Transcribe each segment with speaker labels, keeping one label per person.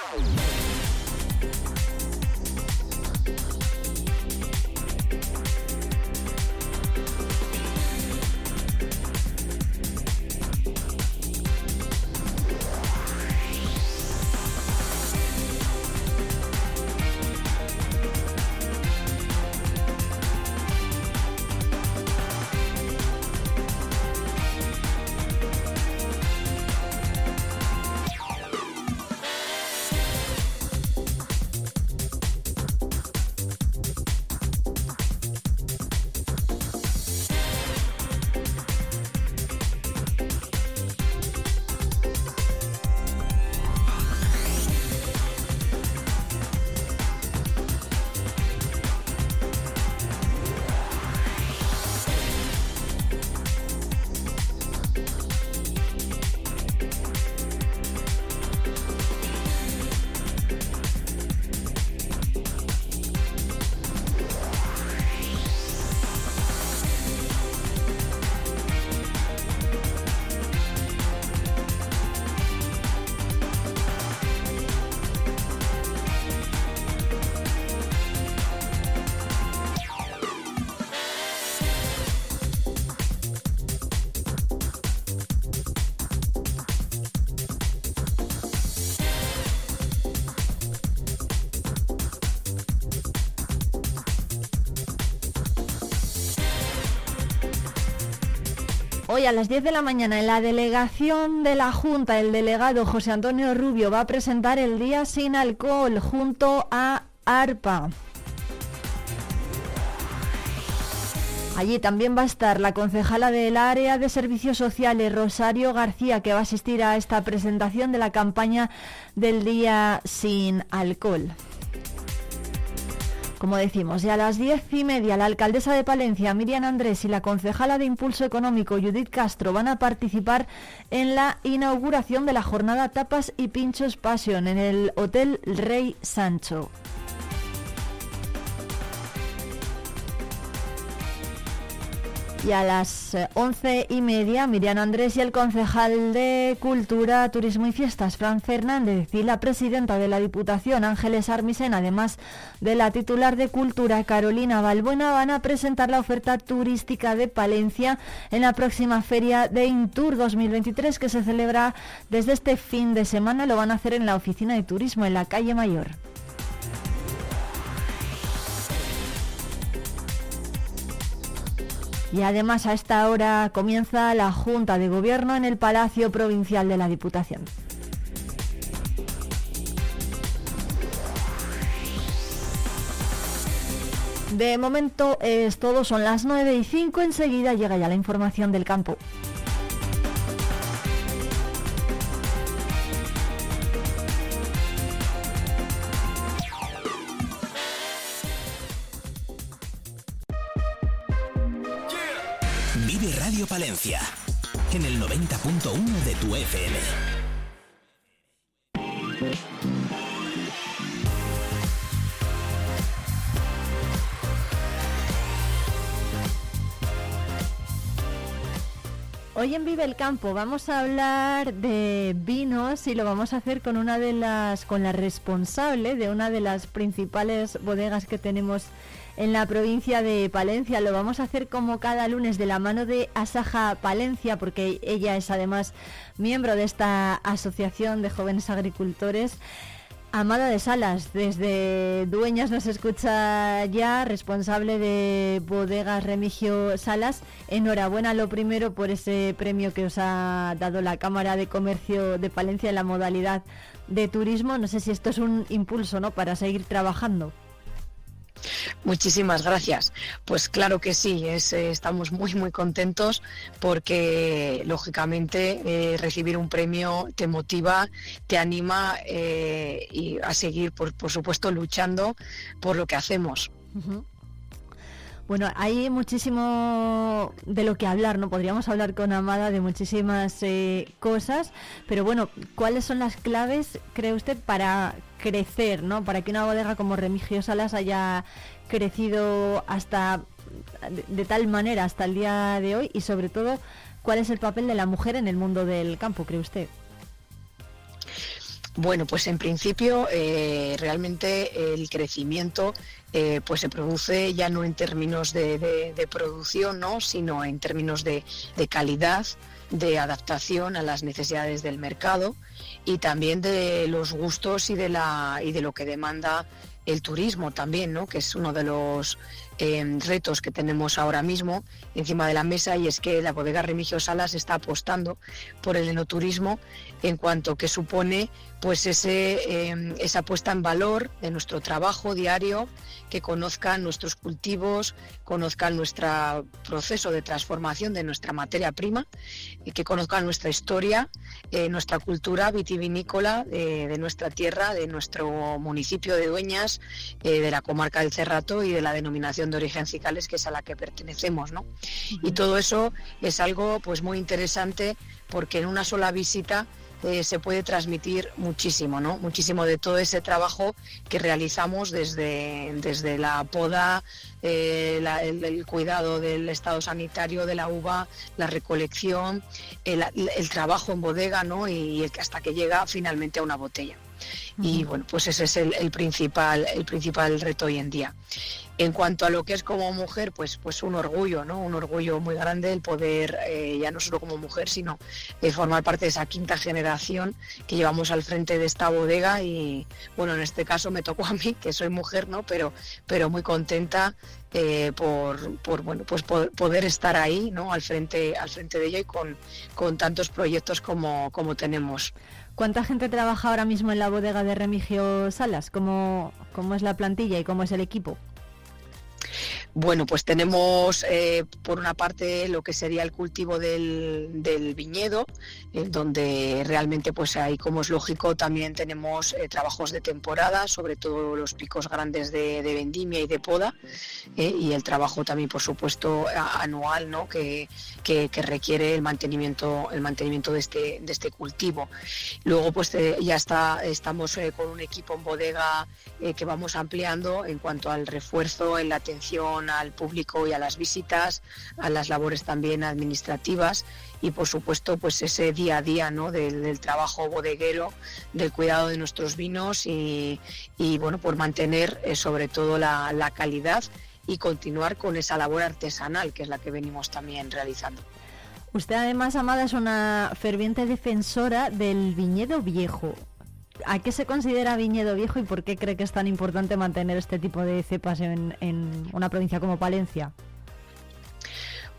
Speaker 1: Bye. Hoy a las 10 de la mañana en la delegación de la Junta, el delegado José Antonio Rubio va a presentar el Día sin Alcohol junto a ARPA. Allí también va a estar la concejala del área de servicios sociales, Rosario García, que va a asistir a esta presentación de la campaña del Día sin Alcohol. Como decimos, y a las diez y media la alcaldesa de Palencia, Miriam Andrés, y la concejala de Impulso Económico, Judith Castro, van a participar en la inauguración de la jornada Tapas y Pinchos Passion en el Hotel Rey Sancho. Y a las eh, once y media, Miriam Andrés y el concejal de Cultura, Turismo y Fiestas, Fran Fernández, y la presidenta de la Diputación, Ángeles Armisen, además de la titular de Cultura, Carolina Balbuena, van a presentar la oferta turística de Palencia en la próxima feria de Intur 2023 que se celebra desde este fin de semana. Lo van a hacer en la oficina de turismo en la calle Mayor. Y además a esta hora comienza la Junta de Gobierno en el Palacio Provincial de la Diputación. De momento es todo, son las 9 y 5, enseguida llega ya la información del campo.
Speaker 2: Palencia, en el 90.1 de tu FM.
Speaker 1: Hoy en Vive el Campo vamos a hablar de vinos y lo vamos a hacer con una de las con la responsable de una de las principales bodegas que tenemos en la provincia de Palencia. Lo vamos a hacer como cada lunes de la mano de Asaja Palencia, porque ella es además miembro de esta asociación de jóvenes agricultores. Amada de Salas, desde Dueñas nos escucha ya, responsable de Bodegas Remigio Salas. Enhorabuena lo primero por ese premio que os ha dado la Cámara de Comercio de Palencia en la modalidad de turismo. No sé si esto es un impulso ¿no? para seguir trabajando.
Speaker 3: Muchísimas gracias. Pues claro que sí, eh, estamos muy muy contentos porque lógicamente eh, recibir un premio te motiva, te anima eh, y a seguir, por, supuesto, luchando por lo que hacemos.
Speaker 1: Bueno, hay muchísimo de lo que hablar, ¿no? Podríamos hablar con Amada de muchísimas cosas, pero bueno, ¿cuáles son las claves, cree usted, para crecer, ¿no? Para que una bodega como Remigio Salas haya crecido hasta de, tal manera hasta el día de hoy y sobre todo cuál es el papel de la mujer en el mundo del campo, cree usted.
Speaker 3: Bueno, pues en principio eh, realmente el crecimiento eh, pues se produce ya no en términos de, producción, ¿no? sino en términos de, calidad, de adaptación a las necesidades del mercado y también de los gustos y de, la, y de lo que demanda el turismo también, ¿no? que es uno de los eh, retos que tenemos ahora mismo encima de la mesa y es que la bodega Remigio Salas está apostando por el enoturismo en cuanto que supone pues ese, em, esa puesta en valor de nuestro trabajo diario, que conozcan nuestros cultivos, conozcan nuestro proceso de transformación de nuestra materia prima, y que conozcan nuestra historia, eh, nuestra cultura vitivinícola de nuestra tierra, de nuestro municipio de Dueñas, eh, de la comarca del Cerrato y de la denominación de origen Cicales, que es a la que pertenecemos. ¿no? Y todo eso es algo pues muy interesante porque en una sola visita eh, se puede transmitir muchísimo, ¿no? Muchísimo de todo ese trabajo que realizamos desde, desde la poda, eh, el, cuidado del estado sanitario de la uva, la recolección, el, trabajo en bodega, ¿no? Y, hasta que llega finalmente a una botella. Y bueno, pues ese es el, principal, el principal reto hoy en día. En cuanto a lo que es como mujer, pues, pues un orgullo, ¿no? Un orgullo muy grande el poder, eh, ya no solo como mujer, sino de formar parte de esa quinta generación que llevamos al frente de esta bodega y, bueno, en este caso me tocó a mí, que soy mujer, ¿no? Pero, pero muy contenta eh, por, por, bueno, pues poder estar ahí, ¿no? Al frente, al frente de ello y con, con tantos proyectos como, como tenemos.
Speaker 1: ¿Cuánta gente trabaja ahora mismo en la bodega de Remigio Salas? ¿Cómo, cómo es la plantilla y cómo es el equipo?
Speaker 3: Bueno, pues tenemos eh, por una parte lo que sería el cultivo del, viñedo, donde realmente pues ahí como es lógico también tenemos eh, trabajos de temporada, sobre todo los picos grandes de, vendimia y de poda, eh, y el trabajo también por supuesto anual ¿no? que, requiere el mantenimiento, el mantenimiento de este, de este cultivo. Luego pues ya está, estamos con un equipo en bodega que vamos ampliando en cuanto al refuerzo en la atención al público y a las visitas, a las labores también administrativas y por supuesto pues ese día a día ¿no? del, trabajo bodeguero, del cuidado de nuestros vinos y, bueno, por mantener eh, sobre todo la, la calidad y continuar con esa labor artesanal que es la que venimos también realizando.
Speaker 1: Usted además, Amada, es una ferviente defensora del viñedo viejo. ¿A qué se considera viñedo viejo y por qué cree que es tan importante mantener este tipo de cepas en, una provincia como Palencia?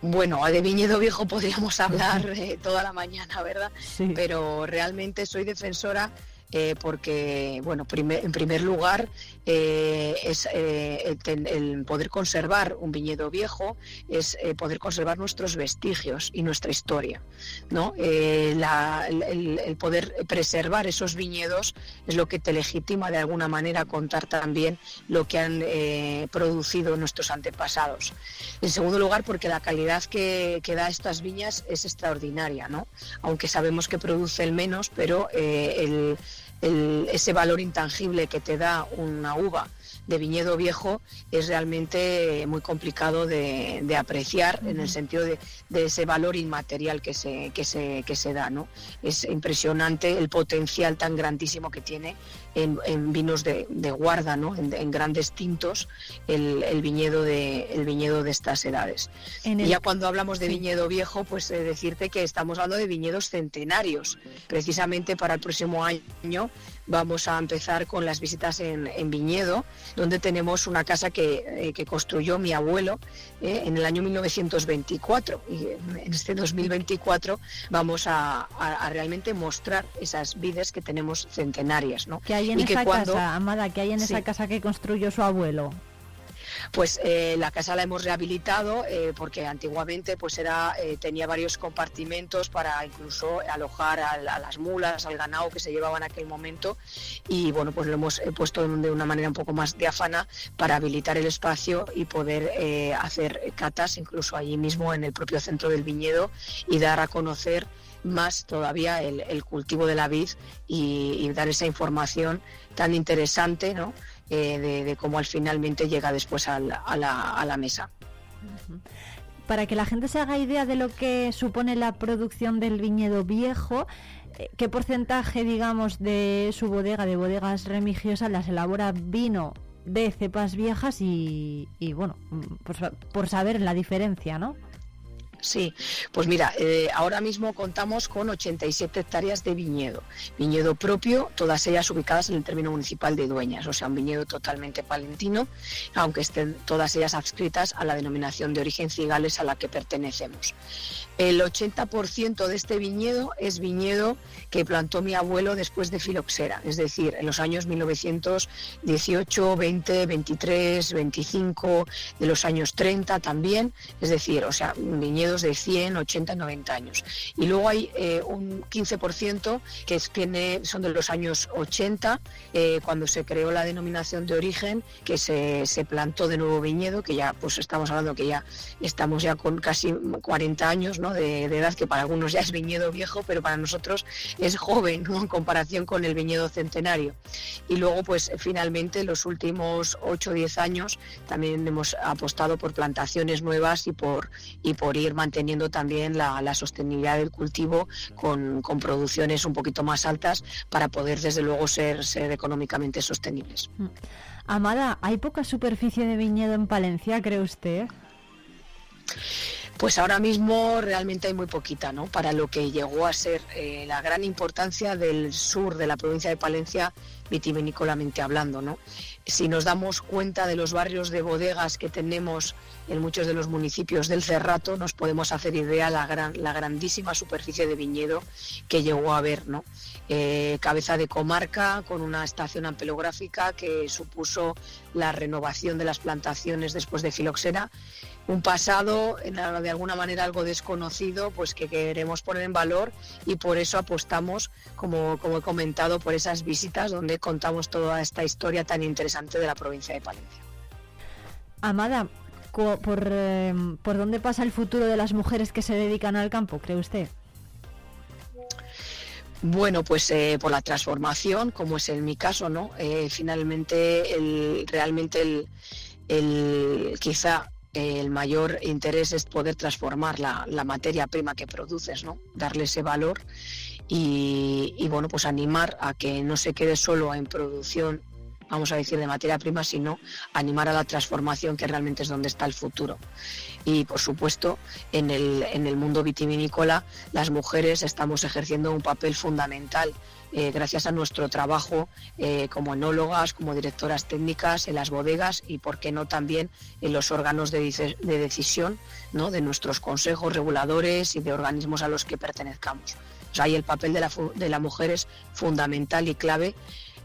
Speaker 3: Bueno, de viñedo viejo podríamos hablar eh, toda la mañana, ¿verdad? Sí. Pero realmente soy defensora eh, porque, bueno, en primer lugar, eh, es eh, el, poder conservar un viñedo viejo, es poder conservar nuestros vestigios y nuestra historia. ¿no? el, poder preservar esos viñedos es lo que te legitima de alguna manera contar también lo que han producido nuestros antepasados. En segundo lugar, porque la calidad que, que da estas viñas es extraordinaria, ¿no? aunque sabemos que producen menos, pero el ese valor intangible que te da una uva de viñedo viejo es realmente muy complicado de, apreciar en el sentido de, ese valor inmaterial que se, que se, que se da. ¿no? Es impresionante el potencial tan grandísimo que tiene en, vinos de, guarda, ¿no? en, grandes tintos, el, viñedo de, el viñedo de estas edades. Y ya cuando hablamos de viñedo viejo, pues eh, decirte que estamos hablando de viñedos centenarios. Precisamente para el próximo año vamos a empezar con las visitas en, viñedo, donde tenemos una casa que, eh, construyó mi abuelo eh, en el año 1924. Y en este 2024 vamos a, realmente mostrar esas vides que tenemos centenarias. ¿no?
Speaker 1: ¿Qué hay en esa casa, Amada? ¿Qué hay en esa casa que construyó su abuelo?
Speaker 3: Pues eh, la casa la hemos rehabilitado eh, porque antiguamente pues era eh, tenía varios compartimentos para incluso alojar a, las mulas, al ganado que se llevaba en aquel momento y bueno pues lo hemos puesto de una manera un poco más diáfana para habilitar el espacio y poder hacer catas incluso allí mismo en el propio centro del viñedo y dar a conocer más todavía el, cultivo de la vid y, dar esa información tan interesante ¿no? Eh, de, cómo al finalmente llega después a la, a la, mesa.
Speaker 1: Para que la gente se haga idea de lo que supone la producción del viñedo viejo, ¿qué porcentaje, digamos, de su bodega, de bodegas religiosas, las elabora vino de cepas viejas y, bueno, pues, por saber la diferencia, ¿no?
Speaker 3: Sí, pues mira, eh, ahora mismo contamos con 87 hectáreas de viñedo, viñedo propio, todas ellas ubicadas en el término municipal de Dueñas, o sea, un viñedo totalmente palentino, aunque estén todas ellas adscritas a la denominación de origen cigales a la que pertenecemos. El 80% de este viñedo es viñedo que plantó mi abuelo después de filoxera, es decir, en los años 1918, 20, 23, 25, de los años 30 también, es decir, o sea, viñedos de 100, 80, 90 años. Y luego hay eh, un 15% que tiene, son de los años 80, eh, cuando se creó la denominación de origen, que se, plantó de nuevo viñedo, que ya pues estamos hablando que ya estamos ya con casi 40 años, de, edad, que para algunos ya es viñedo viejo, pero para nosotros es joven en comparación con el viñedo centenario. Y luego, pues finalmente, los últimos 8 o 10 años también hemos apostado por plantaciones nuevas y por, y por ir manteniendo también la, sostenibilidad del cultivo con, producciones un poquito más altas para poder, desde luego, ser, ser económicamente sostenibles. Mm.
Speaker 1: Amada, ¿hay poca superficie de viñedo en Palencia, cree usted?
Speaker 3: Pues ahora mismo realmente hay muy poquita, ¿no? Para lo que llegó a ser eh, la gran importancia del sur de la provincia de Palencia vitivinícolamente hablando, ¿no? Si nos damos cuenta de los barrios de bodegas que tenemos en muchos de los municipios del Cerrato, nos podemos hacer idea la gran, la grandísima superficie de viñedo que llegó a haber, ¿no? Eh, cabeza de comarca con una estación ampelográfica que supuso la renovación de las plantaciones después de filoxera un pasado de alguna manera algo desconocido, pues que queremos poner en valor y por eso apostamos, como, como he comentado, por esas visitas donde contamos toda esta historia tan interesante de la provincia de Palencia.
Speaker 1: Amada, ¿por, em, ¿por dónde pasa el futuro de las mujeres que se dedican al campo, cree usted?
Speaker 3: Bueno, pues eh, por la transformación, como es en mi caso, ¿no? Eh, finalmente, realmente el, quizá el mayor interés es poder transformar la, materia prima que produces, ¿no? darle ese valor y, bueno, pues animar a que no se quede solo en producción, vamos a decir, de materia prima, sino animar a la transformación que realmente es donde está el futuro. Y por supuesto, en el, en el mundo vitivinícola, las mujeres estamos ejerciendo un papel fundamental eh, gracias a nuestro trabajo eh, como enólogas, como directoras técnicas en las bodegas y, por qué no, también en los órganos de, decisión ¿no? de nuestros consejos reguladores y de organismos a los que pertenezcamos. ahí el papel de la, de la mujer es fundamental y clave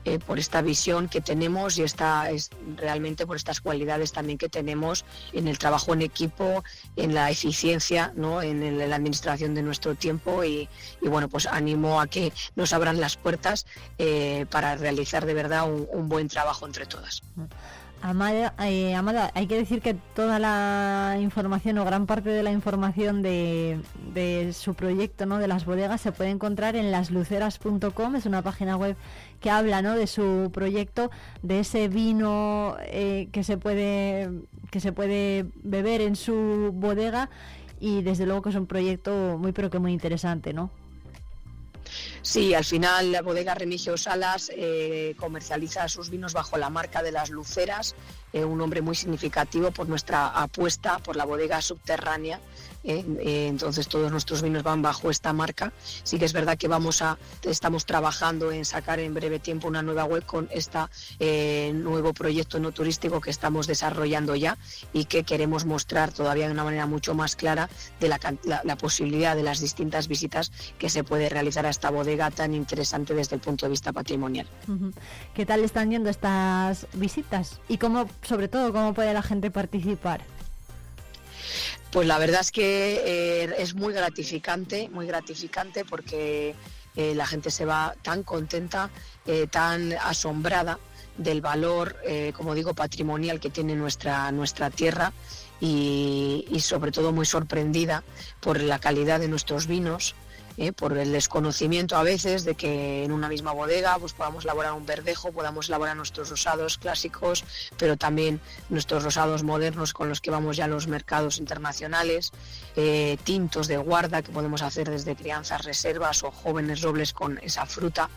Speaker 3: eh, por esta visión que tenemos y esta, es realmente por estas cualidades también que tenemos en el trabajo en equipo, en la eficiencia, ¿no? en, la administración de nuestro tiempo y, bueno, pues animo a que nos abran las puertas eh, para realizar de verdad un, buen trabajo entre todas.
Speaker 1: Amada, eh, Amada, hay que decir que toda la información o gran parte de la información de, de, su proyecto, ¿no? de las bodegas, se puede encontrar en lasluceras.com, es una página web que habla ¿no? de su proyecto, de ese vino eh, que, se puede, que se puede beber en su bodega y desde luego que es un proyecto muy pero que muy interesante, ¿no?
Speaker 3: Sí, al final la bodega Remigio Salas eh, comercializa sus vinos bajo la marca de las Luceras, eh, un nombre muy significativo por nuestra apuesta por la bodega subterránea ¿eh? Entonces todos nuestros vinos van bajo esta marca. Sí que es verdad que vamos a, estamos trabajando en sacar en breve tiempo una nueva web con este nuevo proyecto no turístico que estamos desarrollando ya y que queremos mostrar todavía de una manera mucho más clara de la, posibilidad de las distintas visitas que se puede realizar a esta bodega tan interesante desde el punto de vista patrimonial.
Speaker 1: ¿Qué tal están yendo estas visitas? Y cómo, sobre todo, cómo puede la gente participar.
Speaker 3: Pues la verdad es que eh, es muy gratificante, muy gratificante porque eh, la gente se va tan contenta, eh, tan asombrada del valor, como digo, patrimonial que tiene nuestra, nuestra tierra y, sobre todo muy sorprendida por la calidad de nuestros vinos, ¿eh? por el desconocimiento a veces de que en una misma bodega pues podamos elaborar un verdejo, podamos elaborar nuestros rosados clásicos, pero también nuestros rosados modernos con los que vamos ya a los mercados internacionales, eh, tintos de guarda que podemos hacer desde crianzas reservas o jóvenes robles con esa fruta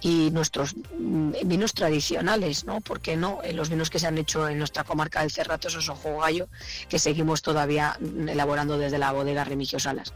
Speaker 3: y nuestros mm, vinos tradicionales, ¿no? ¿Por qué no? Eh, los vinos que se han hecho en nuestra comarca del Cerrato, esos ojo gallo, que seguimos todavía elaborando desde la bodega Remigio Salas.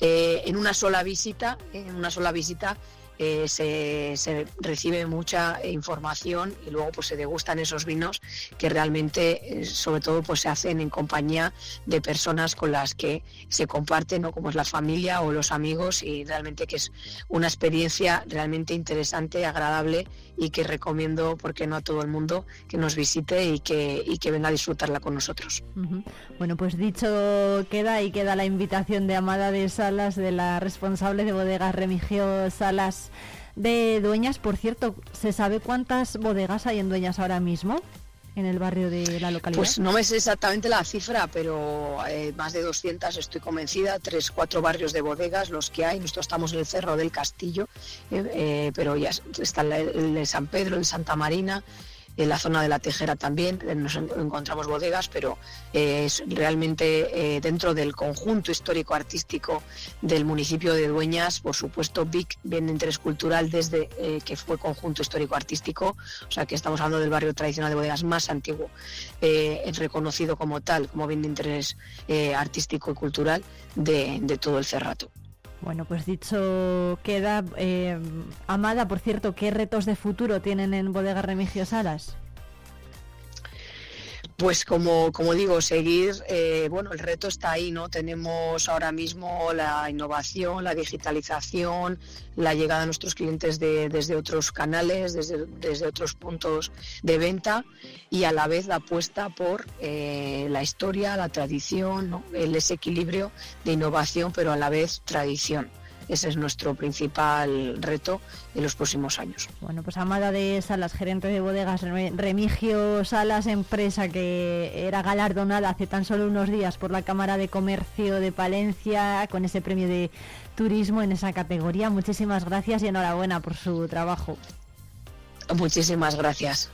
Speaker 3: En una sola visita, en una sola visita eh, se, recibe mucha información y luego pues se degustan esos vinos que realmente eh, sobre todo pues se hacen en compañía de personas con las que se comparten como es la familia o los amigos y realmente que es una experiencia realmente interesante, agradable y que recomiendo porque no a todo el mundo que nos visite y que, y que venga a disfrutarla con nosotros.
Speaker 1: Bueno, pues dicho queda y queda la invitación de Amada de Salas, de la responsable de bodegas Remigio Salas de Dueñas. Por cierto, ¿se sabe cuántas bodegas hay en Dueñas ahora mismo? En el barrio de la localidad?
Speaker 3: Pues no me sé exactamente la cifra, pero eh, más de 200 estoy convencida, tres, cuatro barrios de bodegas los que hay. Nosotros estamos en el Cerro del Castillo, eh, eh, pero ya está el de San Pedro, el Santa Marina, en la zona de la Tejera también nos encontramos bodegas, pero eh, es realmente eh, dentro del conjunto histórico-artístico del municipio de Dueñas, por supuesto, Vic viene interés cultural desde eh, que fue conjunto histórico-artístico, o sea que estamos hablando del barrio tradicional de bodegas más antiguo, reconocido como tal, como bien de interés artístico y cultural de todo el Cerrato.
Speaker 1: Bueno, pues dicho queda, eh, Amada, por cierto, ¿qué retos de futuro tienen en Bodega Remigio Salas?
Speaker 3: Pues como, como digo, seguir, eh, bueno, el reto está ahí, ¿no? Tenemos ahora mismo la innovación, la digitalización, la llegada a nuestros clientes desde otros canales, desde, desde, otros puntos de venta y a la vez la apuesta por eh, la historia, la tradición, el, ese equilibrio de innovación, pero a la vez tradición. Ese es nuestro principal reto en los próximos años.
Speaker 1: Bueno, pues Amada de Salas, gerente de bodegas Remigio Salas, empresa que era galardonada hace tan solo unos días por la Cámara de Comercio de Palencia con ese premio de turismo en esa categoría. Muchísimas gracias y enhorabuena por su trabajo.
Speaker 3: Muchísimas gracias.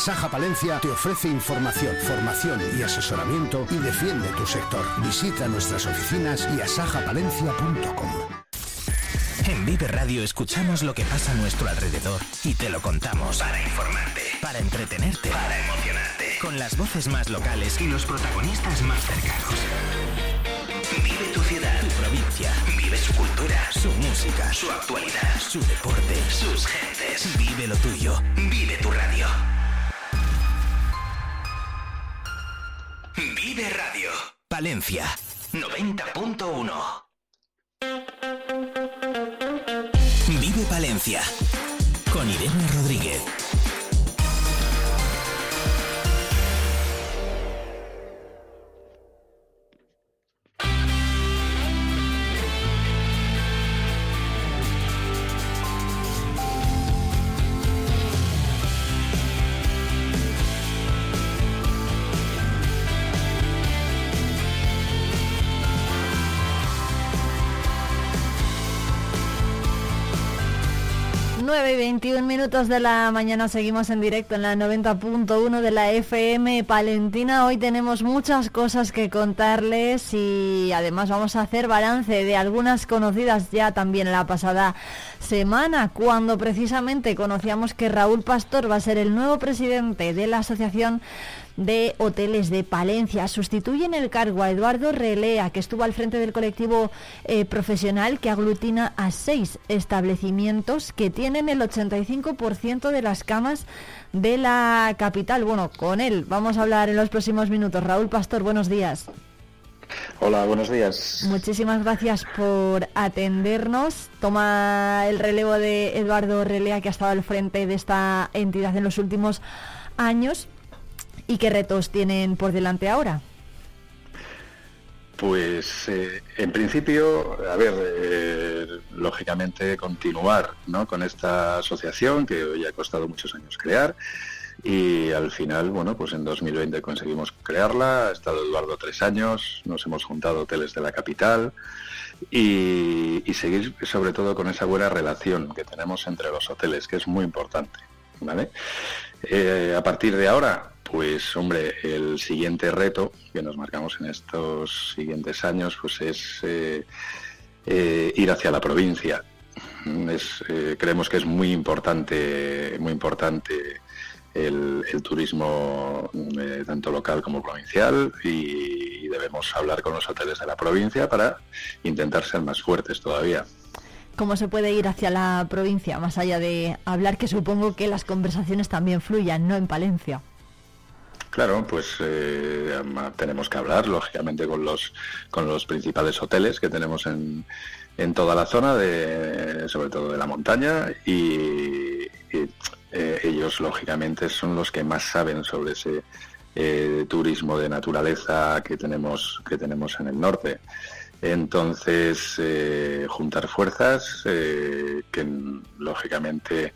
Speaker 4: 'Saja Palencia te ofrece información, formación y asesoramiento y defiende tu sector. Visita nuestras oficinas y asajapalencia.com.
Speaker 2: En Vive Radio escuchamos lo que pasa a nuestro alrededor y te lo contamos para informarte, para entretenerte, para emocionarte, con las voces más locales y los protagonistas más cercanos. Vive tu ciudad, tu provincia, vive su cultura, su música, su actualidad, su deporte, sus gentes. Vive lo tuyo, vive tu radio. Vive Radio. Palencia 90.1. Vive Palencia. Con Irene Rodríguez.
Speaker 1: 9 y 21 minutos de la mañana seguimos en directo en la 90.1 de la FM Palentina. Hoy tenemos muchas cosas que contarles y además vamos a hacer balance de algunas conocidas ya también la pasada semana, cuando precisamente conocíamos que Raúl Pastor va a ser el nuevo presidente de la Asociación de Hoteles de Palencia. Sustituyen el cargo a Eduardo Relea, que estuvo al frente del colectivo eh, profesional que aglutina a seis establecimientos que tienen el 85% de las camas de la capital. Bueno, con él vamos a hablar en los próximos minutos. Raúl Pastor, buenos días.
Speaker 5: Hola, buenos días.
Speaker 1: Muchísimas gracias por atendernos. Toma el relevo de Eduardo Relea, que ha estado al frente de esta entidad en los últimos años. ¿Y qué retos tienen por delante ahora?
Speaker 5: Pues eh, en principio, a ver, eh, lógicamente continuar ¿no? con esta asociación que hoy ha costado muchos años crear y al final, bueno, pues en 2020 conseguimos crearla, ha estado Eduardo tres años, nos hemos juntado hoteles de la capital y, seguir sobre todo con esa buena relación que tenemos entre los hoteles, que es muy importante, ¿vale? Eh, a partir de ahora, pues hombre, el siguiente reto que nos marcamos en estos siguientes años, pues es eh, eh, ir hacia la provincia. Es, creemos que es muy importante, muy importante el, turismo eh, tanto local como provincial y, debemos hablar con los hoteles de la provincia para intentar ser más fuertes todavía.
Speaker 1: ¿Cómo se puede ir hacia la provincia, más allá de hablar que supongo que las conversaciones también fluyan, no en Palencia?
Speaker 5: Claro, pues eh, tenemos que hablar, lógicamente, con los, con los principales hoteles que tenemos en, en toda la zona, de, sobre todo de la montaña, y eh, ellos lógicamente son los que más saben sobre ese eh, turismo de naturaleza que tenemos que tenemos en el norte. Entonces, eh, juntar fuerzas, que lógicamente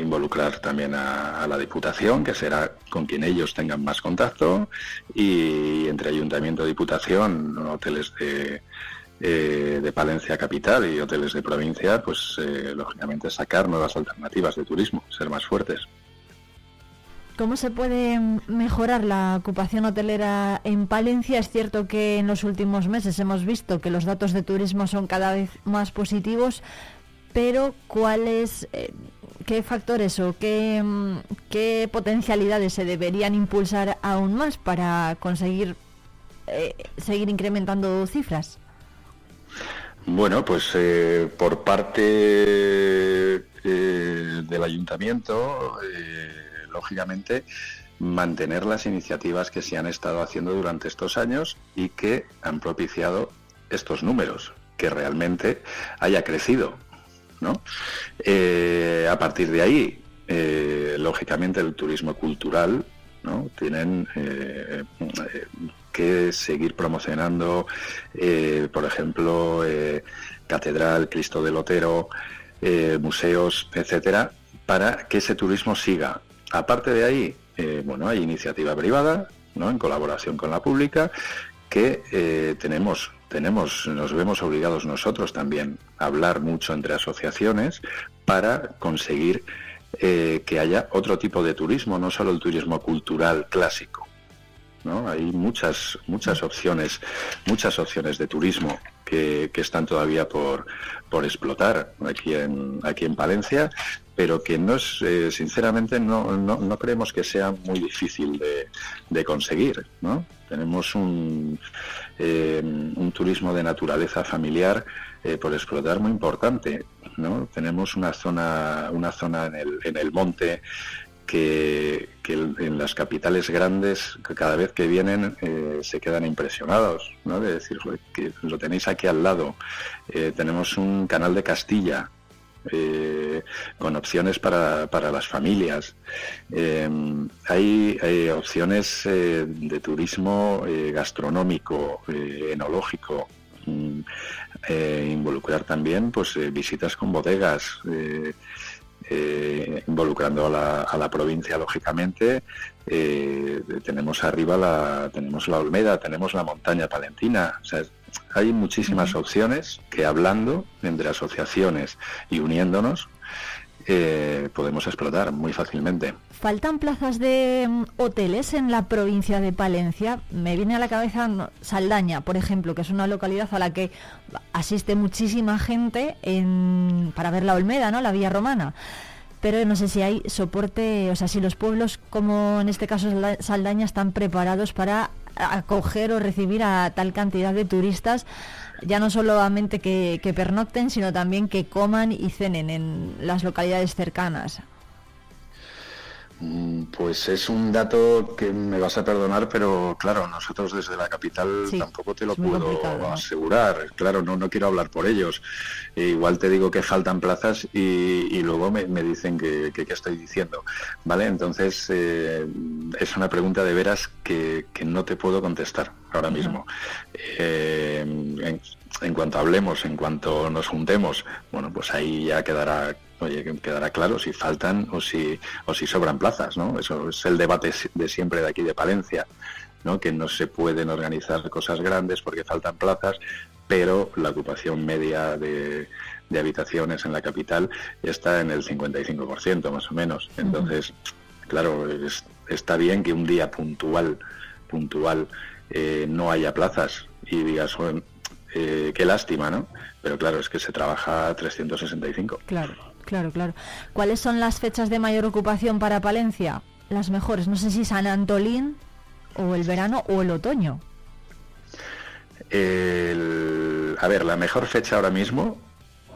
Speaker 5: involucrar también a, la Diputación, que será con quien ellos tengan más contacto, y entre Ayuntamiento y Diputación, hoteles de, eh, de Palencia capital y hoteles de provincia, pues eh, lógicamente sacar nuevas alternativas de turismo, ser más fuertes.
Speaker 1: ¿Cómo se puede mejorar la ocupación hotelera en Palencia? Es cierto que en los últimos meses hemos visto que los datos de turismo son cada vez más positivos, pero ¿cuáles, eh, qué factores o qué, mm, qué, potencialidades se deberían impulsar aún más para conseguir seguir incrementando cifras?
Speaker 5: Bueno, pues eh, por parte eh, del ayuntamiento, eh, lógicamente, mantener las iniciativas que se han estado haciendo durante estos años y que han propiciado estos números, que realmente haya crecido. ¿No? a partir de ahí, lógicamente, el turismo cultural ¿no? tienen que seguir promocionando, eh, por ejemplo, eh, Catedral, Cristo del Lotero, eh, museos, etcétera, para que ese turismo siga. Aparte de ahí, bueno, hay iniciativa privada, ¿no? en colaboración con la pública, que tenemos tenemos, nos vemos obligados nosotros también a hablar mucho entre asociaciones para conseguir que haya otro tipo de turismo, no solo el turismo cultural clásico. Hay muchas, muchas opciones, muchas opciones de turismo que, están todavía por, por explotar aquí en, aquí en Palencia, pero que no es, eh, sinceramente no, no, creemos que sea muy difícil de, conseguir. ¿no? Tenemos un, eh, un turismo de naturaleza familiar eh, por explotar muy importante. ¿no? Tenemos una zona, una zona en el, en el monte que, en las capitales grandes cada vez que vienen eh, se quedan impresionados, ¿no? De decir, que lo tenéis aquí al lado. Eh, tenemos un canal de Castilla eh, con opciones para, para las familias. hay, hay, opciones de turismo gastronómico, enológico. Mm, involucrar también pues visitas con bodegas eh, involucrando a la, provincia lógicamente. Eh, tenemos arriba la tenemos la Olmeda tenemos la montaña palentina. Hay muchísimas opciones que hablando entre asociaciones y uniéndonos eh, podemos explotar muy fácilmente.
Speaker 1: ¿Faltan plazas de mm, hoteles en la provincia de Palencia? Me viene a la cabeza Saldaña, por ejemplo, que es una localidad a la que asiste muchísima gente para ver la Olmeda, ¿no? La Villa Romana. Pero no sé si hay soporte, o sea, si los pueblos, como en este caso Saldaña, están preparados para acoger o recibir a tal cantidad de turistas ya no solamente que, que pernocten, sino también que coman y cenen en las localidades cercanas.
Speaker 5: Mm, pues es un dato que me vas a perdonar, pero claro, nosotros desde la capital tampoco te lo puedo asegurar. Claro, no, no quiero hablar por ellos. E igual te digo que faltan plazas y, luego me, dicen que, qué estoy diciendo. ¿Vale? Entonces, eh, es una pregunta de veras que, no te puedo contestar ahora mismo. Eh, en, en cuanto hablemos, en cuanto nos juntemos, bueno, pues ahí ya quedará oye, que quedará claro si faltan o si, o si sobran plazas, ¿no? Eso es el debate de siempre de aquí de Palencia, ¿no? Que no se pueden organizar cosas grandes porque faltan plazas, pero la ocupación media de, habitaciones en la capital está en el 55% más o menos. Entonces, claro, está bien que un día puntual, puntual, eh, no haya plazas y digas, eh, qué lástima, ¿no? Pero claro, es que se trabaja 365.
Speaker 1: Claro. Claro, claro. ¿Cuáles son las fechas de mayor ocupación para Palencia? Las mejores. No sé si San Antolín o el verano o el otoño.
Speaker 5: a ver, la mejor fecha ahora mismo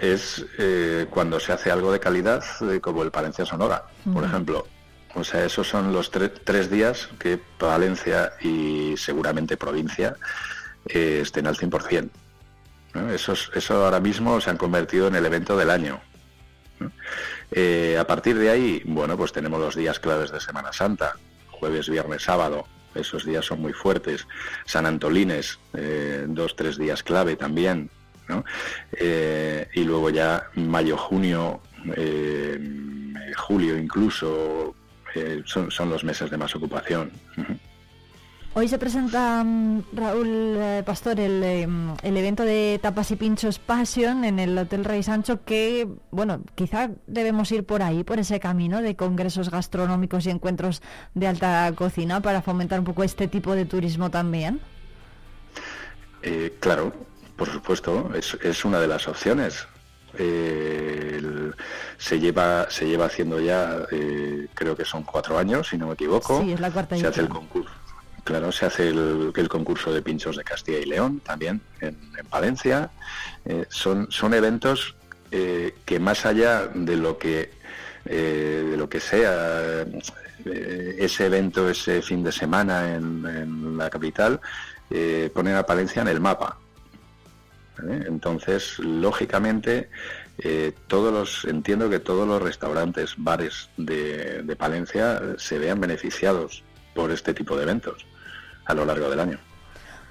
Speaker 5: es eh, cuando se hace algo de calidad, eh, como el Palencia Sonora, por ejemplo. O sea, esos son los tres días que Palencia y seguramente provincia eh, estén al 100%. eso ahora mismo se han convertido en el evento del año. Eh, a partir de ahí, bueno, pues tenemos los días claves de Semana Santa, jueves, viernes, sábado. Esos días son muy fuertes. San Antolines, eh, dos, tres días clave también. Eh, y luego ya mayo, junio, julio incluso, son, son, los meses de más ocupación.
Speaker 1: Hoy se presenta mm, Raúl eh, Pastor em, el, evento de tapas y pinchos Passion en el Hotel Rey Sancho que, bueno, quizá debemos ir por ahí, por ese camino de congresos gastronómicos y encuentros de alta cocina para fomentar un poco este tipo de turismo también.
Speaker 5: Eh, claro, por supuesto, es, una de las opciones. se lleva se lleva haciendo ya eh, creo que son cuatro años si no me equivoco
Speaker 1: sí, es la cuarta
Speaker 5: se hace el concurso Claro, se hace el, concurso de pinchos de Castilla y León también en, Valencia. Eh, son, son eventos eh, que más allá de lo que eh, de lo que sea ese evento ese fin de semana en, la capital ponen a Palencia en el mapa. Entonces, lógicamente, todos los entiendo que todos los restaurantes, bares de Palencia se vean beneficiados por este tipo de eventos a lo largo del año.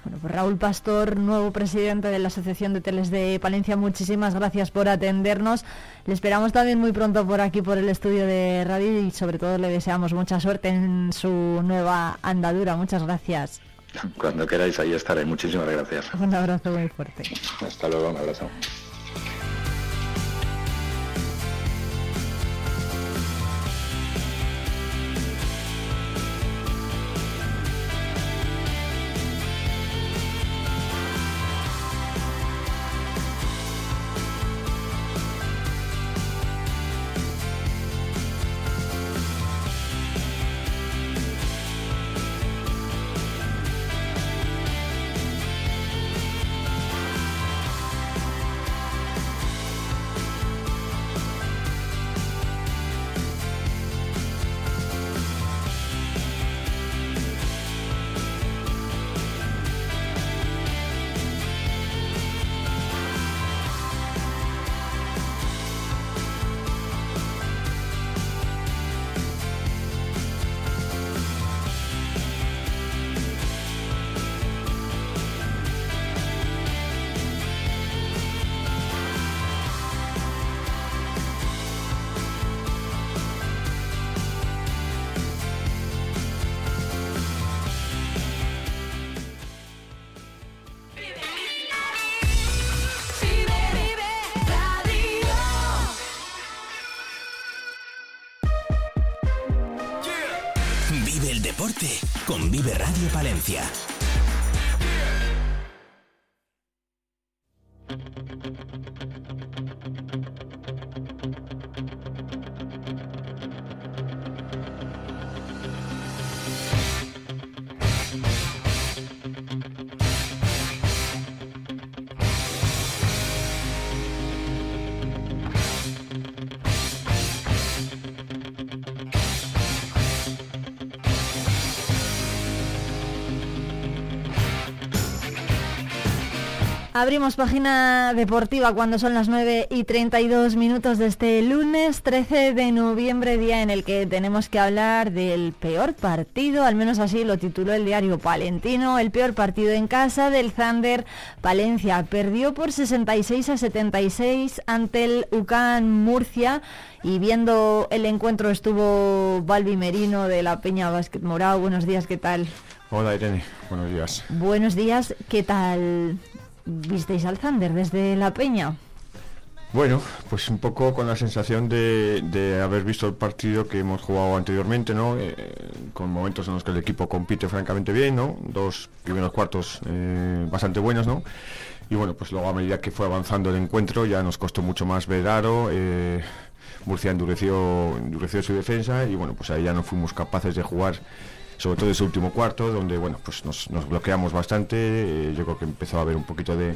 Speaker 1: Bueno, pues Raúl Pastor, nuevo presidente de la Asociación de Teles de Palencia, muchísimas gracias por atendernos. Le esperamos también muy pronto por aquí, por el estudio de radio y sobre todo le deseamos mucha suerte en su nueva andadura. Muchas gracias.
Speaker 5: Cuando queráis, ahí estaré. Muchísimas gracias.
Speaker 1: Un abrazo muy fuerte.
Speaker 5: Hasta luego, un abrazo.
Speaker 2: Radio Palencia.
Speaker 1: Abrimos página deportiva cuando son las 9 y 32 minutos de este lunes 13 de noviembre, día en el que tenemos que hablar del peor partido, al menos así lo tituló el diario Palentino, el peor partido en casa del Thunder Palencia. Perdió por 66 a 76 ante el UCAN Murcia y viendo el encuentro estuvo Balbi Merino de la Peña Básquet Morado. Buenos días, ¿qué tal?
Speaker 6: Hola Irene, buenos días.
Speaker 1: Buenos días, ¿qué tal visteis al Thunder desde La Peña?
Speaker 6: Bueno, pues un poco con la sensación de, haber visto el partido que hemos jugado anteriormente, ¿no? Eh, con momentos en los que el equipo compite francamente bien, ¿no? Dos primeros cuartos eh, bastante buenos, ¿no? Y bueno, pues luego a medida que fue avanzando el encuentro ya nos costó mucho más ver aro. Eh, Murcia endureció, endureció su defensa y bueno, pues ahí ya no fuimos capaces de jugar sobre todo ese último cuarto, donde bueno, pues nos, bloqueamos bastante, eh, yo creo que empezó a haber un poquito de,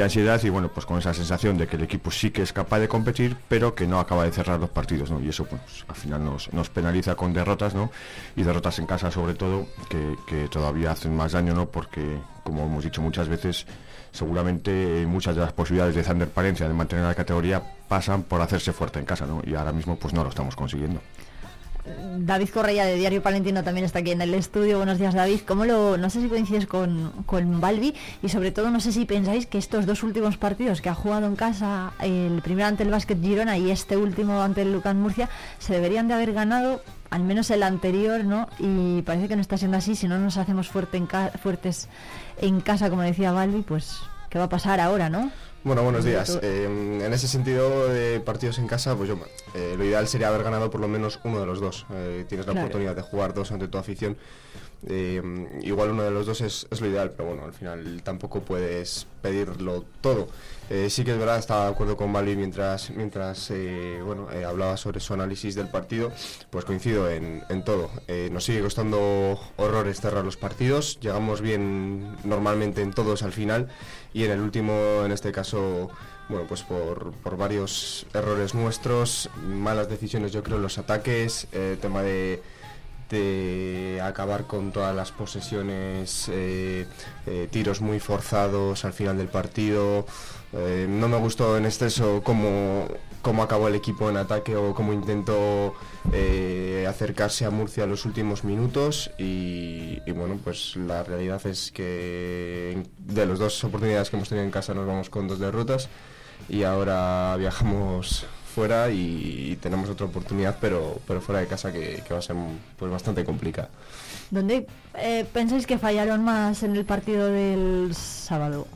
Speaker 6: ansiedad y bueno, pues con esa sensación de que el equipo sí que es capaz de competir, pero que no acaba de cerrar los partidos, ¿no? Y eso pues al final nos, penaliza con derrotas, ¿no? Y derrotas en casa sobre todo, que, todavía hacen más daño, ¿no? Porque, como hemos dicho muchas veces, seguramente muchas de las posibilidades de Zander Palencia de mantener la categoría pasan por hacerse fuerte en casa, ¿no? Y ahora mismo pues no lo estamos consiguiendo.
Speaker 1: David Correia de Diario Palentino también está aquí en el estudio. Buenos días, David. ¿Cómo lo, no sé si coincides con, con Balbi y sobre todo no sé si pensáis que estos dos últimos partidos que ha jugado en casa, el primero ante el Básquet Girona y este último ante el Lucas Murcia, se deberían de haber ganado, al menos el anterior, ¿no? Y parece que no está siendo así. Si no nos hacemos fuerte en fuertes en casa, como decía Balbi, pues ¿qué va a pasar ahora, no?
Speaker 7: Bueno, buenos días. Eh, en ese sentido de partidos en casa, pues yo, eh, lo ideal sería haber ganado por lo menos uno de los dos. Eh, tienes la oportunidad de jugar dos ante tu afición eh, igual uno de los dos es, lo ideal, pero bueno, al final tampoco puedes pedirlo todo. Eh, sí que es verdad, estaba de acuerdo con Balbi mientras, mientras eh, bueno, hablaba sobre su análisis del partido, pues coincido en, todo. nos sigue costando horrores cerrar los partidos, llegamos bien normalmente en todos al final y en el último, en este caso, bueno, pues por, por varios errores nuestros, malas decisiones yo creo en los ataques, tema de de acabar con todas las posesiones, eh, eh, tiros muy forzados al final del partido. Eh, no me gustó en exceso cómo, cómo acabó el equipo en ataque o cómo intentó acercarse a Murcia en los últimos minutos y, y, bueno, pues la realidad es que de las dos oportunidades que hemos tenido en casa nos vamos con dos derrotas y ahora viajamos fuera y, tenemos otra oportunidad, pero, pero fuera de casa que, va a ser pues, bastante complicada.
Speaker 1: ¿Dónde eh, pensáis que fallaron más en el partido del sábado?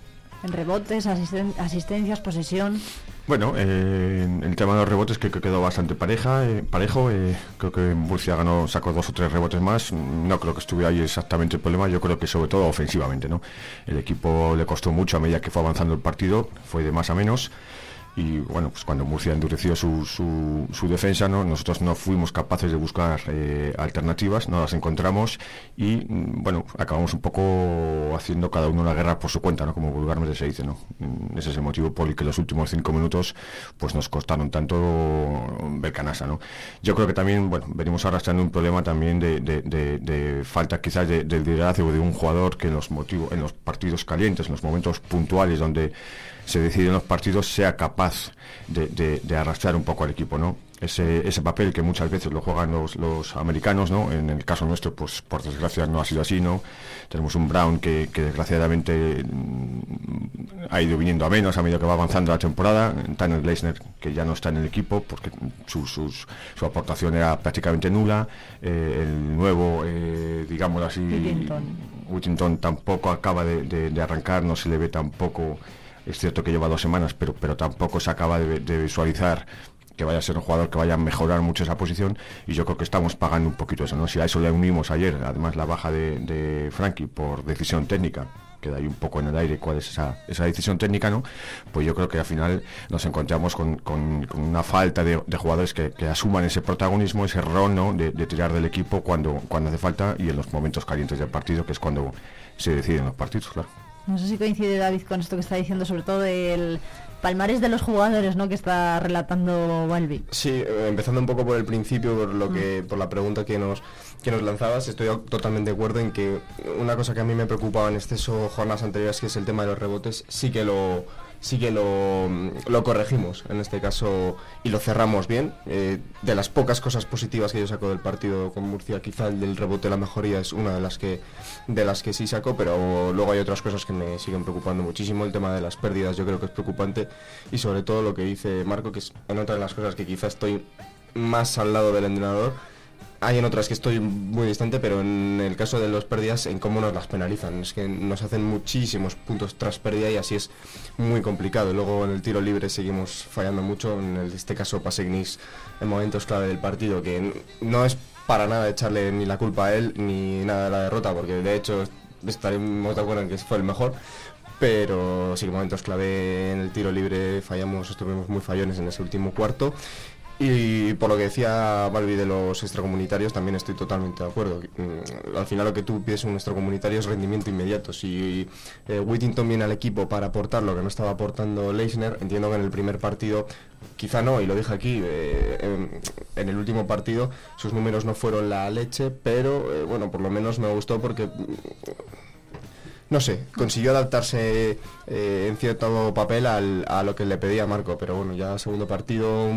Speaker 1: ¿En rebotes, asistencias, posesión?
Speaker 6: Bueno, eh, el tema de los rebotes que, quedó bastante pareja, eh, parejo. Eh, creo que Murcia ganó, sacó dos o tres rebotes más. No creo que estuviera ahí exactamente el problema. Yo creo que sobre todo ofensivamente, ¿no? El equipo le costó mucho a medida que fue avanzando el partido, fue de más a menos y bueno, pues cuando Murcia endureció su, su, defensa, ¿no? nosotros no fuimos capaces de buscar eh, alternativas, no las encontramos y mm, bueno, acabamos un poco haciendo cada uno la guerra por su cuenta, ¿no? como vulgarmente se dice. ¿no? Mm, ese es el motivo por el que los últimos cinco minutos pues nos costaron tanto ver canasa. ¿no? Yo creo que también bueno, venimos arrastrando un problema también de, de, falta quizás del liderazgo de un jugador que en los, motivos, en los partidos calientes, en los momentos puntuales donde se deciden los partidos sea capaz de, arrastrar un poco al equipo, ¿no? Ese, ese, papel que muchas veces lo juegan los, los, americanos, ¿no? En el caso nuestro, pues por desgracia no ha sido así, ¿no? Tenemos un Brown que, desgraciadamente mm, ha ido viniendo a menos a medida que va avanzando la temporada, Tanner Gleisner que ya no está en el equipo porque su, su aportación era prácticamente nula, eh, el nuevo, eh, digamos así, Whittington tampoco acaba de, de arrancar, no se le ve tampoco es cierto que lleva dos semanas, pero, pero tampoco se acaba de, visualizar que vaya a ser un jugador que vaya a mejorar mucho esa posición y yo creo que estamos pagando un poquito eso. Si a eso le unimos ayer, además la baja de, de Frankie por decisión técnica, queda ahí un poco en el aire cuál es esa, esa decisión técnica, ¿no? Pues yo creo que al final nos encontramos con, una falta de, jugadores que, asuman ese protagonismo, ese rol, ¿no? De, de, tirar del equipo cuando, cuando hace falta y en los momentos calientes del partido, que es cuando se deciden los partidos, claro.
Speaker 1: No sé si coincide David con esto que está diciendo, sobre todo del palmares de los jugadores, ¿no? Que está relatando Balbi.
Speaker 7: Sí, eh, empezando un poco por el principio, por lo que, mm. por la pregunta que nos que nos lanzabas, estoy totalmente de acuerdo en que una cosa que a mí me preocupaba en exceso jornadas anteriores, que es el tema de los rebotes, sí que lo sí que lo, lo, corregimos en este caso y lo cerramos bien. Eh, de las pocas cosas positivas que yo saco del partido con Murcia, quizá el del rebote la mejoría es una de las que de las que sí saco, pero luego hay otras cosas que me siguen preocupando muchísimo. El tema de las pérdidas yo creo que es preocupante y sobre todo lo que dice Marco, que es en otra de las cosas que quizá estoy más al lado del entrenador hay en otras que estoy muy distante, pero en el caso de los pérdidas, en cómo nos las penalizan. Es que nos hacen muchísimos puntos tras pérdida y así es muy complicado. Luego en el tiro libre seguimos fallando mucho. En este caso, Pasegnis en momentos clave del partido, que no es para nada echarle ni la culpa a él ni nada de la derrota, porque de hecho estaremos de acuerdo en que fue el mejor. Pero sí momentos clave en el tiro libre fallamos, estuvimos muy fallones en ese último cuarto y por lo que decía Balbi de los extracomunitarios, también estoy totalmente de acuerdo. Mm, al final lo que tú pides un extracomunitario es rendimiento inmediato. Si eh, Whittington viene al equipo para aportar lo que no estaba aportando Leisner, entiendo que en el primer partido, quizá no, y lo dije aquí, eh, en, el último partido sus números no fueron la leche, pero eh, bueno, por lo menos me gustó porque no sé, consiguió adaptarse eh, en cierto papel a lo que le pedía Marco, pero bueno, ya segundo partido,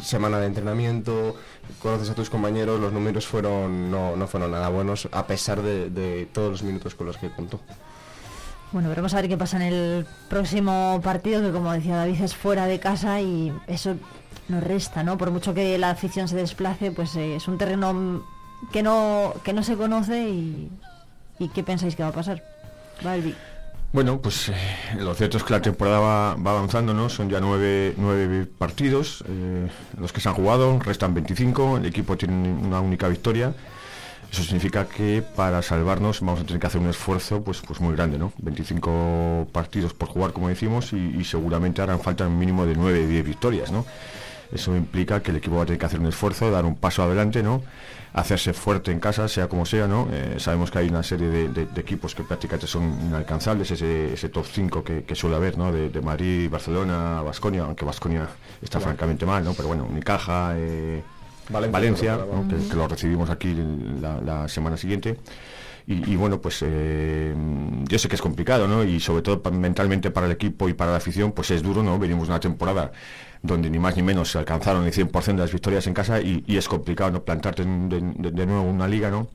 Speaker 7: semana de entrenamiento, conoces a tus compañeros, los números fueron no, no fueron nada buenos a pesar de, todos los minutos con los que contó.
Speaker 1: Bueno, veremos a ver qué pasa en el próximo partido, que como decía David es fuera de casa y eso nos resta, ¿no? Por mucho que la afición se desplace, pues eh, es un terreno que no, que no se conoce y, y ¿qué pensáis que va a pasar?
Speaker 6: Bueno, pues eh, lo cierto es que la temporada va, avanzando, ¿no? Son ya nueve, nueve partidos eh, los que se han jugado, restan 25, el equipo tiene una única victoria. Eso significa que para salvarnos vamos a tener que hacer un esfuerzo pues, pues muy grande, ¿no? 25 partidos por jugar, como decimos, y, seguramente harán falta un mínimo de 9, 10 victorias, ¿no? Eso implica que el equipo va a tener que hacer un esfuerzo, dar un paso adelante, ¿no? Hacerse fuerte en casa, sea como sea, ¿no? Eh, sabemos que hay una serie de, equipos que prácticamente son inalcanzables, ese, top 5 que, suele haber, ¿no? De, Madrid, Barcelona, Basconia, aunque Basconia está francamente mal, ¿no? Pero bueno, Unicaja, eh, Valencia, que, lo recibimos aquí la, semana siguiente. Y, bueno, pues eh, yo sé que es complicado, ¿no? Y sobre todo mentalmente para el equipo y para la afición, pues es duro, ¿no? Venimos una temporada donde ni más ni menos se alcanzaron el 100% de las victorias en casa y, es complicado no plantarte de, nuevo una liga, ¿no?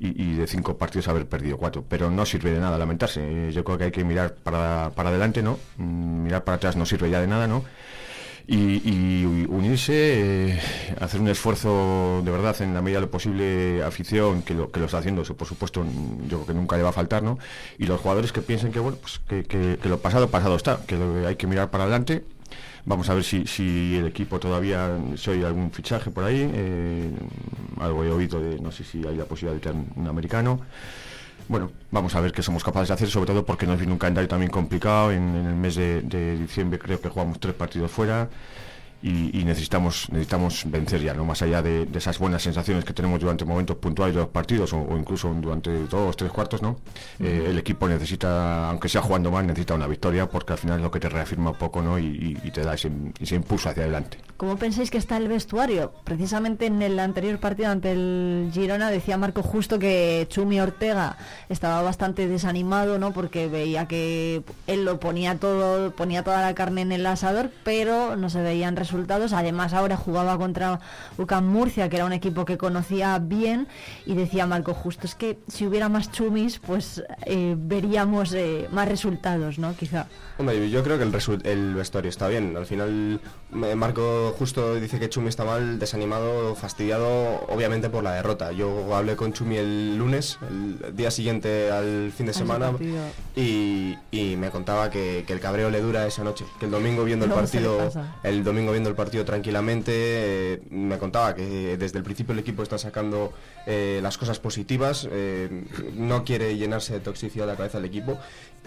Speaker 6: Y, de cinco partidos haber perdido cuatro. Pero no sirve de nada lamentarse. Yo creo que hay que mirar para, para adelante, ¿no? Mm, mirar para atrás no sirve ya de nada, ¿no? Y, unirse, eh, hacer un esfuerzo de verdad en la medida de lo posible, afición, que lo, que lo está haciendo, eso por supuesto yo creo que nunca le va a faltar, ¿no? Y los jugadores que piensen que, bueno, pues que, que lo pasado, pasado está, que hay que mirar para adelante Vamos a ver si, si el equipo todavía se oye algún fichaje por ahí. Eh, algo he oído de, no sé si hay la posibilidad de tener un americano. Bueno, vamos a ver qué somos capaces de hacer, sobre todo porque nos viene un calendario también complicado. En, el mes de, diciembre creo que jugamos tres partidos fuera y, necesitamos necesitamos vencer ya, no más allá de, esas buenas sensaciones que tenemos durante momentos puntuales de los partidos o, incluso durante dos, tres cuartos, ¿no? Eh, el equipo necesita, aunque sea jugando mal, necesita una victoria porque al final es lo que te reafirma un poco, ¿no? Y, te da ese, impulso hacia adelante.
Speaker 1: ¿Cómo pensáis que está el vestuario? Precisamente en el anterior partido ante el Girona decía Marco justo que Chumi Ortega estaba bastante desanimado, ¿no? Porque veía que él lo ponía todo, ponía toda la carne en el asador, pero no se veían resultados Además, ahora jugaba contra UCAM Murcia, que era un equipo que conocía bien, y decía Marco Justo, es que si hubiera más chumis, pues eh, veríamos eh, más resultados, ¿no? Quizá.
Speaker 7: Yo creo que el, el vestuario está bien. Al final, Marco Justo dice que Chumi está mal, desanimado, fastidiado, obviamente por la derrota. Yo hablé con Chumi el lunes, el día siguiente al fin de semana, y, me contaba que, el cabreo le dura esa noche, que el domingo viendo el partido, el domingo viendo el partido tranquilamente, eh, me contaba que desde el principio el equipo está sacando eh, las cosas positivas, no quiere llenarse de toxicidad la cabeza del equipo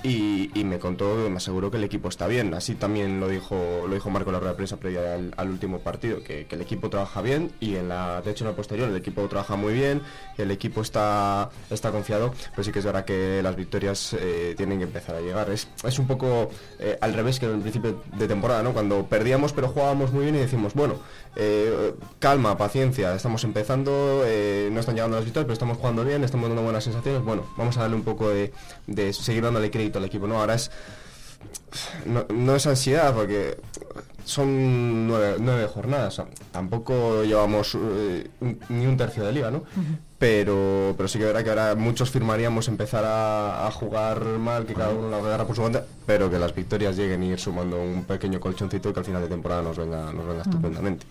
Speaker 7: y, me contó, me aseguró que el equipo está bien. Así también lo dijo, lo dijo Marco en la rueda de prensa previa al, último partido, que, el equipo trabaja bien y en la, de hecho en la posterior el equipo trabaja muy bien, el equipo está, está confiado, pero sí que es verdad que las victorias tienen que empezar a llegar. Es, es un poco al revés que en el principio de temporada, ¿no? Cuando perdíamos pero jugábamos muy bien y decimos, bueno, eh, calma, paciencia, estamos empezando, eh, no están llegando las victorias, pero estamos jugando bien, estamos dando buenas sensaciones, bueno, vamos a darle un poco de, seguir dándole crédito al equipo, ¿no? Ahora es... No, es ansiedad, porque son nueve, jornadas, tampoco llevamos eh, ni un tercio de liga, ¿no? Pero, pero sí que verá que ahora muchos firmaríamos empezar a, jugar mal, que cada uno la agarra por su cuenta, pero que las victorias lleguen y ir sumando un pequeño colchoncito que al final de temporada nos venga, nos venga estupendamente.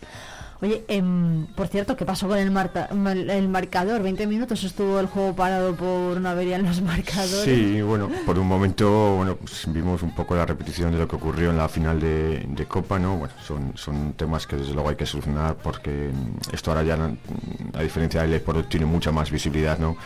Speaker 1: Oye, em, por cierto, ¿qué pasó con el, el marcador? 20 minutos estuvo el juego parado por una avería en los marcadores.
Speaker 6: Sí, bueno, por un momento bueno, pues vimos un poco la repetición de lo que ocurrió en la final de, Copa, ¿no? Bueno, son, son temas que desde luego hay que solucionar porque esto ahora ya, a diferencia del Sport, tiene mucha más visibilidad, ¿no?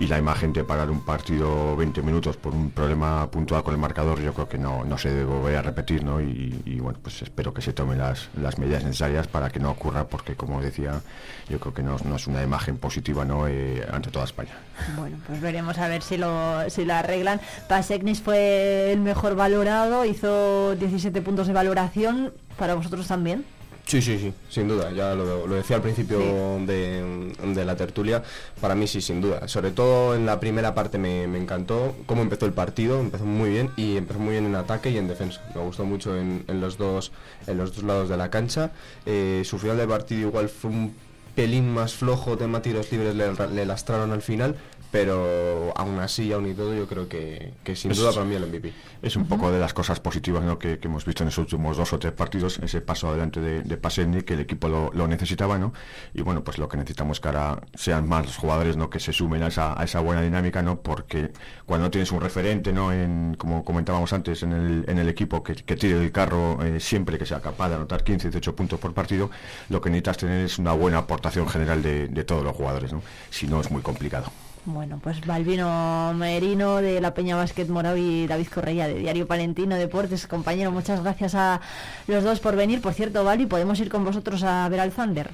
Speaker 6: Y la imagen de parar un partido 20 minutos por un problema puntual con el marcador yo creo que no, no se debe volver a repetir ¿no? y, bueno pues espero que se tomen las, las medidas necesarias para que no ocurra porque como decía yo creo que no, no es una imagen positiva ¿no? Eh, ante toda España
Speaker 1: bueno pues veremos a ver si lo, si lo arreglan Pasecnis fue el mejor valorado hizo 17 puntos de valoración para vosotros también
Speaker 7: Sí, sí, sí, sin duda. Ya lo, decía al principio de, la tertulia. Para mí sí, sin duda. Sobre todo en la primera parte me, encantó cómo empezó el partido. Empezó muy bien y empezó muy bien en ataque y en defensa. Me gustó mucho en, los, dos, en los dos lados de la cancha. Eh, su final del partido igual fue un pelín más flojo, tema tiros libres le lastraron al final, pero aún así, aún y todo, yo creo que, sin duda para mí el MVP.
Speaker 6: Es un poco de las cosas positivas que, hemos visto en esos últimos dos o tres partidos, ese paso adelante de, de que el equipo lo, necesitaba, ¿no? Y bueno, pues lo que necesitamos es que ahora sean más los jugadores, ¿no? Que se sumen a esa, a esa buena dinámica, ¿no? Porque cuando tienes un referente, ¿no? En, como comentábamos antes, en el, en el equipo que, que tire el carro eh, siempre que sea capaz de anotar 15, 18 puntos por partido, lo que necesitas tener es una buena aportación general de, de todos los jugadores, ¿no? Si no, es muy complicado.
Speaker 1: Bueno, pues Balvino Merino de la Peña Basket Morado y David Correia de Diario Palentino Deportes. Compañero, muchas gracias a los dos por venir. Por cierto, Balvi, ¿podemos ir con vosotros a ver al Thunder?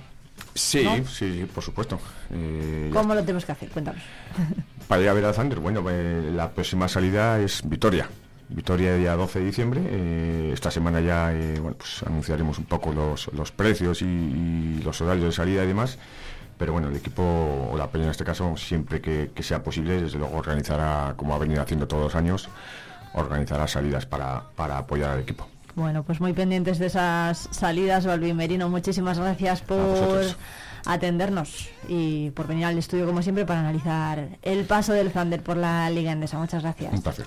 Speaker 6: Sí, sí, por supuesto.
Speaker 1: Eh, ¿Cómo lo tenemos que hacer? Cuéntanos.
Speaker 6: Para ir a ver al Thunder, bueno, eh, la próxima salida es Vitoria. Vitoria día 12 de diciembre. Eh, esta semana ya bueno, pues anunciaremos un poco los, los precios y, los horarios de salida y demás pero bueno, el equipo o la peña en este caso, siempre que, sea posible, desde luego organizará, como ha venido haciendo todos los años, organizará salidas para, apoyar al equipo.
Speaker 1: Bueno, pues muy pendientes de esas salidas, Balbi Merino, muchísimas gracias por atendernos y por venir al estudio como siempre para analizar el paso del Thunder por la Liga Endesa. Muchas gracias.
Speaker 6: Un placer.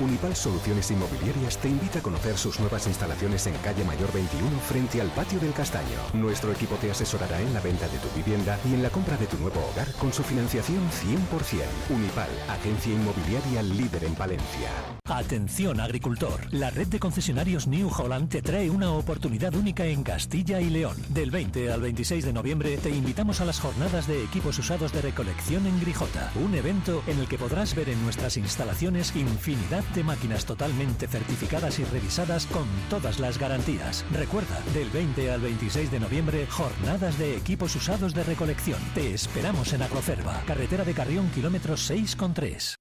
Speaker 8: Unipal Soluciones Inmobiliarias te invita a conocer sus nuevas instalaciones en calle Mayor 21 frente al patio del Castaño. Nuestro equipo te asesorará en la venta de tu vivienda y en la compra de tu nuevo hogar con su financiación 100%. Unipal, agencia inmobiliaria líder en Valencia.
Speaker 9: Atención agricultor, la red de concesionarios New Holland te trae una oportunidad única en Castilla y León. Del 20 al 26 de noviembre te invitamos a las jornadas de equipos usados de recolección en Grijota, un evento en el que podrás ver en nuestras instalaciones infinidad de máquinas totalmente certificadas y revisadas con todas las garantías. Recuerda, del 20 al 26 de noviembre, jornadas de equipos usados de recolección. Te esperamos en Agroferva, carretera de Carrión, kilómetro 6,3.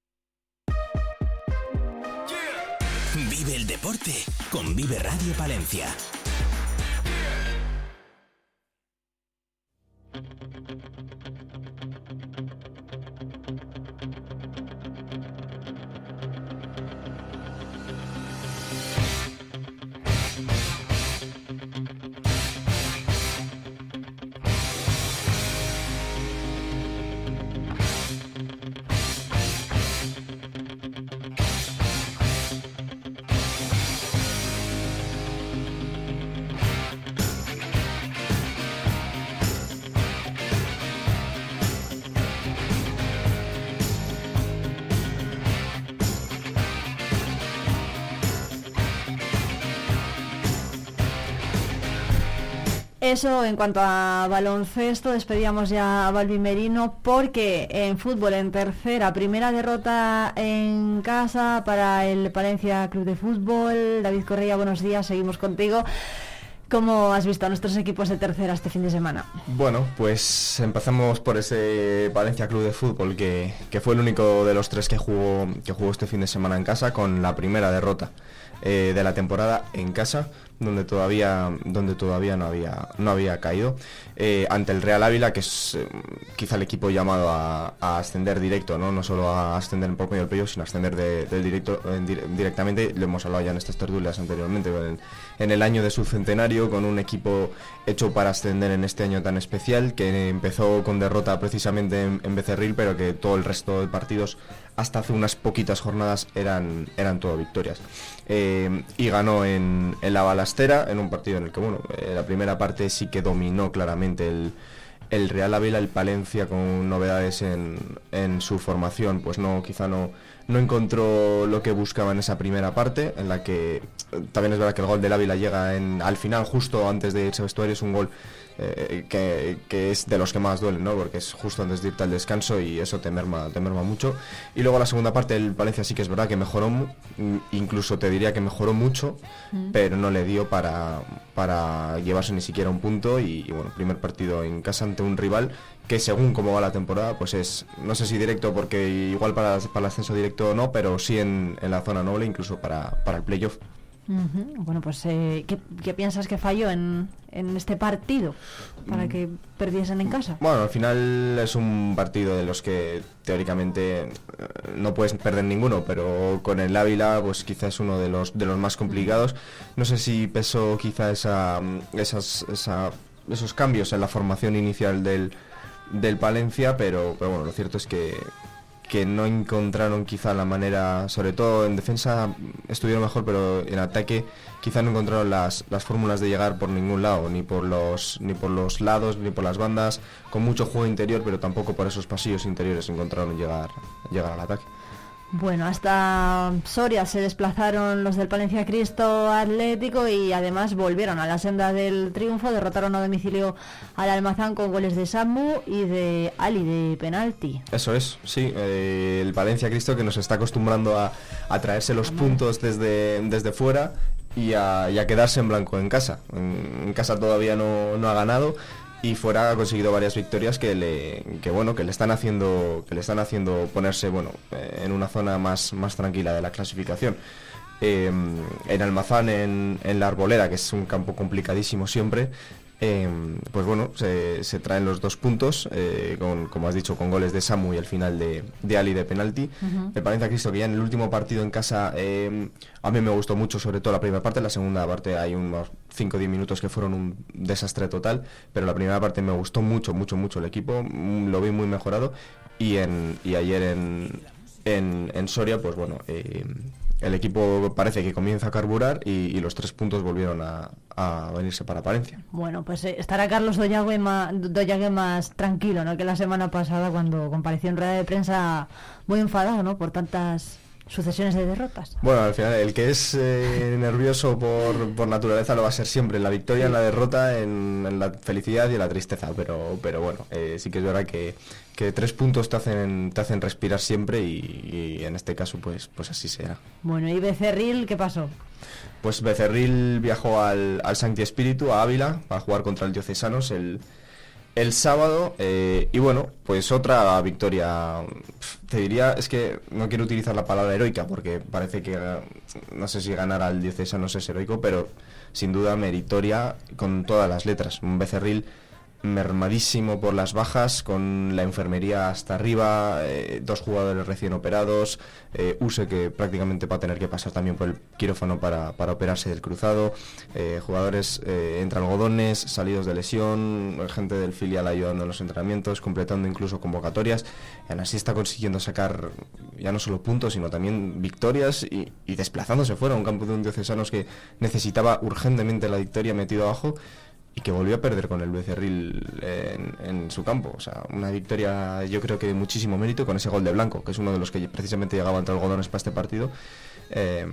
Speaker 2: deporte con Vive Radio Palencia.
Speaker 1: Eso en cuanto a baloncesto, despedíamos ya a Balbi Merino porque en fútbol en tercera, primera derrota en casa para el Palencia Club de Fútbol. David Correa, buenos días, seguimos contigo. ¿Cómo has visto a nuestros equipos de tercera este fin de semana?
Speaker 7: Bueno, pues empezamos por ese Valencia Club de Fútbol que, que fue el único de los tres que jugó, que jugó este fin de semana en casa con la primera derrota eh, de la temporada en casa donde todavía, donde todavía no, había, no había caído, eh, ante el Real Ávila, que es eh, quizá el equipo llamado a, ascender directo, ¿no? no solo a ascender por medio del sino a ascender del directo, directamente, lo hemos hablado ya en estas tertulias anteriormente, en, el año de su centenario, con un equipo hecho para ascender en este año tan especial, que empezó con derrota precisamente en, Becerril, pero que todo el resto de partidos hasta hace unas poquitas jornadas eran, eran todo victorias. Eh, y ganó en, en la bala en un partido en el que, bueno, la primera parte sí que dominó claramente el, el Real Ávila, el Palencia con novedades en, en, su formación, pues no, quizá no, no encontró lo que buscaba en esa primera parte, en la que eh, también es verdad que el gol del Ávila llega en, al final, justo antes de irse vestuario, es un gol eh, que, es de los que más duelen, ¿no? Porque es justo antes de irte al descanso y eso te merma, te merma mucho. Y luego la segunda parte del Valencia sí que es verdad que mejoró, incluso te diría que mejoró mucho, mm. pero no le dio para, para llevarse ni siquiera un punto y, bueno, primer partido en casa ante un rival que según cómo va la temporada, pues es, no sé si directo porque igual para, para el ascenso directo o no, pero sí en, en la zona noble, incluso para, para el playoff.
Speaker 1: Bueno, pues eh, ¿qué, piensas que falló en, en este partido para que perdiesen en casa?
Speaker 7: Bueno, al final es un partido de los que teóricamente eh, no puedes perder ninguno, pero con el Ávila pues quizás es uno de los, de los más complicados. No sé si pesó quizá esa, esas, esos cambios en la formación inicial del, del Palencia, pero, pero bueno, lo cierto es que que no encontraron quizá la manera, sobre todo en defensa estuvieron mejor, pero en ataque quizá no encontraron las, las fórmulas de llegar por ningún lado, ni por los ni por los lados, ni por las bandas, con mucho juego interior, pero tampoco por esos pasillos interiores encontraron llegar, llegar al ataque.
Speaker 1: Bueno, hasta Soria se desplazaron los del Palencia Cristo Atlético y además volvieron a la senda del triunfo, derrotaron a domicilio al Almazán con goles de Samu y de Ali de penalti.
Speaker 7: Eso es, sí, eh, el Palencia Cristo que nos está acostumbrando a, traerse los puntos desde, desde fuera y a, quedarse en blanco en casa. En, casa todavía no, no ha ganado y fuera ha conseguido varias victorias que le que bueno que le están haciendo que le están haciendo ponerse bueno eh, en una zona más más tranquila de la clasificación. Em, en Almazán en, en la Arboleda que es un campo complicadísimo siempre Em, pues bueno, se, traen los dos puntos, eh, con, como has dicho, con goles de Samu y el final de, de Ali de penalti. Me parece, Cristo, que ya en el último partido en casa em, a mí me gustó mucho, sobre todo la primera parte. La segunda parte hay unos 5 o 10 minutos que fueron un desastre total, pero la primera parte me gustó mucho, mucho, mucho el equipo, mm, lo vi muy mejorado. Y, en, y ayer en, en, en Soria, pues bueno, eh, el equipo parece que comienza a carburar y, los tres puntos volvieron a, venirse para Palencia.
Speaker 1: Bueno, pues eh, estará Carlos Doyague más, más tranquilo ¿no? que la semana pasada cuando compareció en rueda de prensa muy enfadado ¿no? por tantas sucesiones de derrotas.
Speaker 7: Bueno, al final el que es eh, nervioso por, naturaleza lo va a ser siempre, en la victoria, en la derrota, en, la felicidad y en la tristeza, pero, pero bueno, eh, sí que es verdad que, que, tres puntos te hacen, te hacen respirar siempre y, en este caso pues, pues así será.
Speaker 1: Bueno, ¿y Becerril qué pasó?
Speaker 7: Pues Becerril viajó al, al Sancti Espíritu, a Ávila, para jugar contra el Diocesanos el el sábado eh, y bueno, pues otra victoria, te diría, es que no quiero utilizar la palabra heroica porque parece que no sé si ganar al diocesano es heroico, pero sin duda meritoria con todas las letras. Un becerril mermadísimo por las bajas, con la enfermería hasta arriba, eh, dos jugadores recién operados, eh, Use que prácticamente va a tener que pasar también por el quirófano para, para operarse del cruzado, eh, jugadores entre algodones, salidos de lesión, gente del filial ayudando en los entrenamientos, completando incluso convocatorias, y así está consiguiendo sacar ya no solo puntos, sino también victorias y, y desplazándose fuera a un campo de un diocesanos que necesitaba urgentemente la victoria metido abajo y que volvió a perder con el Becerril en, su campo. O sea, una victoria yo creo que de muchísimo mérito con ese gol de Blanco, que es uno de los que precisamente llegaba entre algodones para este partido. Eh,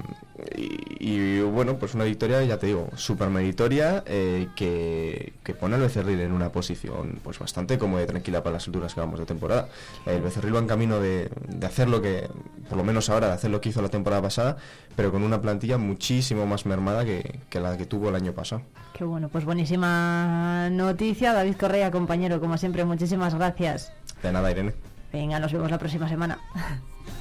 Speaker 7: y, bueno, pues una victoria, ya te digo, súper meritoria eh, que, pone al Becerril en una posición pues bastante cómoda y tranquila para las alturas que vamos de temporada. El Becerril va en camino de, de hacer lo que, por lo menos ahora, de hacer lo que hizo la temporada pasada, pero con una plantilla muchísimo más mermada que, que la que tuvo el año pasado.
Speaker 1: Qué bueno, pues buenísima noticia. David Correa, compañero, como siempre, muchísimas gracias.
Speaker 7: De nada, Irene.
Speaker 1: Venga, nos vemos la próxima semana.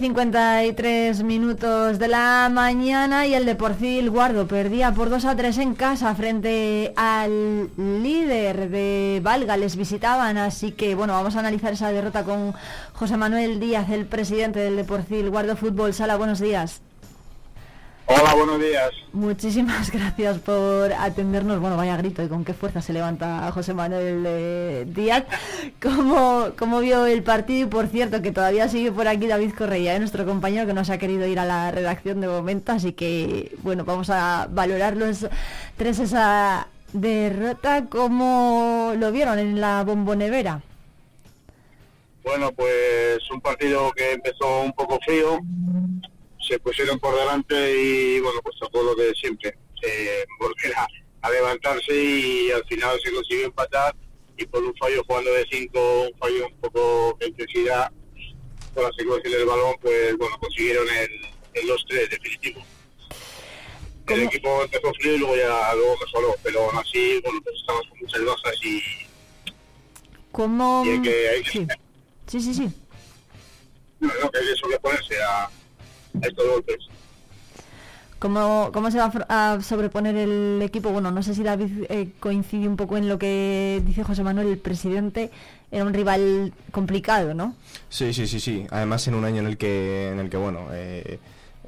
Speaker 1: 53 minutos de la mañana y el Deporcil Guardo perdía por 2 a 3 en casa frente al líder de Valga, les visitaban, así que bueno, vamos a analizar esa derrota con José Manuel Díaz, el presidente del Deporcil Guardo Fútbol Sala, buenos días.
Speaker 10: Hola, buenos días.
Speaker 1: Muchísimas gracias por atendernos. Bueno, vaya grito y con qué fuerza se levanta José Manuel eh, Díaz. ¿Cómo, ¿Cómo, vio el partido? Y por cierto, que todavía sigue por aquí David Correia, ¿eh? nuestro compañero que nos ha querido ir a la redacción de momento. Así que, bueno, vamos a valorarlos tras esa derrota. ¿Cómo lo vieron en la bombonevera?
Speaker 10: Bueno, pues un partido que empezó un poco frío se pusieron por delante y bueno, pues todo lo que siempre, eh, volver a, levantarse y al final se consiguió empatar y por un fallo jugando de 5, un fallo un poco de intensidad con la secuencia del balón, pues bueno, consiguieron el, el 2-3 definitivo. El equipo empezó frío y luego ya luego mejoró, pero aún así, bueno, pues estamos con muchas bajas y...
Speaker 1: ¿Cómo...?
Speaker 10: Y hay que,
Speaker 1: sí. sí, sí, sí.
Speaker 10: No, no, que hay que sobreponerse a estos golpes.
Speaker 1: ¿Cómo, ¿Cómo se va a sobreponer el equipo? Bueno, no sé si David eh, coincide un poco en lo que dice José Manuel, el presidente, era un rival complicado, ¿no?
Speaker 7: Sí, sí, sí, sí. Además en un año en el que, en el que bueno, eh,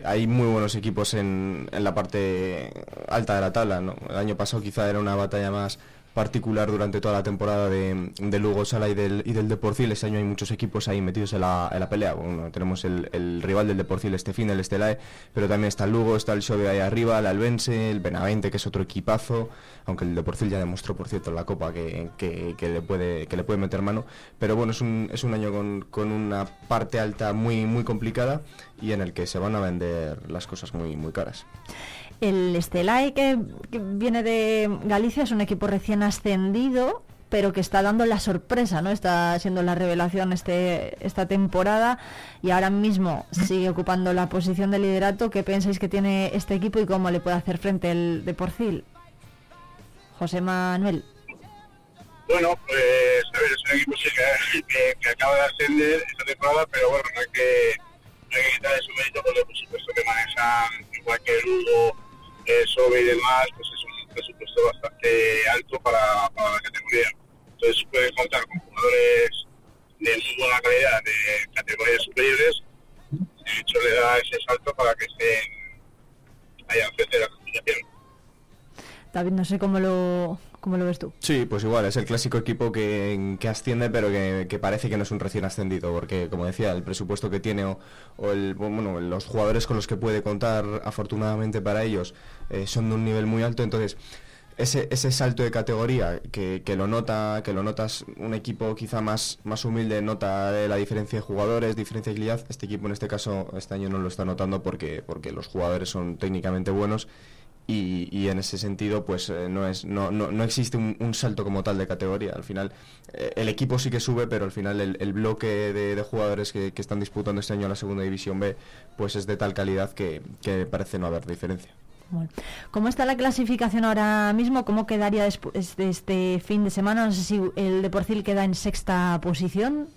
Speaker 7: hay muy buenos equipos en, en la parte alta de la tabla, ¿no? El año pasado quizá era una batalla más particular durante toda la temporada de, de Lugo Sala y del, y del Deporcil. Este año hay muchos equipos ahí metidos en la, en la pelea. Bueno, tenemos el, el, rival del Deporcil este fin, el Estelae, pero también está el Lugo, está el Xove ahí arriba, el Albense, el Benavente, que es otro equipazo, aunque el Deporcil ya demostró, por cierto, en la Copa que, que, que, le, puede, que le puede meter mano. Pero bueno, es un, es un año con, con una parte alta muy, muy complicada y en el que se van a vender las cosas muy, muy caras.
Speaker 1: El Estelae, que, viene de Galicia, es un equipo recién ascendido, pero que está dando la sorpresa, ¿no? Está siendo la revelación este, esta temporada y ahora mismo sigue ocupando la posición de liderato. ¿Qué pensáis que tiene este equipo y cómo le puede hacer frente el de Porcil? José Manuel.
Speaker 10: Bueno, pues a ver, es un equipo que, acaba de ascender esta temporada, pero bueno, no hay que, no hay que quitarle su mérito por supuesto que manejan, igual que el Eh, Sobe y demás, pues es un presupuesto bastante alto para, para la categoría. Entonces pueden contar con jugadores de muy buena calidad de categorías superiores, de hecho le da ese salto para que estén ahí al frente de la competición.
Speaker 1: David, no sé cómo lo, ¿Cómo lo ves tú?
Speaker 7: Sí, pues igual, es el clásico equipo que, asciende, pero que, parece que no es un recién ascendido, porque como decía, el presupuesto que tiene o, el, bueno, los jugadores con los que puede contar, afortunadamente para ellos, eh, son de un nivel muy alto, entonces ese, ese salto de categoría que, lo nota, que lo notas un equipo quizá más, más humilde, nota la diferencia de jugadores, diferencia de calidad, este equipo en este caso este año no lo está notando porque, porque los jugadores son técnicamente buenos y, en ese sentido pues eh, no es no, no, existe un, salto como tal de categoría al final eh, el equipo sí que sube pero al final el, bloque de, jugadores que, están disputando este año la segunda división B pues es de tal calidad que, parece no haber diferencia
Speaker 1: ¿Cómo está la clasificación ahora mismo? ¿Cómo quedaría después de este fin de semana? No sé si el de Porcil queda en sexta posición.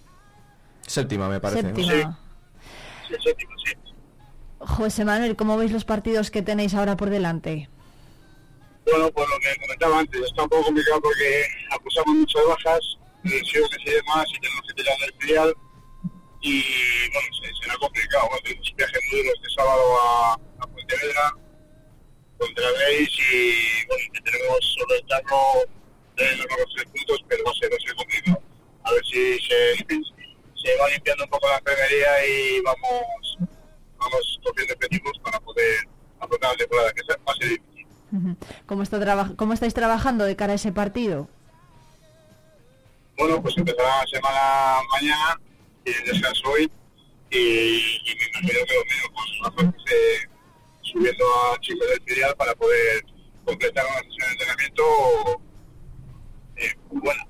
Speaker 7: Séptima, me parece.
Speaker 1: Séptima. séptima, sí. José Manuel, ¿cómo veis los partidos que tenéis ahora por delante?
Speaker 10: Bueno, pues lo que comentaba antes, está un poco complicado porque acusamos mucho de bajas, lesiones y demás, y tenemos que tirar del filial. Y bueno, se, será complicado. Bueno, tenemos un viaje muy duro este sábado a, a contra Reis y bueno, tenemos solventarlo de los tres puntos, pero va a ser, va a complicado. A ver si se, se va limpiando un poco la enfermería y vamos objetivos para poder afrontar la temporada, que va a ser difícil.
Speaker 1: ¿Cómo, está ¿Cómo estáis trabajando de cara a ese partido?
Speaker 10: Bueno, pues empezará la semana mañana, y descanso hoy, y, y me imagino que lo mismo, con pues, eh, subiendo a chicos del filial para poder completar una sesión de entrenamiento eh, buena.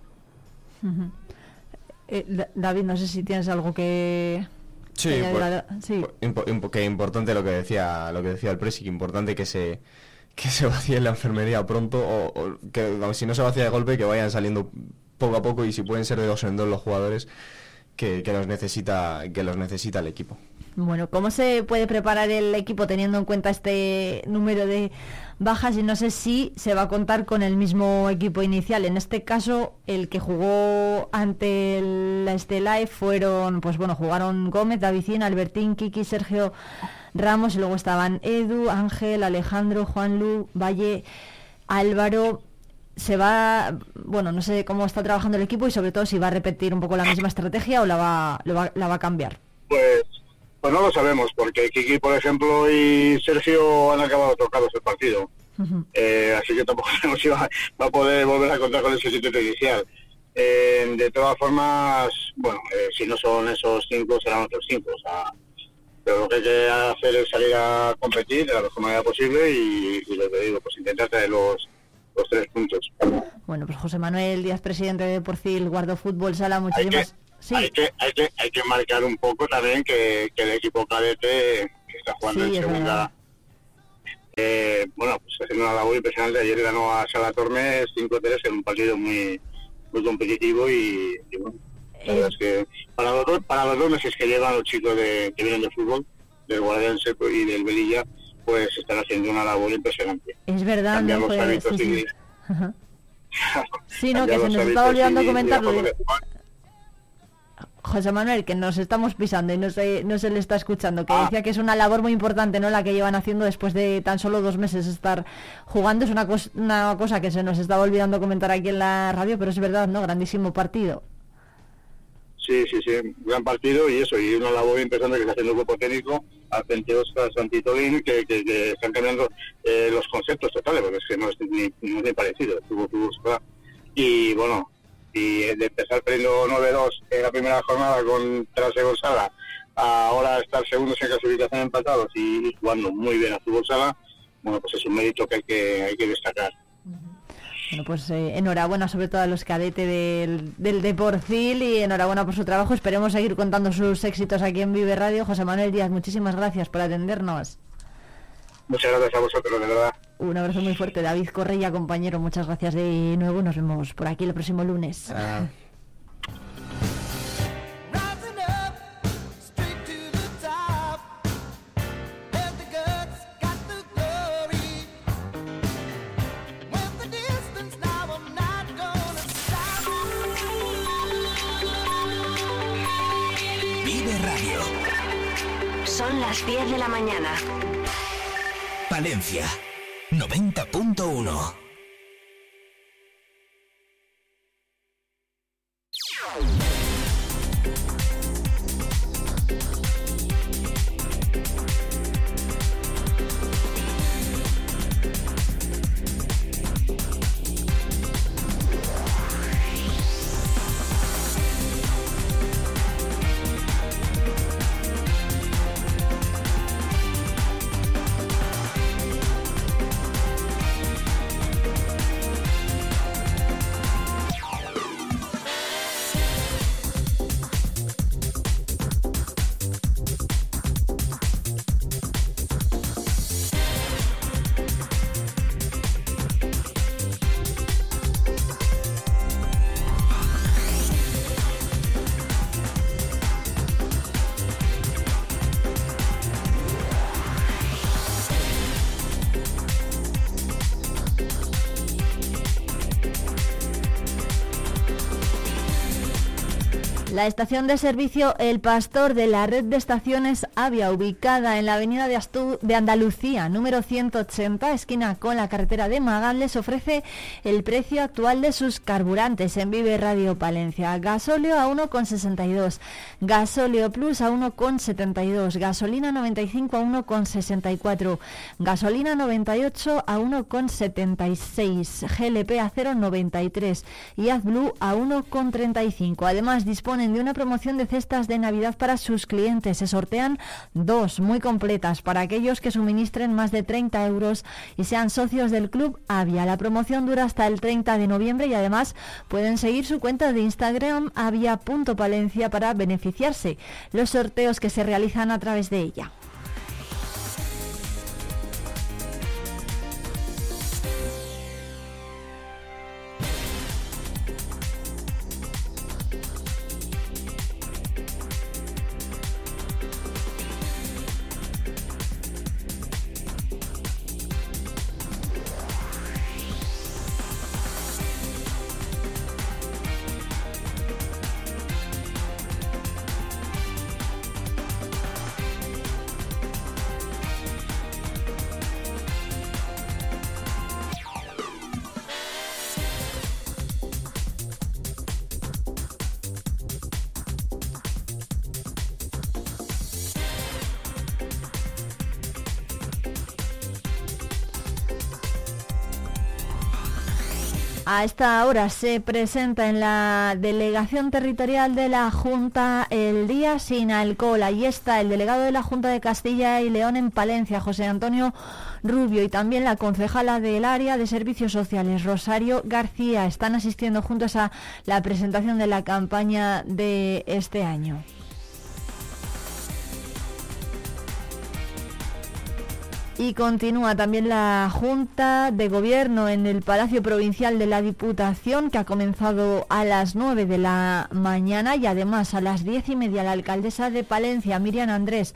Speaker 1: Eh, David, no sé si tienes algo que,
Speaker 7: Sí, pues, que importante lo que decía lo que decía el presi, que importante que se que se vacíe la enfermería pronto o, que si no se vacía de golpe que vayan saliendo poco a poco y si pueden ser de dos en dos los jugadores que, que los necesita que los necesita el equipo.
Speaker 1: Bueno, ¿cómo se puede preparar el equipo teniendo en cuenta este número de bajas y no sé si se va a contar con el mismo equipo inicial? En este caso, el que jugó ante la Estelae fueron, pues bueno, jugaron Gómez, Davicín, Albertín, Kiki, Sergio Ramos y luego estaban Edu, Ángel, Alejandro, Juan Lu, Valle, Álvaro, se va, bueno, no sé cómo está trabajando el equipo y sobre todo si va a repetir un poco la misma estrategia o la va, la va a cambiar.
Speaker 10: Pues pues no lo sabemos, porque Kiki, por ejemplo, y Sergio han acabado tocados el partido. Eh, así que tampoco sabemos si va, a poder volver a contar con ese sitio inicial. Eh, de todas formas, bueno, eh, si no son esos cinco, serán otros cinco. O sea, pero lo que hay que hacer es salir a competir de la mejor manera posible y, lo que digo, pues intentar traer los, los tres puntos.
Speaker 1: Bueno, pues José Manuel Díaz, presidente de Porcil, Guardo Fútbol Sala, muchísimas
Speaker 10: hay, que, hay, que, hay que marcar un poco también que, el equipo cadete que está jugando en segunda, eh, bueno, pues haciendo una labor impresionante. Ayer ganó a Sala Tormes 5-3 en un partido muy muy competitivo y, bueno, la verdad es que para los, dos, para los dos meses que llevan los chicos de, que vienen de fútbol, del Guardianse y del Velilla, pues están haciendo una labor impresionante.
Speaker 1: Es verdad, no, pues, sí, sí. no, que se nos está olvidando comentarlo. José Manuel, que nos estamos pisando y no se, no se le está escuchando, que ah. decía que es una labor muy importante, ¿no? La que llevan haciendo después de tan solo dos meses estar jugando. Es una, una cosa que se nos estaba olvidando comentar aquí en la radio, pero es verdad, ¿no? Grandísimo partido.
Speaker 10: Sí, sí, sí, gran partido y eso, y una labor importante que está haciendo el grupo técnico al frente de Oscar Santitolín, que, que, están cambiando eh, los conceptos totales, porque es que no es ni, ni parecido. Y bueno, y de empezar perdiendo 9-2 en la primera jornada contra Segor Sala, ahora estar segundos en clasificación empatados y, jugando muy bien a fútbol sala, bueno, pues es un mérito que hay que, hay que destacar.
Speaker 1: Bueno, pues eh, enhorabuena sobre todo a los cadetes del, del Deporcil y enhorabuena por su trabajo. Esperemos seguir contando sus éxitos aquí en Vive Radio. José Manuel Díaz, muchísimas gracias por atendernos.
Speaker 10: Muchas gracias a vosotros, de verdad.
Speaker 1: Un abrazo muy fuerte, David Correa, compañero. Muchas gracias de nuevo. Nos vemos por aquí el próximo lunes. Ah.
Speaker 11: Son las 10 de la mañana.
Speaker 2: Valencia. 90.1
Speaker 1: Estación de servicio El Pastor de la red de estaciones Avia, ubicada en la avenida de, de Andalucía, número 180, esquina con la carretera de Magal, les ofrece el precio actual de sus carburantes en Vive Radio Palencia. Gasóleo a 1,62, gasóleo plus a 1,72, gasolina 95 a 1,64, gasolina 98 a 1,76, GLP a 0,93 y AdBlue a 1,35. Además dispone de una promoción de cestas de Navidad para sus clientes. Se sortean dos muy completas para aquellos que suministren más de 30 euros y sean socios del Club Avia. La promoción dura hasta el 30 de noviembre y además pueden seguir su cuenta de Instagram avia.palencia para beneficiarse los sorteos que se realizan a través de ella. Esta hora se presenta en la delegación territorial de la Junta el Día Sin Alcohol. Ahí está el delegado de la Junta de Castilla y León en Palencia, José Antonio Rubio, y también la concejala del área de servicios sociales, Rosario García. Están asistiendo juntos a la presentación de la campaña de este año. Y continúa también la Junta de Gobierno en el Palacio Provincial de la Diputación, que ha comenzado a las 9 de la mañana y además a las 10 y media la alcaldesa de Palencia, Miriam Andrés,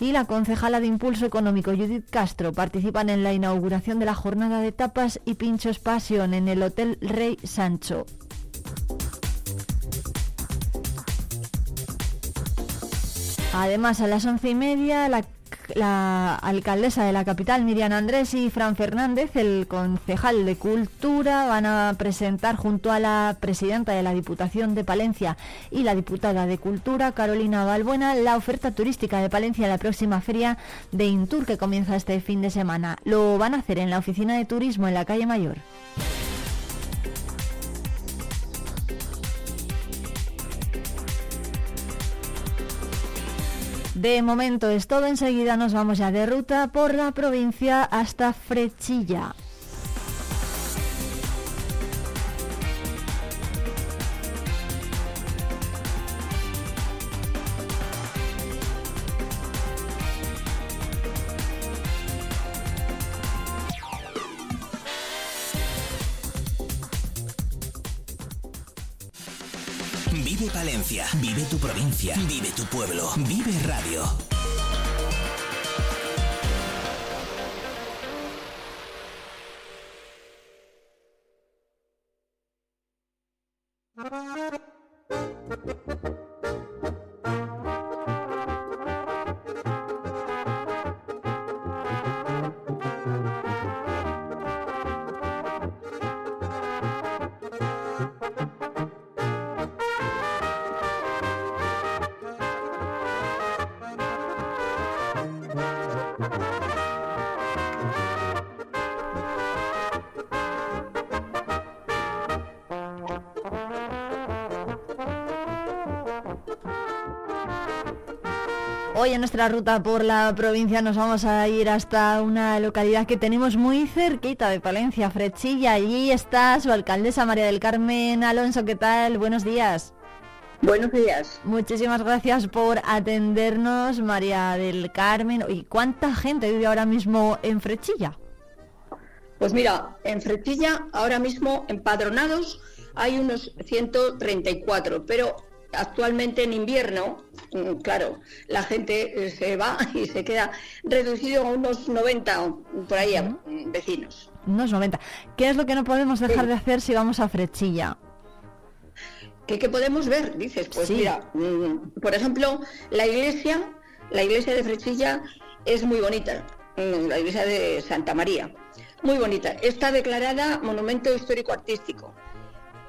Speaker 1: y la concejala de Impulso Económico, Judith Castro, participan en la inauguración de la jornada de tapas y pinchos Pasión en el Hotel Rey Sancho. Además, a las once y media, la la alcaldesa de la capital, Miriam Andrés, y Fran Fernández, el concejal de Cultura, van a presentar junto a la presidenta de la Diputación de Palencia y la diputada de Cultura, Carolina Balbuena, la oferta turística de Palencia en la próxima feria de Intur que comienza este fin de semana. Lo van a hacer en la oficina de turismo en la calle Mayor. De momento es todo, enseguida nos vamos ya de ruta por la provincia hasta Frechilla.
Speaker 2: Vive tu provincia, vive tu pueblo, vive radio.
Speaker 1: Nuestra ruta por la provincia nos vamos a ir hasta una localidad que tenemos muy cerquita de Palencia, Frechilla. Allí está su alcaldesa María del Carmen Alonso. ¿Qué tal? Buenos días.
Speaker 12: Buenos días.
Speaker 1: Muchísimas gracias por atendernos, María del Carmen. ¿Y cuánta gente vive ahora mismo en Frechilla?
Speaker 12: Pues mira, en Frechilla ahora mismo empadronados hay unos 134, pero actualmente en invierno, mm, claro, la gente eh, se va y se queda reducido a unos 90 por ahí mm, vecinos.
Speaker 1: Unos 90. ¿Qué es lo que no podemos dejar de hacer si vamos a Frechilla?
Speaker 12: ¿Qué, podemos ver? Dices, pues mira, mm, por ejemplo, la iglesia, la iglesia de Frechilla es muy bonita, la iglesia de Santa María, muy bonita. Está declarada monumento histórico artístico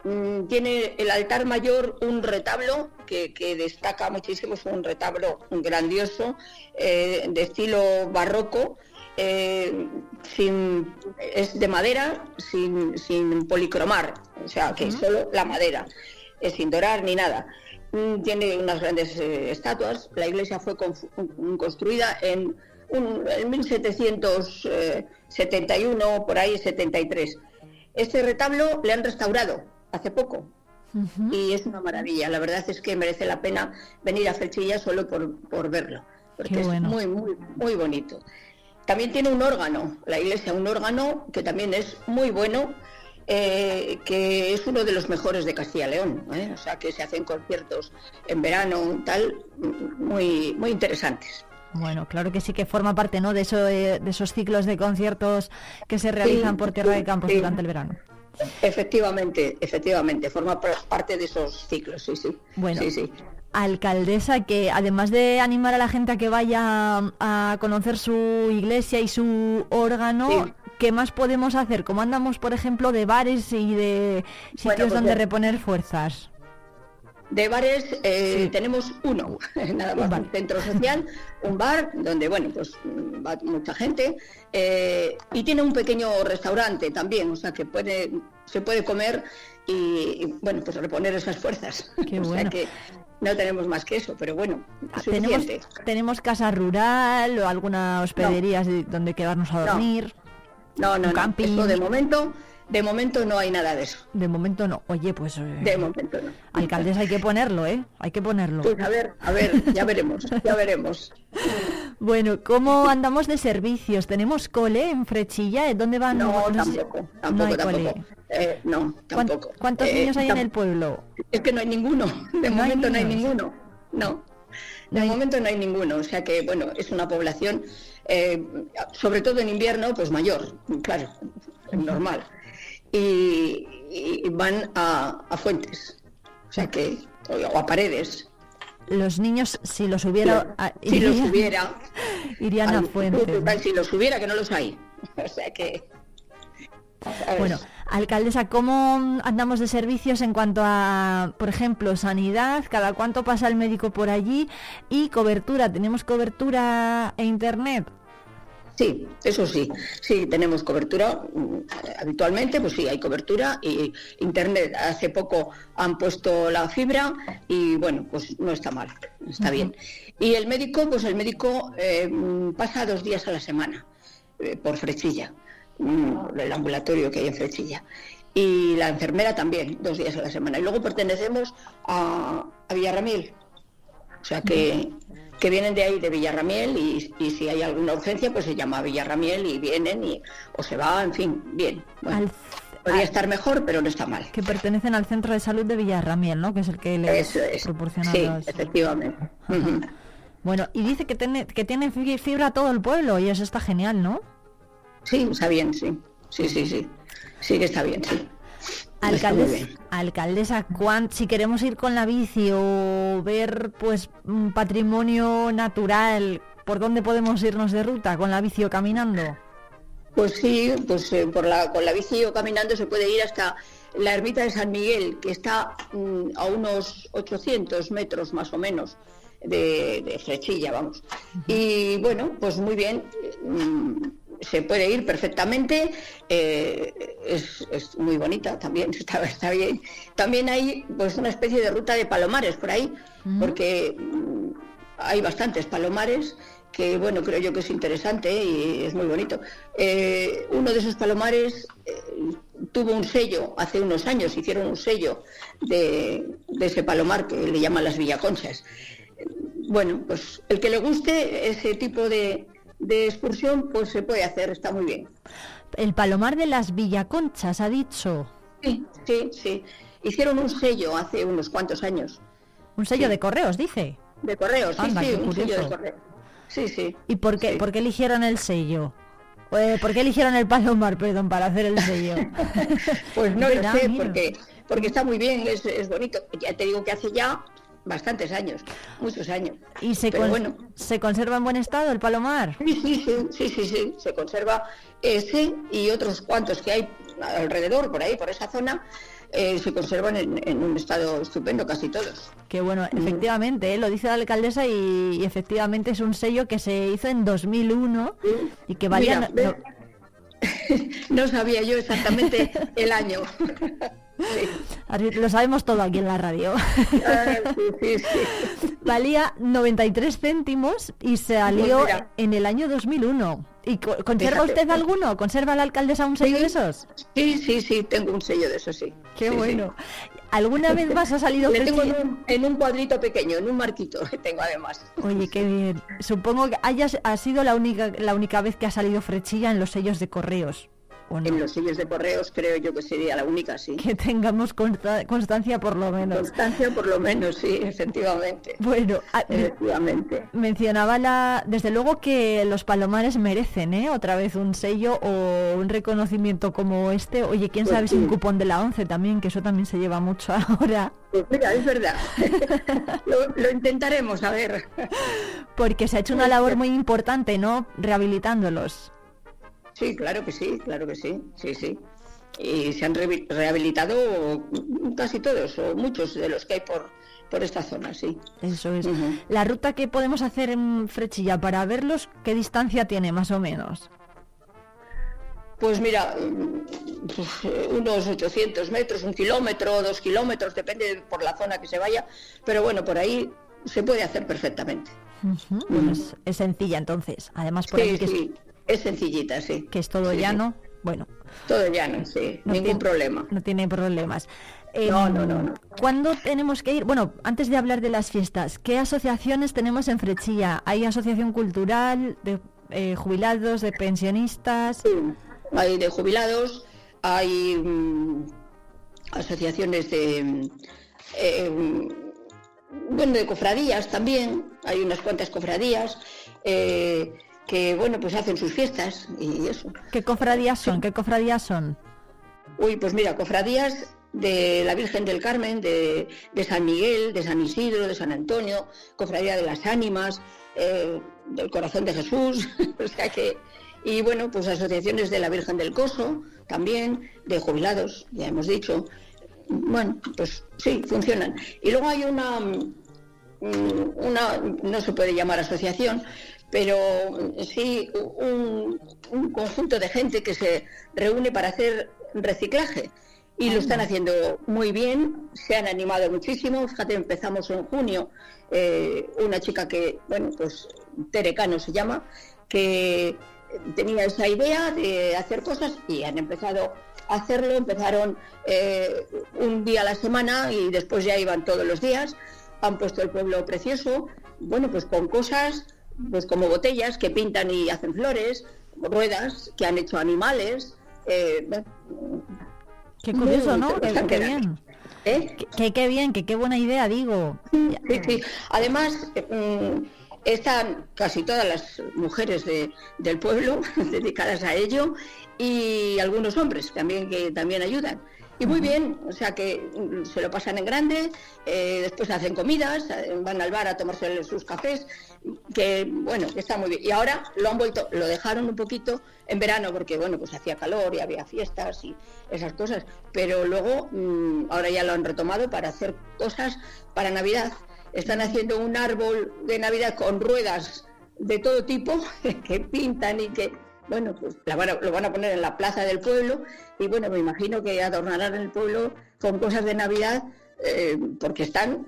Speaker 12: Mm, tiene el altar mayor un retablo que, destaca muchísimo, es un retablo grandioso eh, de estilo barroco, eh, sin, es de madera sin, policromar, o sea que solo la madera, es sin dorar ni nada. Mm, tiene unas grandes eh, estatuas, la iglesia fue construida en, en 1771, por ahí 73. Este retablo le han restaurado hace poco. Y es una maravilla. La verdad es que merece la pena venir a Felchilla solo por, verlo, porque es muy, muy, muy bonito. También tiene un órgano, la iglesia, un órgano que también es muy bueno, eh, que es uno de los mejores de Castilla y León. ¿eh? O sea, que se hacen conciertos en verano, tal, muy, muy interesantes.
Speaker 1: Bueno, claro que sí que forma parte, ¿no? De, eso, de, esos ciclos de conciertos que se realizan por Tierra de Campos durante el verano.
Speaker 12: Efectivamente, efectivamente, forma parte de esos ciclos, sí, sí.
Speaker 1: Bueno, sí, alcaldesa, que además de animar a la gente a que vaya a conocer su iglesia y su órgano, ¿qué más podemos hacer? ¿Cómo andamos, por ejemplo, de bares y de sitios pues donde reponer fuerzas?
Speaker 12: De bares eh, tenemos uno, nada más, un, centro social, un bar donde, bueno, pues va mucha gente eh, y tiene un pequeño restaurante también, o sea que puede, se puede comer y, bueno, pues reponer esas fuerzas. o sea que no tenemos más que eso, pero bueno,
Speaker 1: ah, ¿Tenemos, ¿Tenemos casa rural o alguna hospedería donde quedarnos a dormir?
Speaker 12: No, no, no, camping. de momento de momento no hay nada de eso.
Speaker 1: De momento no. Oye, pues...
Speaker 12: Eh, de momento no.
Speaker 1: Alcaldesa, hay que ponerlo, ¿eh? Hay que ponerlo.
Speaker 12: Pues a ver, a ver, ya veremos, ya veremos.
Speaker 1: Bueno, ¿cómo andamos de servicios? ¿Tenemos cole en Frechilla? ¿Dónde van?
Speaker 12: No, tampoco, tampoco, no hay tampoco. Eh, no, tampoco.
Speaker 1: ¿Cuántos eh, niños hay en el pueblo?
Speaker 12: Es que no hay ninguno. De momento no hay ninguno. No. De momento no hay ninguno. O sea que, bueno, es una población, sobre todo en invierno, pues mayor, claro, normal y, van a, fuentes, o sea que, o, a paredes.
Speaker 1: Los niños, si los hubiera,
Speaker 12: si los hubiera,
Speaker 1: irían a fuentes.
Speaker 12: Si los hubiera, que no los hay. O sea que.
Speaker 1: Bueno, alcaldesa, ¿cómo andamos de servicios en cuanto a, por ejemplo, sanidad? ¿Cada cuánto pasa el médico por allí? Y cobertura, ¿tenemos cobertura e internet?
Speaker 12: Sí, eso sí, sí, tenemos cobertura mm, habitualmente, pues sí, hay cobertura y Internet. Hace poco han puesto la fibra y bueno, pues no está mal, está bien. Y el médico, pues el médico eh, pasa dos días a la semana eh, por Frechilla, mm, el ambulatorio que hay en Frechilla. Y la enfermera también, dos días a la semana. Y luego pertenecemos a, a Villarramiel, o sea que que vienen de ahí, de Villarramiel, y, si hay alguna urgencia, pues se llama a Villarramiel y vienen y, o se va, en fin, bien. podría estar mejor, pero no está mal.
Speaker 1: Que pertenecen al Centro de Salud de Villarramiel, ¿no? Que es el que les proporciona
Speaker 12: sí, efectivamente.
Speaker 1: Bueno, y dice que tiene, que tiene fibra todo el pueblo, y eso está genial, ¿no?
Speaker 12: Sí, está bien, sí. Sí, sí, sí. Sí que está bien, sí.
Speaker 1: Alcaldesa, alcaldesa si queremos ir con la bici o ver pues un patrimonio natural, ¿por dónde podemos irnos de ruta? ¿Con la bici o caminando?
Speaker 12: Pues sí, pues eh, por la, con la bici o caminando se puede ir hasta la ermita de San Miguel, que está mm, a unos 800 metros más o menos de, de Frechilla, vamos. Y bueno, pues muy bien. Mm, se puede ir perfectamente, eh, es, muy bonita también, está, está, bien. También hay pues una especie de ruta de palomares por ahí, porque mm, hay bastantes palomares que bueno, creo yo que es interesante y es muy bonito. Eh, uno de esos palomares eh, tuvo un sello hace unos años, hicieron un sello de, ese palomar que le llaman las Villaconchas. Bueno, pues el que le guste ese tipo de, de excursión, pues se puede hacer, está muy bien.
Speaker 1: El palomar de las Villaconchas, ha dicho.
Speaker 12: Sí, sí, sí. Hicieron un sello hace unos cuantos años.
Speaker 1: ¿Un sello de correos, dice?
Speaker 12: De correos, sí, sí, un sello de correos. Sí, sí.
Speaker 1: ¿Y por qué, ¿por qué eligieron el sello? Eh, ¿Por qué eligieron el palomar, perdón, para hacer el sello?
Speaker 12: pues no lo sé, porque, porque está muy bien, es, es bonito. Ya te digo que hace ya bastantes años, muchos años.
Speaker 1: ¿Y se, bueno, se conserva en buen estado el palomar?
Speaker 12: Sí, sí, sí, se conserva ese y otros cuantos que hay alrededor, por ahí, por esa zona, eh, se conservan en, un estado estupendo, casi todos.
Speaker 1: Qué bueno, efectivamente, ¿eh? lo dice la alcaldesa y, efectivamente es un sello que se hizo en 2001 y que valía...
Speaker 12: no sabía yo exactamente el año.
Speaker 1: Lo sabemos todo aquí en la radio. Ah, Valía 93 céntimos y se salió pues en el año 2001. ¿Y conserva usted alguno? ¿Conserva la alcaldesa un sello de esos?
Speaker 12: Sí, sí, sí, tengo un sello de esos, sí.
Speaker 1: Qué bueno. ¿Alguna vez más ha salido
Speaker 12: Le tengo en un, cuadrito pequeño, en un marquito que tengo además.
Speaker 1: Oye, qué bien. Supongo que hayas, ha sido la única, la única vez que ha salido frechilla en los sellos de correos.
Speaker 12: En los sellos de correos creo yo que sería la única, sí.
Speaker 1: Que tengamos constancia por lo menos.
Speaker 12: Constancia por lo menos, sí, efectivamente.
Speaker 1: Bueno,
Speaker 12: efectivamente.
Speaker 1: Mencionaba la, desde luego que los palomares merecen, ¿eh? Otra vez un sello o un reconocimiento como este. Oye, quién pues sabe si un cupón de la 11 también, que eso también se lleva mucho ahora.
Speaker 12: Pues mira, es verdad. lo, intentaremos, a ver.
Speaker 1: Porque se ha hecho una labor muy importante, ¿no? Rehabilitándolos.
Speaker 12: Sí, claro que sí, claro que sí, sí, sí. Y se han rehabilitado casi todos o muchos de los que hay por, por esta zona, sí.
Speaker 1: Eso es. La ruta que podemos hacer en Frechilla para verlos, ¿qué distancia tiene más o menos?
Speaker 12: Pues mira, unos 800 metros, un kilómetro, dos kilómetros, depende por la zona que se vaya, pero bueno, por ahí se puede hacer perfectamente.
Speaker 1: es, sencilla entonces, además por ahí que
Speaker 12: es sencillita, sí.
Speaker 1: Que es todo llano. Bueno.
Speaker 12: Todo llano, sí. Ningún problema.
Speaker 1: No tiene problemas.
Speaker 12: no, no, no, no.
Speaker 1: ¿Cuándo tenemos que ir? Bueno, antes de hablar de las fiestas, ¿qué asociaciones tenemos en Frechilla? ¿Hay asociación cultural de eh, jubilados, de pensionistas?
Speaker 12: Sí, hay de jubilados, hay mm, asociaciones de... Eh, bueno, de cofradías también, hay unas cuantas cofradías. Eh, que bueno, pues hacen sus fiestas y eso.
Speaker 1: ¿Qué cofradías son? ¿Qué cofradías son?
Speaker 12: Uy, pues mira, cofradías de la Virgen del Carmen, de, San Miguel, de San Isidro, de San Antonio, cofradía de las ánimas, eh, del corazón de Jesús, o sea que, y bueno, pues asociaciones de la Virgen del Coso, también, de jubilados, ya hemos dicho. Bueno, pues sí, funcionan. Y luego hay una, mm, una, no se puede llamar asociación, pero sí un, conjunto de gente que se reúne para hacer reciclaje. Y lo están haciendo muy bien, se han animado muchísimo. Fíjate, empezamos en junio, eh, una chica que, bueno, pues Terecano se llama, que tenía esa idea de hacer cosas y han empezado a hacerlo, empezaron eh, un día a la semana y después ya iban todos los días, han puesto el pueblo precioso, bueno, pues con cosas pues como botellas que pintan y hacen flores, ruedas que han hecho animales. Eh,
Speaker 1: qué curioso, ¿no? Qué, bien. ¿Eh? Qué, bien, qué, qué buena idea, digo.
Speaker 12: Sí, sí. Además, mm, están casi todas las mujeres del pueblo dedicadas a ello y algunos hombres también que también ayudan. Y muy bien, o sea que mm, se lo pasan en grande, eh, después hacen comidas, eh, van al bar a tomarse sus cafés, que bueno, está muy bien. Y ahora lo han vuelto, lo dejaron un poquito en verano porque bueno, pues hacía calor y había fiestas y esas cosas, pero luego mm, ahora ya lo han retomado para hacer cosas para Navidad. Están haciendo un árbol de Navidad con ruedas de todo tipo que pintan y que bueno, pues lo van a poner en la plaza del pueblo y bueno, me imagino que adornarán el pueblo con cosas de Navidad eh, porque están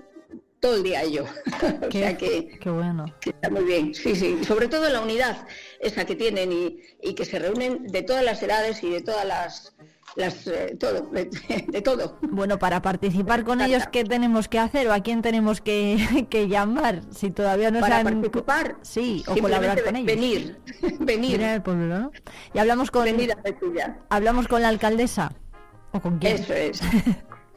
Speaker 12: todo el día ello. o sea que,
Speaker 1: qué bueno.
Speaker 12: está muy bien, sí, sí. Sobre todo la unidad esa que tienen y, y que se reúnen de todas las edades y de todas las las, eh, todo, de, todo.
Speaker 1: Bueno, para participar con ellos, ¿qué tenemos que hacer o a quién tenemos que, que llamar? Si todavía no
Speaker 12: para
Speaker 1: han...
Speaker 12: participar,
Speaker 1: sí, o colaborar con ellos.
Speaker 12: Venir, venir.
Speaker 1: al pueblo, ¿no? Y hablamos con...
Speaker 12: Venir a
Speaker 1: Hablamos con la alcaldesa. ¿O con quién?
Speaker 12: Eso es.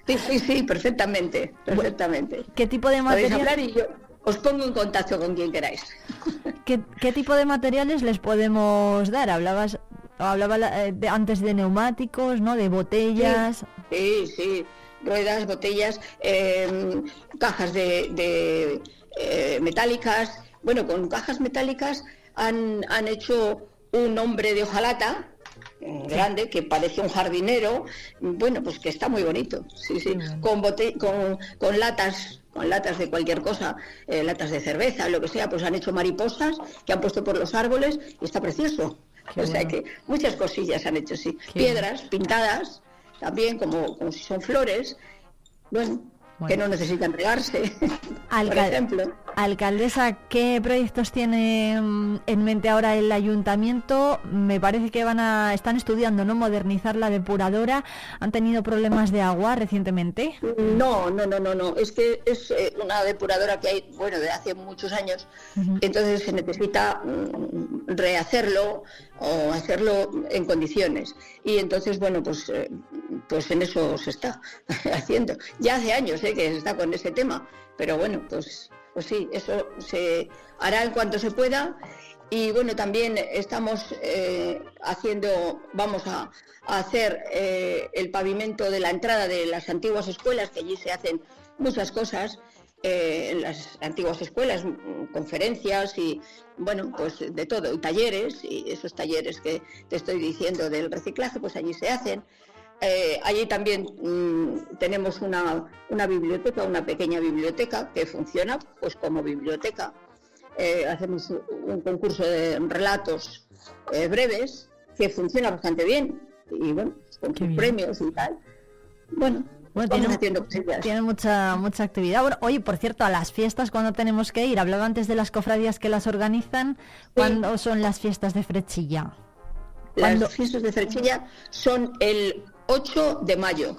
Speaker 12: Sí, sí, sí, perfectamente, perfectamente.
Speaker 1: ¿Qué tipo de material?
Speaker 12: y yo os pongo en contacto con quien queráis.
Speaker 1: ¿Qué, ¿Qué, tipo de materiales les podemos dar? Hablabas Hablaba eh, antes de neumáticos, ¿no? De botellas.
Speaker 12: Sí, sí, ruedas, botellas, em, cajas de, eh, metálicas. Bueno, con cajas metálicas han, han hecho un hombre de hojalata eh, grande que parece un jardinero. Bueno, pues que está muy bonito. Sí, sí. Con, con, con latas con latas de cualquier cosa, latas de cerveza, lo que sea, pues han hecho mariposas que han puesto por los árboles y está precioso o sea que muchas cosillas han hecho, sí. Piedras pintadas, también como, como si son flores. Bueno, que no necesitan regarse, por ejemplo.
Speaker 1: Alcaldesa, ¿qué proyectos tiene mm, en mente ahora el ayuntamiento? Me parece que van a están estudiando no modernizar la depuradora. ¿Han tenido problemas de agua recientemente?
Speaker 12: No, no, no, no, no. Es que es eh, una depuradora que hay, bueno, de hace muchos años. Entonces se necesita mm, rehacerlo o hacerlo en condiciones. Y entonces, bueno, pues, eh, pues en eso se está haciendo. Ya hace años eh, que se está con ese tema, pero bueno, pues, pues sí, eso se hará en cuanto se pueda. Y bueno, también estamos eh, haciendo, vamos a, hacer el pavimento de la entrada de las antiguas escuelas, que allí se hacen muchas cosas. en las antiguas escuelas, conferencias y bueno, pues de todo, y talleres, y esos talleres que te estoy diciendo del reciclaje, pues allí se hacen. Eh, allí también mm, tenemos una, una, biblioteca, una pequeña biblioteca que funciona pues como biblioteca. Eh, hacemos un concurso de relatos eh, breves que funciona bastante bien y bueno, con premios y tal. Bueno, bueno,
Speaker 1: tiene, mucha mucha actividad. Bueno, oye, por cierto, a las fiestas, cuando tenemos que ir? Hablaba antes de las cofradías que las organizan. ¿Cuándo son las fiestas de Frechilla?
Speaker 12: Las fiestas de Frechilla son el 8 de mayo.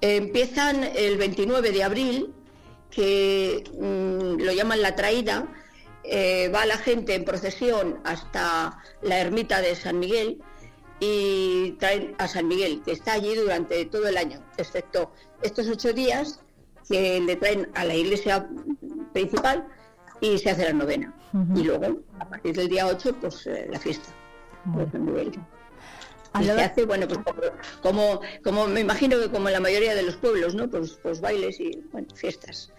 Speaker 12: empiezan el 29 de abril, que mm, lo llaman la traída. Eh, va la gente en procesión hasta la ermita de San Miguel y traen a San Miguel, que está allí durante todo el año, excepto estos ocho días que le traen a la iglesia principal y se hace la novena. Y luego, a partir del día 8, pues eh, la fiesta San Miguel. Se hace, bueno, pues como, como me imagino que como en la mayoría de los pueblos, ¿no? Pues, pues bailes y bueno, fiestas.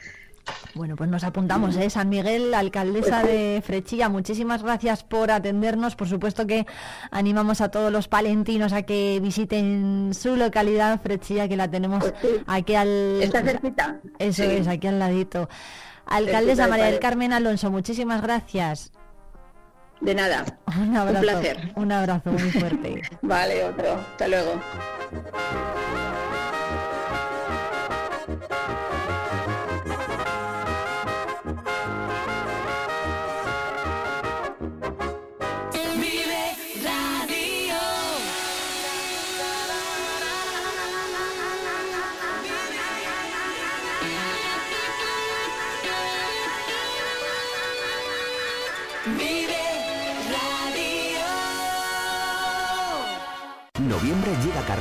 Speaker 1: Bueno, pues nos apuntamos, ¿eh? San Miguel, alcaldesa pues de Frechilla, muchísimas gracias por atendernos. Por supuesto que animamos a todos los palentinos a que visiten su localidad, Frechilla, que la tenemos pues aquí al...
Speaker 12: Está cerquita.
Speaker 1: Eso es, aquí al ladito. Alcaldesa María del Carmen Alonso, muchísimas gracias.
Speaker 12: De nada. Un abrazo. Un placer.
Speaker 1: Un abrazo muy fuerte.
Speaker 12: vale, otro. Hasta luego.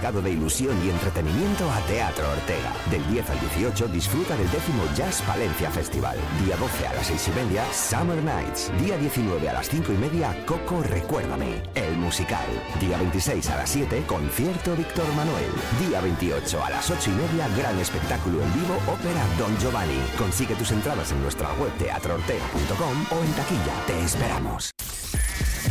Speaker 8: Cargado de ilusión y entretenimiento a Teatro Ortega. Del 10 al 18 disfruta del décimo Jazz Valencia Festival. Día 12 a las 6 y media, Summer Nights. Día 19 a las 5 y media, Coco Recuérdame, el musical. Día 26 a las 7, concierto Víctor Manuel. Día 28 a las 8 y media, gran espectáculo en vivo, ópera Don Giovanni. Consigue tus entradas en nuestra web teatroortega.com o en taquilla. Te esperamos.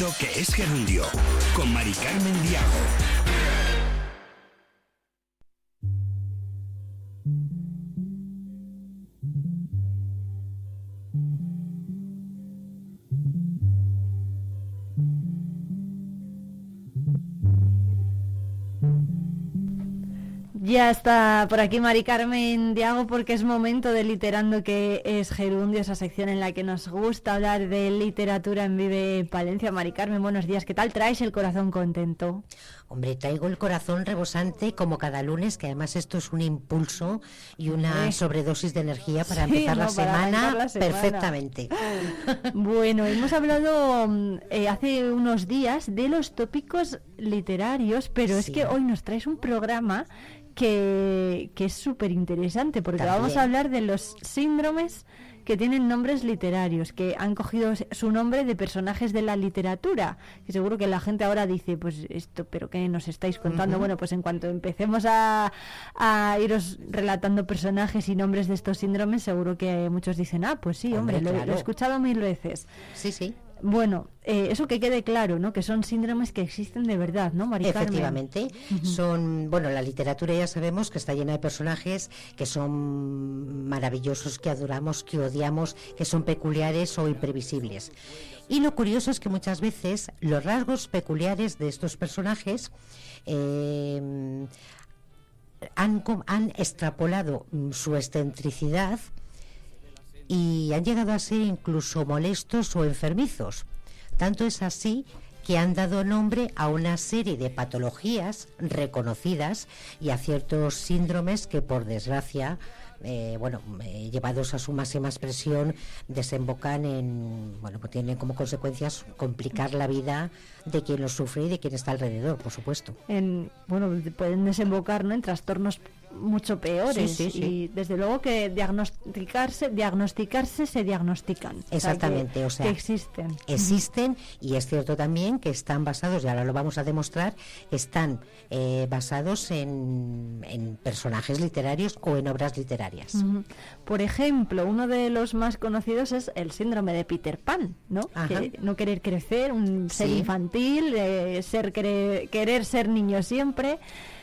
Speaker 2: Que es gerundio con Mari Carmen Diago.
Speaker 1: Ya está por aquí Mari Carmen Diago porque es momento de Literando que es Gerundio, esa sección en la que nos gusta hablar de literatura en Vive Palencia. Mari Carmen, buenos días. ¿Qué tal traes el corazón contento?
Speaker 13: Hombre, traigo el corazón rebosante como cada lunes, que además esto es un impulso y una sobredosis de energía para, empezar, la semana perfectamente.
Speaker 1: bueno, hemos hablado mm, eh, hace unos días de los tópicos literarios, pero es que hoy nos traes un programa que, es súper interesante porque vamos a hablar de los síndromes que tienen nombres literarios, que han cogido su nombre de personajes de la literatura. Y seguro que la gente ahora dice, pues esto, pero ¿qué nos estáis contando? Bueno, pues en cuanto empecemos a, a, iros relatando personajes y nombres de estos síndromes, seguro que muchos dicen, ah, pues sí, hombre, lo, he escuchado mil veces.
Speaker 13: Sí, sí.
Speaker 1: Bueno, eh, eso que quede claro, ¿no? Que son síndromes que existen de verdad, ¿no, María
Speaker 13: Efectivamente, son, bueno, la literatura ya sabemos que está llena de personajes que son maravillosos, que adoramos, que odiamos, que son peculiares o imprevisibles. Y lo curioso es que muchas veces los rasgos peculiares de estos personajes eh, han, han extrapolado su excentricidad y han llegado a ser incluso molestos o enfermizos. Tanto es así que han dado nombre a una serie de patologías reconocidas y a ciertos síndromes que por desgracia eh, bueno, eh, llevados a su máxima expresión, desembocan en, bueno, pues tienen como consecuencias complicar la vida de quien lo sufre y de quien está alrededor, por supuesto.
Speaker 1: En, bueno, pueden desembocar ¿no? en trastornos mucho peores y desde luego que diagnosticarse diagnosticarse se diagnostican.
Speaker 13: Exactamente
Speaker 1: o sea, que, existen.
Speaker 13: existen y es cierto también que están basados y ahora lo vamos a demostrar están eh, basados en, en, personajes literarios o en obras literarias.
Speaker 1: Por ejemplo uno de los más conocidos es el síndrome de Peter Pan no no querer crecer un ser infantil eh, ser querer ser niño siempre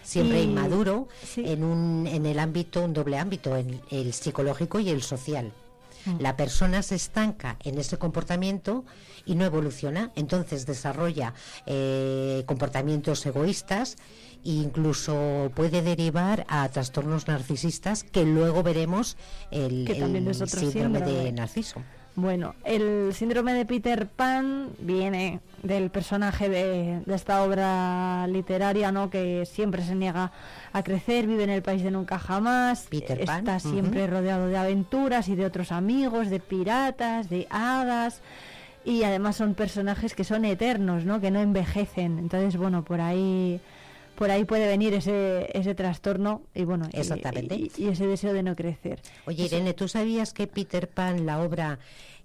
Speaker 13: siempre inmaduro en, un, en el ámbito, un doble ámbito, en el psicológico y el social. Mm. La persona se estanca en ese comportamiento y no evoluciona, entonces desarrolla eh, comportamientos egoístas e incluso puede derivar a trastornos narcisistas que luego veremos el, síndrome de Narciso.
Speaker 1: Bueno, el síndrome de Peter Pan viene del personaje de, esta obra literaria, ¿no? Que siempre se niega a crecer, vive en el país de nunca jamás,
Speaker 13: Peter
Speaker 1: está siempre rodeado de aventuras y de otros amigos, de piratas, de hadas y además son personajes que son eternos, ¿no? Que no envejecen. Entonces, bueno, por ahí por ahí puede venir ese, ese trastorno y bueno
Speaker 13: Exactamente.
Speaker 1: Y, ese deseo de no crecer.
Speaker 13: Oye, Irene, ¿tú sabías que Peter Pan, la obra,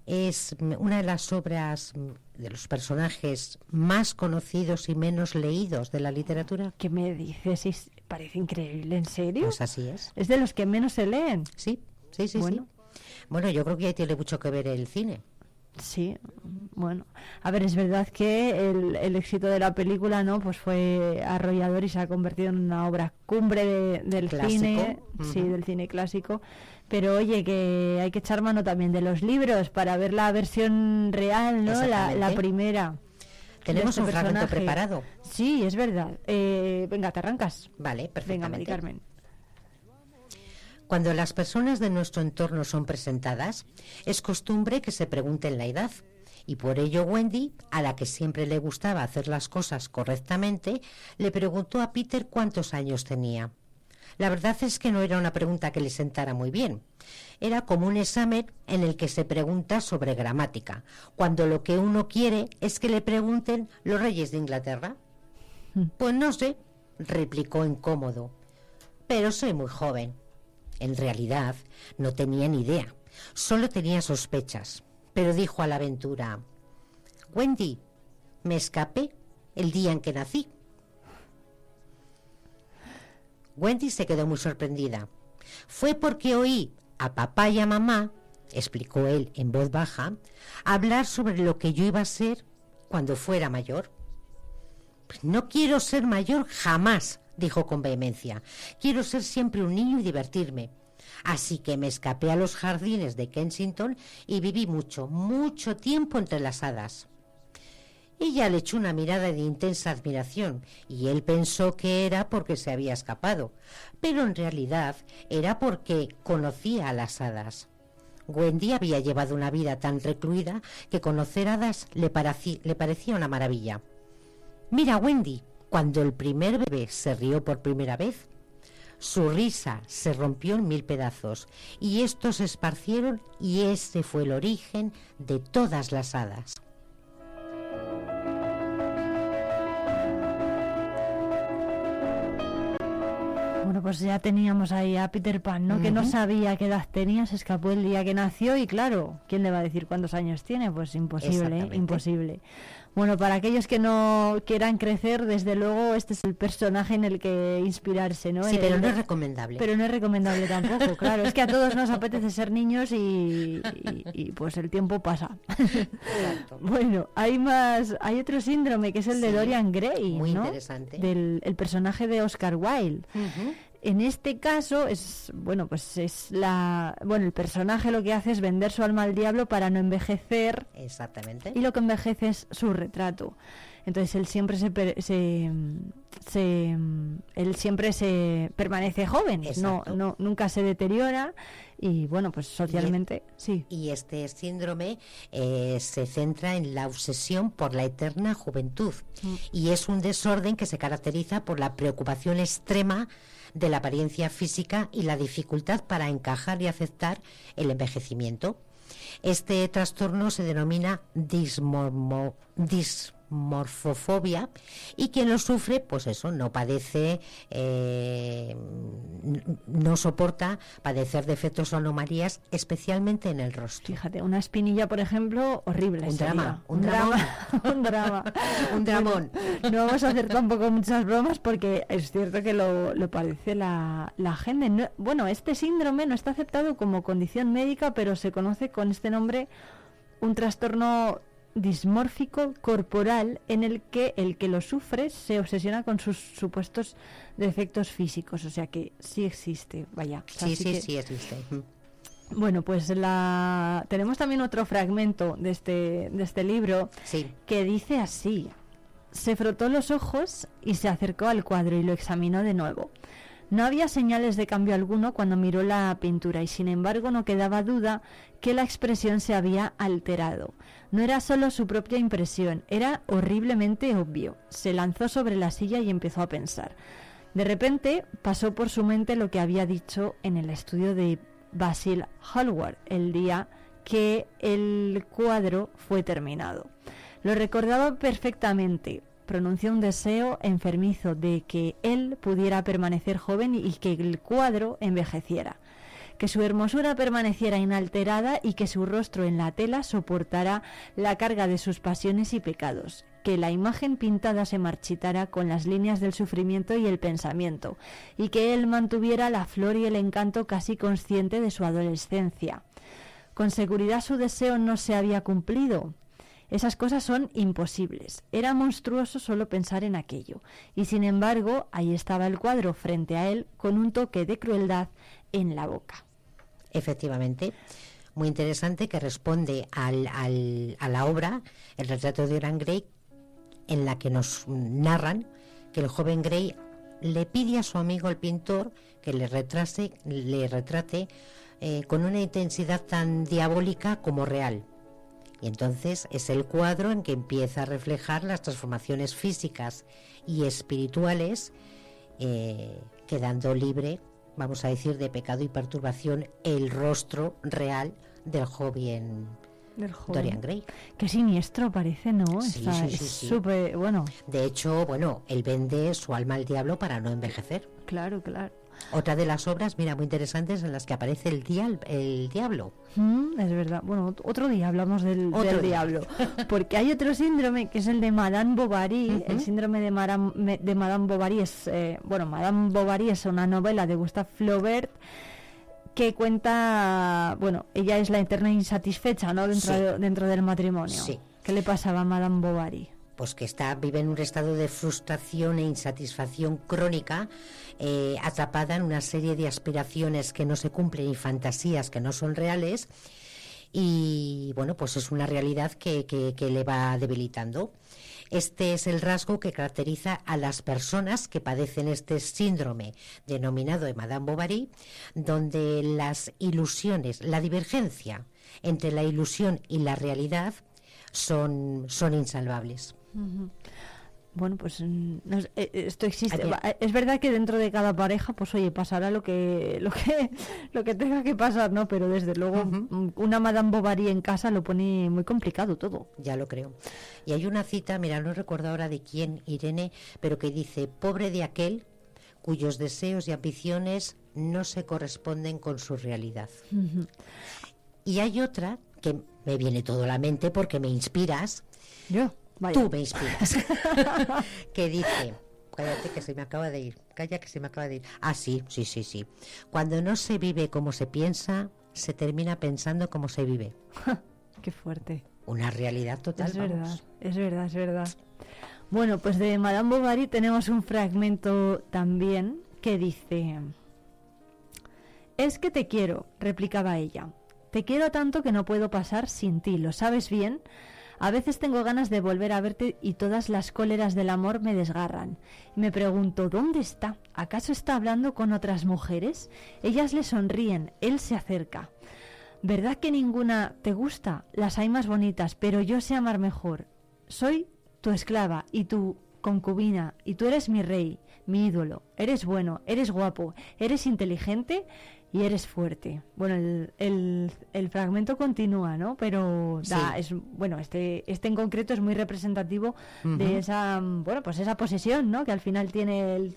Speaker 13: es una de las obras de los personajes más conocidos y menos leídos de la literatura?
Speaker 1: ¿Qué me dices? Parece increíble, ¿en serio?
Speaker 13: Pues así es.
Speaker 1: Es de los que menos se leen.
Speaker 13: Sí, sí, sí. Bueno, sí. bueno yo creo que ahí tiene mucho que ver el cine.
Speaker 1: Sí, bueno, a ver, es verdad que el, éxito de la película, ¿no? Pues fue arrollador y se ha convertido en una obra cumbre del cine, sí, del cine clásico. Pero oye, que hay que echar mano también de los libros para ver la versión real, ¿no? La, primera.
Speaker 13: Tenemos este un fragmento preparado.
Speaker 1: Sí, es verdad. Eh, venga, te arrancas.
Speaker 13: Vale, perfecto.
Speaker 1: Venga, Carmen.
Speaker 13: Cuando las personas de nuestro entorno son presentadas, es costumbre que se pregunten la edad. Y por ello Wendy, a la que siempre le gustaba hacer las cosas correctamente, le preguntó a Peter cuántos años tenía. La verdad es que no era una pregunta que le sentara muy bien. Era como un examen en el que se pregunta sobre gramática, cuando lo que uno quiere es que le pregunten los reyes de Inglaterra. Hmm. Pues no sé, replicó incómodo, pero soy muy joven. En realidad, no tenía ni idea, solo tenía sospechas, pero dijo a la aventura, Wendy, me escapé el día en que nací. Wendy se quedó muy sorprendida. Fue porque oí a papá y a mamá, explicó él en voz baja, hablar sobre lo que yo iba a ser cuando fuera mayor. Pues no quiero ser mayor jamás, dijo con vehemencia. Quiero ser siempre un niño y divertirme. Así que me escapé a los jardines de Kensington y viví mucho, mucho tiempo entre las hadas. Ella le echó una mirada de intensa admiración y él pensó que era porque se había escapado, pero en realidad era porque conocía a las hadas. Wendy había llevado una vida tan recluida que conocer hadas le, le parecía una maravilla. Mira, Wendy, cuando el primer bebé se rió por primera vez, su risa se rompió en mil pedazos y estos se esparcieron y ese fue el origen de todas las hadas.
Speaker 1: Bueno, pues ya teníamos ahí a Peter Pan, ¿no? Que no sabía qué edad tenía, se escapó el día que nació y claro, ¿quién le va a decir cuántos años tiene? Pues imposible, imposible. Bueno, para aquellos que no quieran crecer, desde luego este es el personaje en el que inspirarse, ¿no?
Speaker 13: Sí, pero no es recomendable.
Speaker 1: Pero no es recomendable tampoco, claro. Es que a todos nos apetece ser niños y, pues el tiempo pasa. bueno, hay más, hay otro síndrome que es el de Dorian Gray,
Speaker 13: Muy interesante.
Speaker 1: Del el personaje de Oscar Wilde. En este caso es bueno, pues es la bueno, el personaje lo que hace es vender su alma al diablo para no envejecer.
Speaker 13: Exactamente.
Speaker 1: Y lo que envejece es su retrato. Entonces él siempre se, se, se, él siempre se permanece joven, no, no nunca se deteriora y bueno, pues socialmente sí.
Speaker 13: Y este síndrome eh, se centra en la obsesión por la eterna juventud mm. y es un desorden que se caracteriza por la preocupación extrema de la apariencia física y la dificultad para encajar y aceptar el envejecimiento. Este trastorno se denomina dismormo, morfofobia y quien lo sufre, pues eso, no padece, eh, no soporta padecer defectos o anomalías, especialmente en el rostro.
Speaker 1: Fíjate, una espinilla, por ejemplo, horrible.
Speaker 13: Un drama,
Speaker 1: un, drama, un drama,
Speaker 13: un dramón.
Speaker 1: no vamos a hacer tampoco muchas bromas porque es cierto que lo, lo padece la, la gente. bueno, este síndrome no está aceptado como condición médica, pero se conoce con este nombre un trastorno dismórfico corporal en el que el que lo sufre se obsesiona con sus supuestos defectos físicos, o sea que sí existe, vaya.
Speaker 13: sí, sí, sí existe.
Speaker 1: Bueno, pues la tenemos también otro fragmento de este de este libro que dice así: se frotó los ojos y se acercó al cuadro y lo examinó de nuevo. No había señales de cambio alguno cuando miró la pintura y sin embargo no quedaba duda que la expresión se había alterado. No era solo su propia impresión, era horriblemente obvio. Se lanzó sobre la silla y empezó a pensar. De repente pasó por su mente lo que había dicho en el estudio de Basil Hallward el día que el cuadro fue terminado. Lo recordaba perfectamente. Pronunció un deseo enfermizo de que él pudiera permanecer joven y que el cuadro envejeciera que su hermosura permaneciera inalterada y que su rostro en la tela soportara la carga de sus pasiones y pecados, que la imagen pintada se marchitara con las líneas del sufrimiento y el pensamiento, y que él mantuviera la flor y el encanto casi consciente de su adolescencia. Con seguridad su deseo no se había cumplido, esas cosas son imposibles. Era monstruoso solo pensar en aquello. Y sin embargo, ahí estaba el cuadro frente a él con un toque de crueldad en la boca.
Speaker 13: Efectivamente, muy interesante que responde a la obra, el retrato de Oran Gray, en la que nos narran que el joven Gray le pide a su amigo el pintor que le, retrase, le retrate eh, con una intensidad tan diabólica como real. Y entonces es el cuadro en que empieza a reflejar las transformaciones físicas y espirituales, eh, quedando libre vamos a decir, de pecado y perturbación el rostro real del joven, Dorian Gray.
Speaker 1: Qué siniestro parece, ¿no?
Speaker 13: Sí, sí, sí,
Speaker 1: súper, bueno.
Speaker 13: De hecho, bueno, él vende su alma al diablo para no envejecer.
Speaker 1: Claro, claro.
Speaker 13: Otra de las obras, mira, muy interesantes en las que aparece el, el diablo.
Speaker 1: Mm, es verdad. Bueno, otro día hablamos del, diablo. Porque hay otro síndrome que es el de Madame Bovary. El síndrome de Madame, de Madame Bovary es, eh, bueno, Madame Bovary es una novela de Gustave Flaubert que cuenta, bueno, ella es la eterna insatisfecha, ¿no? Dentro, dentro del matrimonio.
Speaker 13: Sí.
Speaker 1: ¿Qué le pasaba a Madame Bovary?
Speaker 13: Pues que está, vive en un estado de frustración e insatisfacción crónica, eh, atrapada en una serie de aspiraciones que no se cumplen y fantasías que no son reales. Y bueno, pues es una realidad que, que, le va debilitando. Este es el rasgo que caracteriza a las personas que padecen este síndrome denominado de Madame Bovary, donde las ilusiones, la divergencia entre la ilusión y la realidad son, son insalvables.
Speaker 1: Bueno, pues mm, eh, esto existe. Eh, es verdad que dentro de cada pareja, pues oye, pasará lo que lo que lo que tenga que pasar, ¿no? Pero desde luego mm, una Madame Bovary en casa lo pone muy complicado todo.
Speaker 13: Ya lo creo. Y hay una cita, mira, no recuerdo ahora de quién, Irene, pero que dice, pobre de aquel cuyos deseos y ambiciones no se corresponden con su realidad. Y hay otra que me viene todo a la mente porque me inspiras.
Speaker 1: Yo.
Speaker 13: Tú me inspiras. que dice, cállate que se me acaba de ir, calla que se me acaba de ir. Ah, sí, sí, sí, sí. Cuando no se vive como se piensa, se termina pensando como se vive.
Speaker 1: Qué fuerte.
Speaker 13: Una realidad total.
Speaker 1: Es verdad, es verdad, es verdad. Bueno, pues de Madame Bovary tenemos un fragmento también que dice... Es que te quiero, replicaba ella. Te quiero tanto que no puedo pasar sin ti, ¿lo sabes bien? A veces tengo ganas de volver a verte y todas las cóleras del amor me desgarran. Me pregunto, ¿dónde está? ¿Acaso está hablando con otras mujeres? Ellas le sonríen, él se acerca. ¿Verdad que ninguna te gusta? Las hay más bonitas, pero yo sé amar mejor. Soy tu esclava y tu concubina, y tú eres mi rey, mi ídolo. Eres bueno, eres guapo, eres inteligente y eres fuerte. Bueno, el, el, fragmento continúa, ¿no? Pero da, es bueno, este este en concreto es muy representativo de esa bueno, pues esa posesión, ¿no? Que al final tiene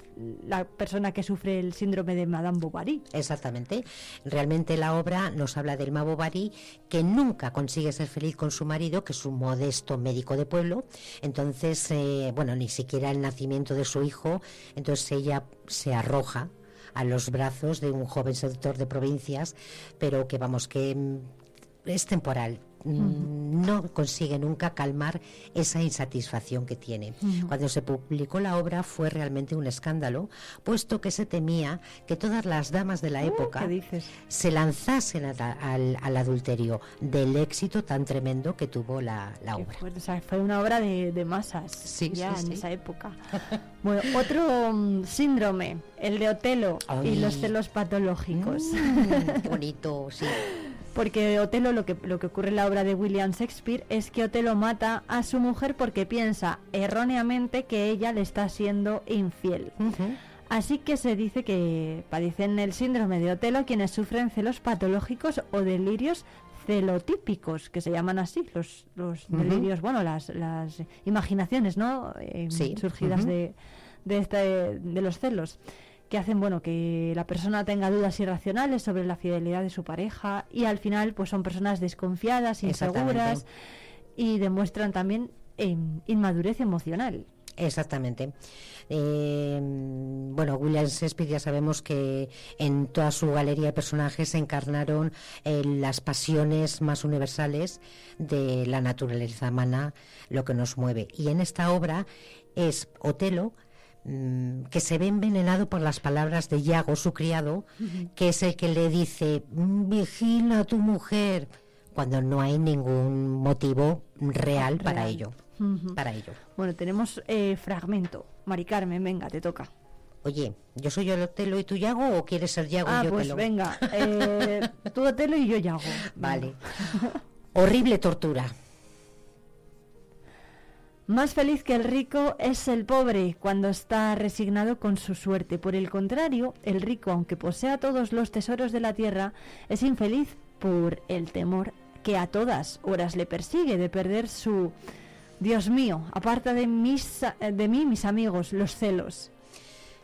Speaker 1: la persona que sufre el síndrome de Madame Bovary.
Speaker 13: Exactamente. Realmente la obra nos habla del Ma Bovary que nunca consigue ser feliz con su marido, que es un modesto médico de pueblo. Entonces, eh, bueno, ni siquiera el nacimiento de su hijo, entonces ella se arroja a los brazos de un joven seductor de provincias, pero que vamos, que mm, es temporal. Mm, no consigue nunca calmar esa insatisfacción que tiene. Cuando se publicó la obra fue realmente un escándalo, puesto que se temía que todas las damas de la uh, época se lanzasen al, adulterio del éxito tan tremendo que tuvo la, obra.
Speaker 1: fue una obra de, masas ya en esa época. bueno, otro mm, síndrome, el de Otelo y los celos patológicos.
Speaker 13: Mm, qué bonito, sí.
Speaker 1: porque Otelo lo que, lo que ocurre en la obra de William Shakespeare es que Otelo mata a su mujer porque piensa erróneamente que ella le está siendo infiel. Así que se dice que padecen el síndrome de Otelo quienes sufren celos patológicos o delirios celotípicos, que se llaman así, los, los delirios, bueno, las, las imaginaciones, ¿no? Eh, surgidas de, de, este, de los celos que hacen bueno que la persona tenga dudas irracionales sobre la fidelidad de su pareja y al final pues son personas desconfiadas, inseguras y demuestran también em, inmadurez emocional.
Speaker 13: Exactamente. Eh, bueno, William Shakespeare ya sabemos que en toda su galería de personajes se encarnaron eh, las pasiones más universales de la naturaleza humana, lo que nos mueve. Y en esta obra es Otelo que se ve envenenado por las palabras de Yago, su criado, que es el que le dice, mm, vigila a tu mujer, cuando no hay ningún motivo real, para ello. Para ello.
Speaker 1: Bueno, tenemos eh, fragmento. Mari Carmen, venga, te toca.
Speaker 13: Oye, ¿yo soy el Otelo y tú Yago o quieres ser Yago
Speaker 1: ah,
Speaker 13: y yo
Speaker 1: pues venga, eh, tú Otelo y yo Yago.
Speaker 13: Vale. Horrible tortura.
Speaker 1: Más feliz que el rico es el pobre cuando está resignado con su suerte. Por el contrario, el rico, aunque posea todos los tesoros de la tierra, es infeliz por el temor que a todas horas le persigue de perder su... Dios mío, aparta de, mis, de mí, mis amigos, los celos.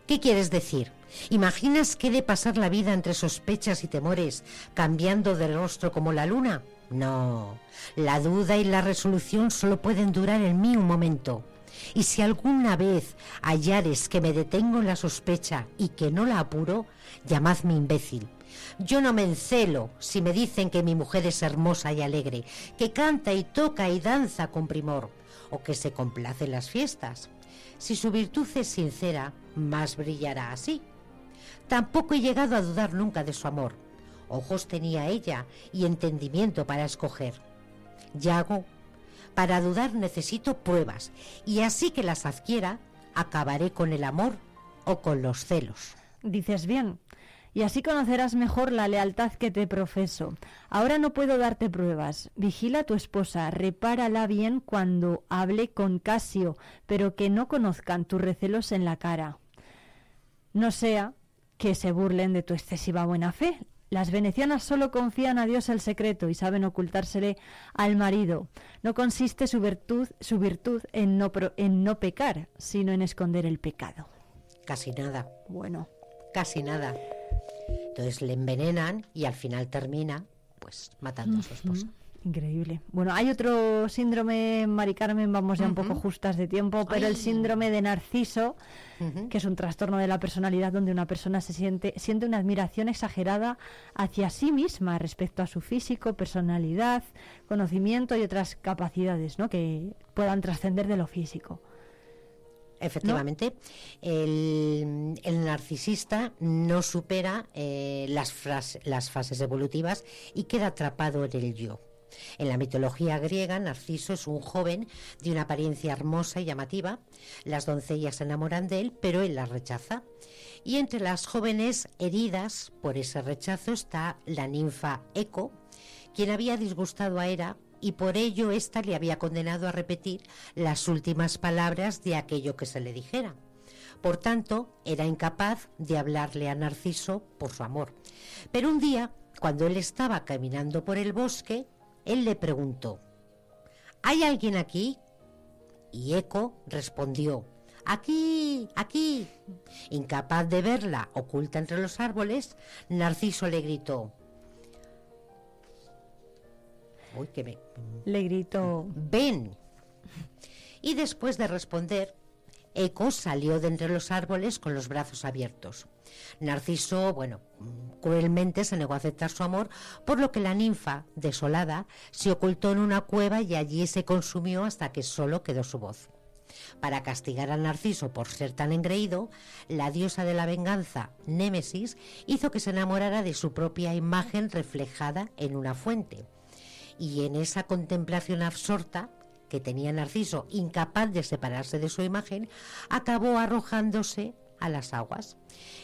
Speaker 13: ¿Qué quieres decir? ¿Imaginas que de pasar la vida entre sospechas y temores, cambiando de rostro como la luna? No, la duda y la resolución solo pueden durar en mí un momento. Y si alguna vez hallares que me detengo en la sospecha y que no la apuro, llamadme imbécil. Yo no me encelo si me dicen que mi mujer es hermosa y alegre, que canta y toca y danza con primor, o que se complace en las fiestas. Si su virtud es sincera, más brillará así. Tampoco he llegado a dudar nunca de su amor. Ojos tenía ella y entendimiento para escoger. Yago, para dudar necesito pruebas, y así que las adquiera, acabaré con el amor o con los celos.
Speaker 1: Dices bien, y así conocerás mejor la lealtad que te profeso. Ahora no puedo darte pruebas. Vigila a tu esposa, repárala bien cuando hable con Casio, pero que no conozcan tus recelos en la cara. No sea que se burlen de tu excesiva buena fe. Las venecianas solo confían a Dios el secreto y saben ocultársele al marido. No consiste su virtud, su virtud en, no en no pecar, sino en esconder el pecado.
Speaker 13: Casi nada.
Speaker 1: Bueno.
Speaker 13: Casi nada. Entonces le envenenan y al final termina pues matando a su esposa.
Speaker 1: Increíble. Bueno, hay otro síndrome, Mari Carmen, vamos ya un poco justas de tiempo, pero el síndrome de Narciso, que es un trastorno de la personalidad donde una persona se siente, siente una admiración exagerada hacia sí misma respecto a su físico, personalidad, conocimiento y otras capacidades ¿no? que puedan trascender de lo físico.
Speaker 13: Efectivamente, el, narcisista no supera eh, las, las fases evolutivas y queda atrapado en el yo. En la mitología griega, Narciso es un joven de una apariencia hermosa y llamativa. Las doncellas se enamoran de él, pero él las rechaza. Y entre las jóvenes heridas por ese rechazo está la ninfa Eco, quien había disgustado a Hera y por ello ésta le había condenado a repetir las últimas palabras de aquello que se le dijera. Por tanto, era incapaz de hablarle a Narciso por su amor. Pero un día, cuando él estaba caminando por el bosque, él le preguntó, ¿Hay alguien aquí? Y Eco respondió, Aquí, aquí. Incapaz de verla oculta entre los árboles, Narciso le gritó, Uy, que me...
Speaker 1: Le gritó,
Speaker 13: ven. Y después de responder, Eco salió de entre los árboles con los brazos abiertos. Narciso, bueno, cruelmente se negó a aceptar su amor, por lo que la ninfa, desolada, se ocultó en una cueva y allí se consumió hasta que solo quedó su voz. Para castigar a Narciso por ser tan engreído, la diosa de la venganza, Némesis, hizo que se enamorara de su propia imagen reflejada en una fuente y en esa contemplación absorta que tenía Narciso, incapaz de separarse de su imagen, acabó arrojándose a las aguas.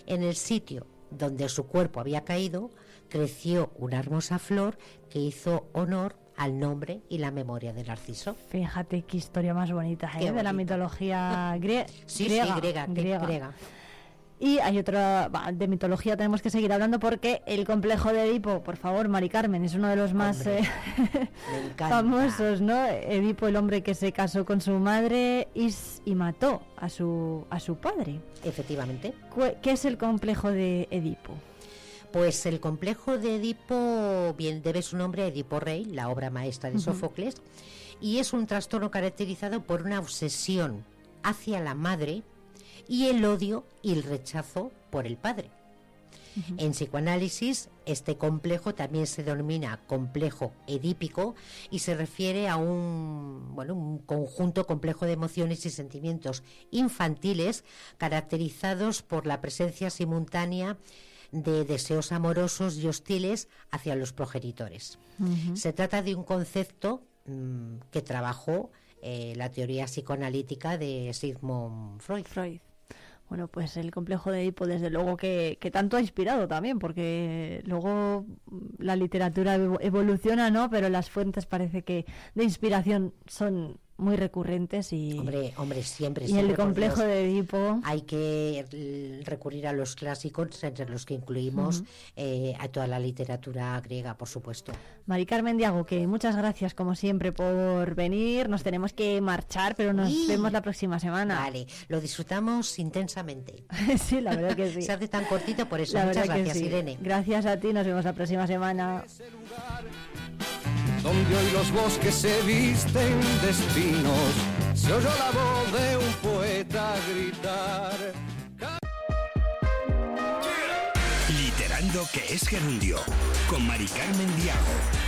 Speaker 13: En el sitio donde su cuerpo había caído, creció una hermosa flor que hizo honor al nombre y la memoria de Narciso.
Speaker 1: Fíjate qué historia más bonita, ¿eh? de la mitología griega.
Speaker 13: Sí, sí, griega. griega.
Speaker 1: Y hay otra, de mitología tenemos que seguir hablando porque el complejo de Edipo, por favor, Mari Carmen, es uno de los más eh, famosos, ¿no? Edipo, el hombre que se casó con su madre y, y, mató a su, a su padre.
Speaker 13: Efectivamente.
Speaker 1: ¿Qué es el complejo de Edipo?
Speaker 13: Pues el complejo de Edipo bien debe su nombre a Edipo Rey, la obra maestra de Sófocles, y es un trastorno caracterizado por una obsesión hacia la madre y el odio y el rechazo por el padre. En psicoanálisis, este complejo también se denomina complejo edípico y se refiere a un, bueno, un conjunto complejo de emociones y sentimientos infantiles caracterizados por la presencia simultánea de deseos amorosos y hostiles hacia los progenitores. Se trata de un concepto mm, que trabajó eh, la teoría psicoanalítica de Sigmund Freud.
Speaker 1: Freud. Bueno, pues el complejo de Edipo, desde luego que, tanto ha inspirado también, porque luego la literatura evoluciona, ¿no? Pero las fuentes parece que de inspiración son muy recurrentes y
Speaker 13: hombre hombre siempre
Speaker 1: y el complejo de Edipo.
Speaker 13: Hay que recurrir a los clásicos entre los que incluimos eh, a toda la literatura griega por supuesto.
Speaker 1: Mari Carmen Diago que muchas gracias como siempre por venir. Nos tenemos que marchar pero nos vemos la próxima semana.
Speaker 13: Vale lo disfrutamos intensamente.
Speaker 1: Sí la verdad que sí.
Speaker 13: Se hace tan cortito por eso. Muchas gracias Irene.
Speaker 1: Gracias a ti nos vemos la próxima semana
Speaker 14: donde hoy los bosques se visten de espinos, se oyó la voz de un poeta gritar.
Speaker 2: escuchando Que es Gerundio con Mari Carmen Diago.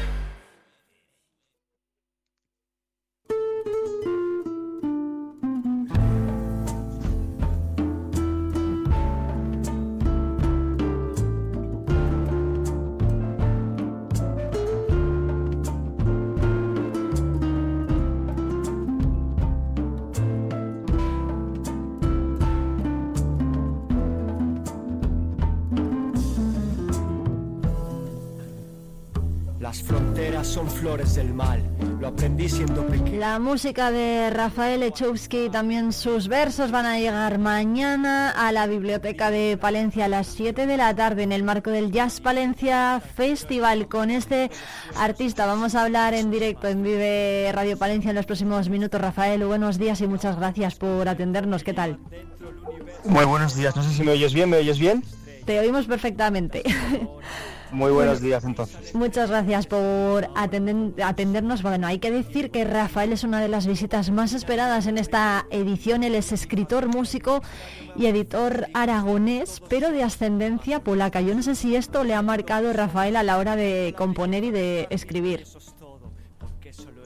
Speaker 15: Las fronteras son flores del mal, lo aprendí siendo pequeño.
Speaker 1: La música de Rafael Echowski y también sus versos van a llegar mañana a la Biblioteca de Palencia a las 7 de la tarde en el marco del Jazz Palencia Festival. Con este artista vamos a hablar en directo en Vive Radio Palencia en los próximos minutos. Rafael, buenos días y muchas gracias por atendernos. ¿Qué tal?
Speaker 16: Muy buenos días, no sé si me oyes bien, ¿me oyes bien?
Speaker 1: Te oímos perfectamente.
Speaker 16: Muy buenos días entonces.
Speaker 1: Muchas gracias por atender- atendernos. Bueno, hay que decir que Rafael es una de las visitas más esperadas en esta edición. Él es escritor, músico y editor aragonés, pero de ascendencia polaca. Yo no sé si esto le ha marcado Rafael a la hora de componer y de escribir.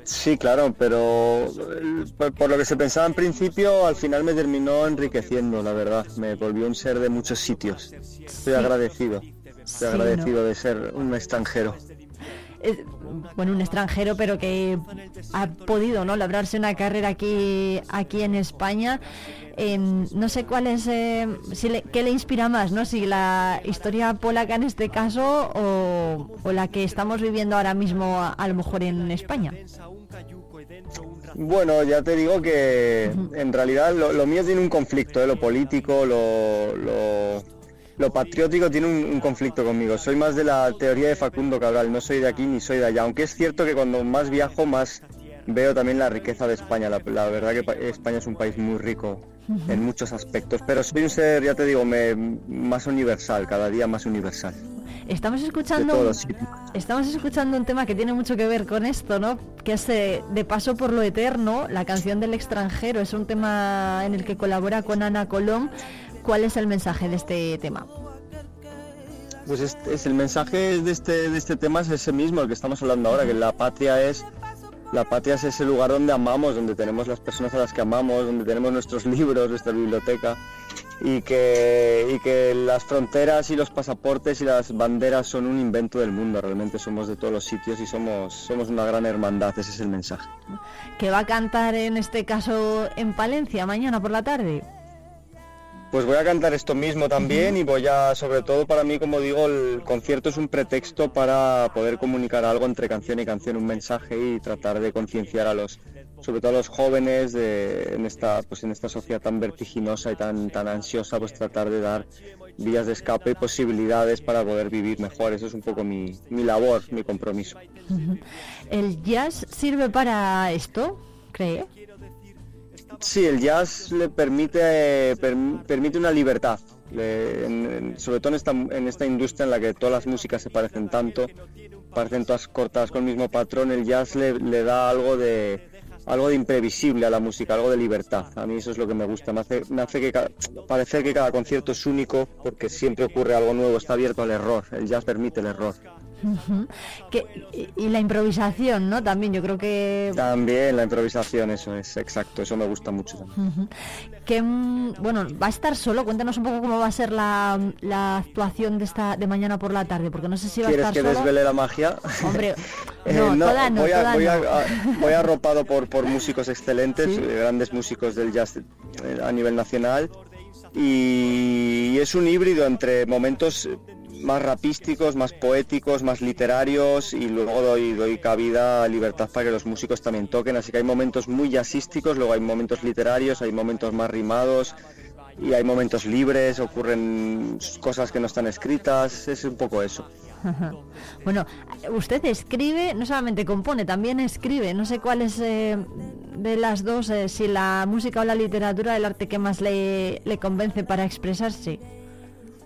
Speaker 16: Sí, claro, pero eh, por, por lo que se pensaba en principio, al final me terminó enriqueciendo, la verdad. Me volvió un ser de muchos sitios. Estoy agradecido. Estoy
Speaker 1: Sí,
Speaker 16: agradecido de ser un extranjero.
Speaker 1: Es- bueno, un extranjero, pero que ha podido ¿no? labrarse una carrera aquí, aquí en España. Em, no sé cuál es, eh, si le- qué le inspira más, ¿no? Si la historia polaca en este caso o, o la que estamos viviendo ahora mismo a, a lo mejor en España.
Speaker 16: Bueno, ya te digo que en realidad lo, lo mío tiene un conflicto, ¿eh? lo político, lo, lo, lo patriótico tiene un, un conflicto conmigo. Soy más de la teoría de Facundo Cabral, no soy de aquí ni soy de allá, aunque es cierto que cuando más viajo más veo también la riqueza de España. La, la verdad que pa- España es un país muy rico en muchos aspectos, pero soy un ser, ya te digo, me- más universal, cada día más universal.
Speaker 1: Estamos escuchando,
Speaker 16: todos
Speaker 1: estamos escuchando un tema que tiene mucho que ver con esto, ¿no? Que es eh, De Paso por lo Eterno, la canción del extranjero. Es un tema en el que colabora con Ana Colón. ¿Cuál es el mensaje de este tema?
Speaker 16: Pues es, es el mensaje de este, de este tema es ese mismo, el que estamos hablando ahora, que la patria es la patria es ese lugar donde amamos, donde tenemos las personas a las que amamos, donde tenemos nuestros libros, nuestra biblioteca y que, y que las fronteras y los pasaportes y las banderas son un invento del mundo, realmente somos de todos los sitios y somos, somos una gran hermandad, ese es el mensaje.
Speaker 1: Que va a cantar en este caso en Palencia mañana por la tarde.
Speaker 16: Pues voy a cantar esto mismo también y voy a, sobre todo para mí, como digo, el concierto es un pretexto para poder comunicar algo entre canción y canción, un mensaje y tratar de concienciar a los, sobre todo a los jóvenes de, en esta, pues en esta sociedad tan vertiginosa y tan, tan ansiosa, pues tratar de dar vías de escape y posibilidades para poder vivir mejor. Eso es un poco mi, mi labor, mi compromiso.
Speaker 1: ¿El jazz sirve para esto? ¿Cree?
Speaker 16: Sí, el jazz le permite, perm- permite una libertad, sobre todo en esta, en esta industria en la que todas las músicas se parecen tanto, parecen todas cortadas con el mismo patrón, el jazz le, le da algo de algo de imprevisible a la música, algo de libertad. A mí eso es lo que me gusta. Me hace, me hace que parecer que cada concierto es único porque siempre ocurre algo nuevo, está abierto al error. El jazz permite el error
Speaker 1: y la improvisación, ¿no? También yo creo que...
Speaker 16: También la improvisación, eso es, exacto, eso me gusta mucho.
Speaker 1: Que, mm, bueno, va a estar solo, cuéntanos un poco cómo va a ser la, actuación de esta de mañana por la tarde, porque no sé si va a estar
Speaker 16: ¿Quieres que desvele la magia?
Speaker 1: Hombre, no, toda no,
Speaker 16: voy, a,
Speaker 1: voy,
Speaker 16: voy, arropado por, por músicos excelentes, eh, grandes músicos del jazz eh, a nivel nacional, y es un híbrido entre momentos más rapísticos, más poéticos, más literarios y luego doy, doy cabida a libertad para que los músicos también toquen, así que hay momentos muy jazzísticos, luego hay momentos literarios, hay momentos más rimados y hay momentos libres, ocurren cosas que no están escritas, es un poco eso.
Speaker 1: Bueno, usted escribe, no solamente compone, también escribe. No sé cuál es eh, de las dos, eh, si la música o la literatura, el arte que más le, le convence para expresarse.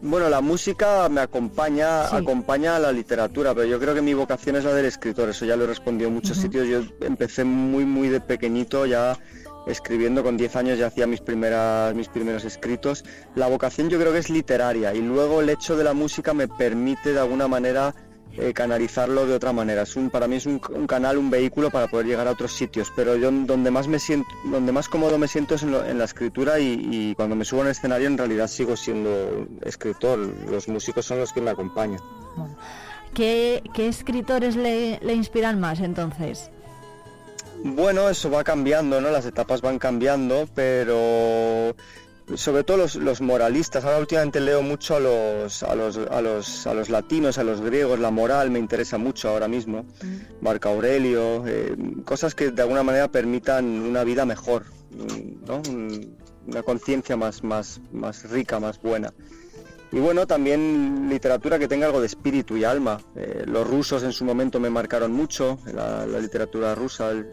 Speaker 16: Bueno, la música me acompaña, acompaña a la literatura, pero yo creo que mi vocación es la del escritor, eso ya lo he respondido en muchos sitios. Yo empecé muy, muy de pequeñito ya escribiendo con 10 años ya hacía mis primeras mis primeros escritos. La vocación yo creo que es literaria y luego el hecho de la música me permite de alguna manera eh, canalizarlo de otra manera. Es un, para mí es un, canal, un vehículo para poder llegar a otros sitios, pero yo donde más me siento, donde más cómodo me siento es en, la escritura y, cuando me subo en escenario en realidad sigo siendo escritor. Los músicos son los que me acompañan.
Speaker 1: ¿Qué, escritores le, le inspiran más entonces?
Speaker 16: Bueno, eso va cambiando, ¿no? Las etapas van cambiando, pero sobre todo los, moralistas. Ahora últimamente leo mucho a los, a los, a, los, a los latinos, a los griegos, la moral me interesa mucho ahora mismo. Mm. Marco Aurelio, eh, cosas que de alguna manera permitan una vida mejor, ¿no? una conciencia más, más, más rica, más buena. Y bueno, también literatura que tenga algo de espíritu y alma. Eh, los rusos en su momento me marcaron mucho, la, la literatura rusa, el,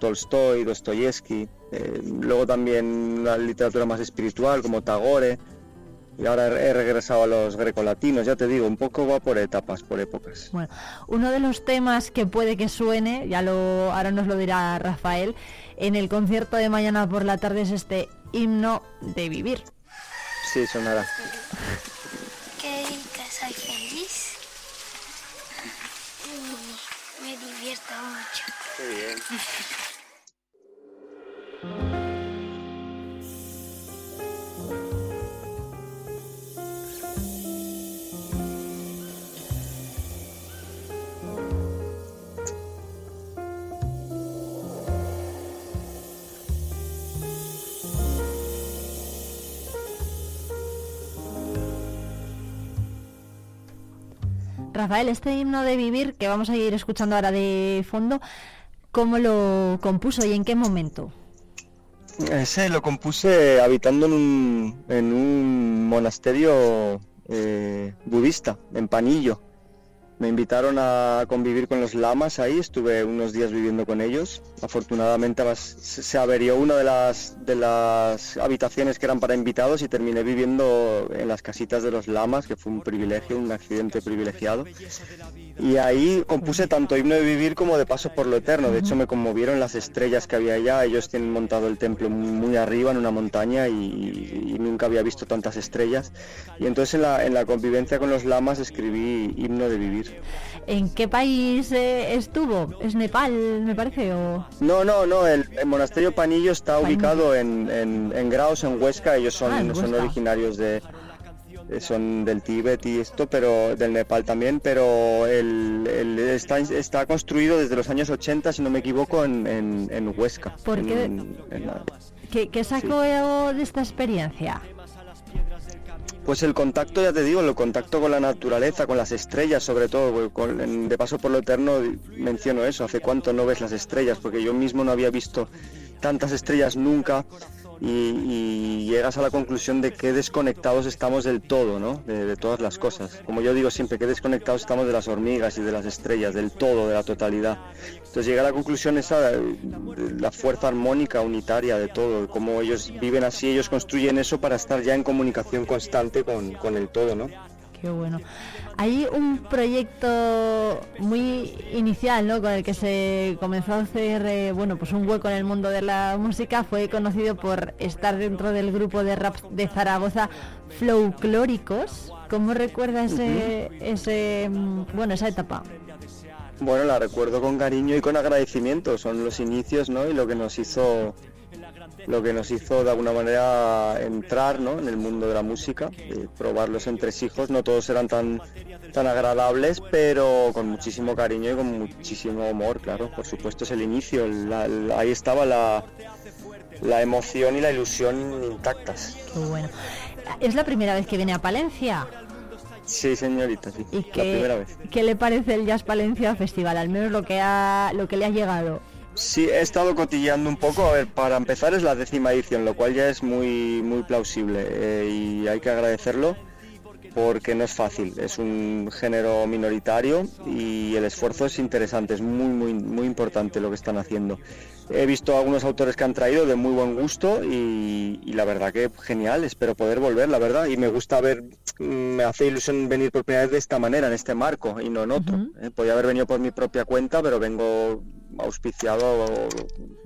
Speaker 16: Tolstoy, Dostoyevsky, eh, luego también la literatura más espiritual como Tagore, y ahora he regresado a los grecolatinos, ya te digo, un poco va por etapas, por épocas.
Speaker 1: Bueno, uno de los temas que puede que suene, ya lo ahora nos lo dirá Rafael, en el concierto de mañana por la tarde es este himno de vivir.
Speaker 16: Sí, sonará.
Speaker 17: Que, soy feliz. me divierto mucho. Qué bien.
Speaker 1: Rafael, este himno de vivir que vamos a ir escuchando ahora de fondo, ¿cómo lo compuso y en qué momento?
Speaker 16: Ese lo compuse habitando en un, en un monasterio eh, budista, en Panillo. Me invitaron a convivir con los lamas ahí, estuve unos días viviendo con ellos. Afortunadamente se averió una de las, de las habitaciones que eran para invitados y terminé viviendo en las casitas de los lamas, que fue un privilegio, un accidente privilegiado. Y ahí compuse tanto himno de vivir como de paso por lo eterno. De hecho me conmovieron las estrellas que había allá. Ellos tienen montado el templo muy arriba en una montaña y, nunca había visto tantas estrellas. Y entonces en la, en la convivencia con los lamas escribí himno de vivir.
Speaker 1: ¿En qué país eh, estuvo? ¿Es Nepal, me parece? O...
Speaker 16: No, no, no. El, monasterio Panillo está ubicado en, en, Graos, en Huesca. Ellos son, ah, son originarios de, son del Tíbet y esto, pero del Nepal también, pero el, está, está construido desde los años 80, si no me equivoco, en, en, Huesca.
Speaker 1: ¿Por qué? ¿Qué, sacó de esta experiencia?
Speaker 16: Pues el contacto, ya te digo, el contacto con la naturaleza, con las estrellas sobre todo, de paso por lo eterno menciono eso, hace cuánto no ves las estrellas, porque yo mismo no había visto tantas estrellas nunca y, llegas a la conclusión de que desconectados estamos del todo, ¿no? De, todas las cosas. Como yo digo siempre, que desconectados estamos de las hormigas y de las estrellas, del todo, de la totalidad. Entonces llega a la conclusión esa, la fuerza armónica, unitaria de todo, cómo ellos viven así, ellos construyen eso para estar ya en comunicación constante con, con el todo, ¿no?
Speaker 1: Qué bueno. Hay un proyecto muy inicial, ¿no? Con el que se comenzó a hacer, eh, bueno, pues un hueco en el mundo de la música. Fue conocido por estar dentro del grupo de rap de Zaragoza, Flowclóricos. ¿Cómo recuerdas ese, ese, mm, bueno, esa etapa?
Speaker 16: Bueno, la recuerdo con cariño y con agradecimiento. Son los inicios, ¿no? Y lo que nos hizo lo que nos hizo de alguna manera entrar ¿no? en el mundo de la música, y probar los entresijos. No todos eran tan, tan agradables, pero con muchísimo cariño y con muchísimo amor, claro. Por supuesto es el inicio, ahí estaba la, la emoción y la ilusión intactas.
Speaker 1: Qué bueno. ¿Es la primera vez que viene a Palencia?
Speaker 16: Sí, señorita, sí.
Speaker 1: ¿Y qué, la primera vez. ¿Qué le parece el Jazz Palencia Festival? Al menos lo que, ha, lo que le ha llegado.
Speaker 16: Sí, he estado cotilleando un poco. A ver, para empezar es la décima edición, lo cual ya es muy, muy plausible eh, y hay que agradecerlo porque no es fácil. Es un género minoritario y el esfuerzo es interesante, es muy, muy, muy importante lo que están haciendo. He visto algunos autores que han traído de muy buen gusto y, la verdad que genial, espero poder volver, la verdad. Y me gusta ver, me hace ilusión venir por primera vez de esta manera, en este marco y no en otro. Eh, podría haber venido por mi propia cuenta, pero vengo auspiciado o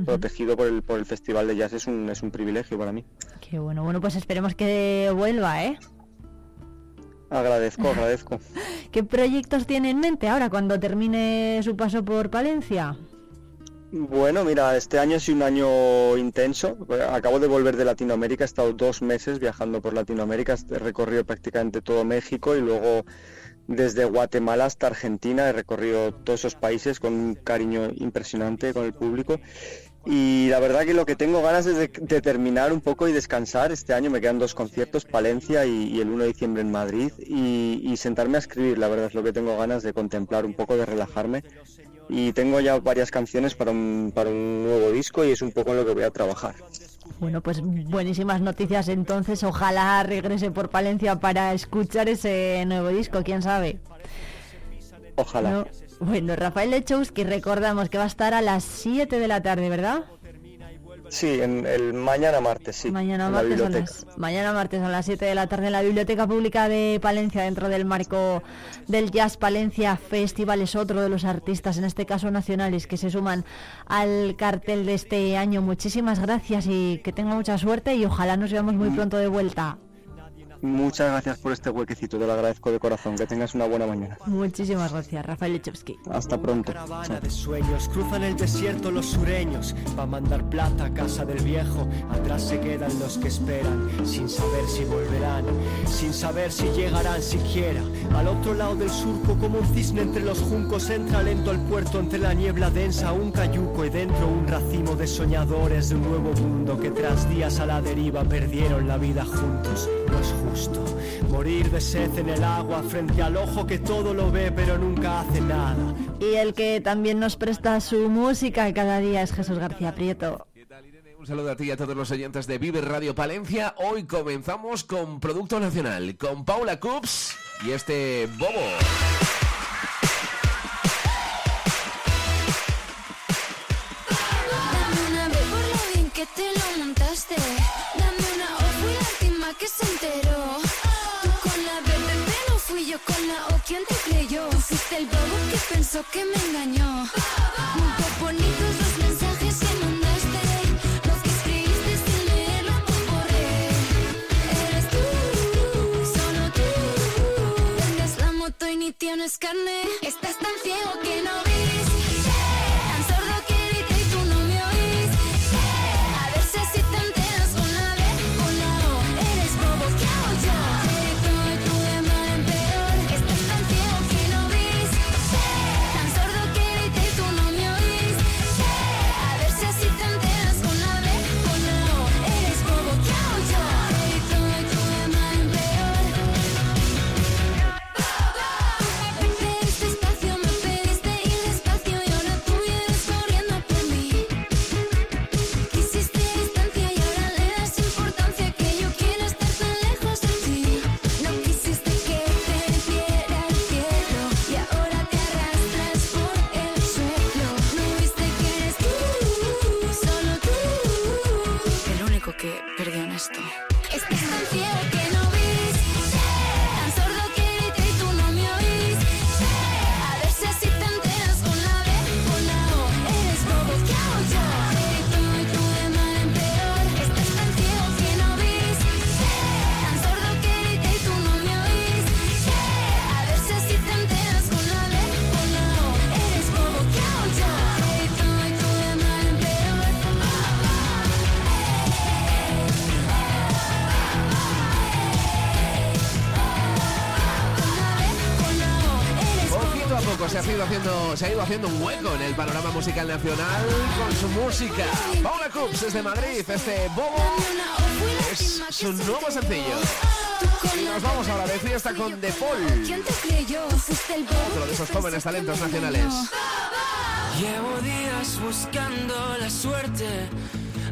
Speaker 16: protegido por el, por el Festival de Jazz es un, es un privilegio para mí.
Speaker 1: Qué bueno, bueno, pues esperemos que vuelva, ¿eh?
Speaker 16: Agradezco, agradezco.
Speaker 1: ¿Qué proyectos tiene en mente ahora cuando termine su paso por Palencia?
Speaker 16: Bueno, mira, este año ha sido un año intenso. Acabo de volver de Latinoamérica, he estado dos meses viajando por Latinoamérica, he recorrido prácticamente todo México y luego desde Guatemala hasta Argentina. He recorrido todos esos países con un cariño impresionante con el público. Y la verdad que lo que tengo ganas es de, terminar un poco y descansar. Este año me quedan dos conciertos, Palencia y, el 1 de diciembre en Madrid, y, sentarme a escribir. La verdad es lo que tengo ganas de contemplar un poco, de relajarme. Y tengo ya varias canciones para un, para un nuevo disco y es un poco en lo que voy a trabajar.
Speaker 1: Bueno, pues buenísimas noticias entonces. Ojalá regrese por Palencia para escuchar ese nuevo disco, quién sabe.
Speaker 16: Ojalá.
Speaker 1: bueno, Rafael Lechowski, recordamos que va a estar a las 7 de la tarde, ¿verdad?
Speaker 16: Sí, en el mañana martes, sí.
Speaker 1: Mañana martes, a las, mañana martes a las 7 de la tarde en la Biblioteca Pública de Palencia, dentro del marco del Jazz Palencia Festival. Es otro de los artistas, en este caso nacionales, que se suman al cartel de este año. Muchísimas gracias y que tenga mucha suerte y ojalá nos veamos muy mm. pronto de vuelta.
Speaker 16: Muchas gracias por este huequecito, te lo agradezco de corazón. Que tengas una buena mañana.
Speaker 1: Muchísimas gracias, Rafael Lechowski.
Speaker 16: Hasta pronto.
Speaker 15: Caravana de sueños, cruzan el desierto los sureños, a mandar plata a casa del viejo. Atrás se quedan los que esperan, sin saber si volverán, sin saber si llegarán siquiera. Al otro lado del surco, como un cisne entre los juncos, entra lento al puerto entre la niebla densa, un cayuco y dentro un racimo de soñadores de un nuevo mundo que tras días a la deriva perdieron la vida juntos. No es justo morir de sed en el agua frente al ojo que todo lo ve pero nunca hace nada.
Speaker 1: Y el que también nos presta su música cada día es Jesús García Prieto.
Speaker 18: Un saludo a ti y a todos los oyentes de Vive Radio Palencia. Hoy comenzamos con Producto Nacional, con Paula Coops y este Bobo.
Speaker 17: que te lo montaste. Que se enteró. Tú con la BBB no fui yo con la O, ¿quién te creyó? Tú fuiste el bobo que pensó que me engañó. Muy bonitos los mensajes que mandaste. Los que escribiste sin leerlo. Eres tú, solo tú. Vendes la moto y ni tienes carne. Estás tan ciego que no
Speaker 18: haciendo, se ha ido haciendo un hueco en el panorama musical nacional con su música. Paula Coops desde Madrid, este Bobo es su nuevo sencillo. Y nos vamos ahora de fiesta con The Paul. Otro de esos jóvenes talentos nacionales.
Speaker 19: Llevo días buscando la suerte,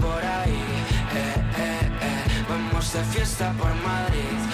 Speaker 19: por ahí, eh, eh, eh, vamos de fiesta por Madrid,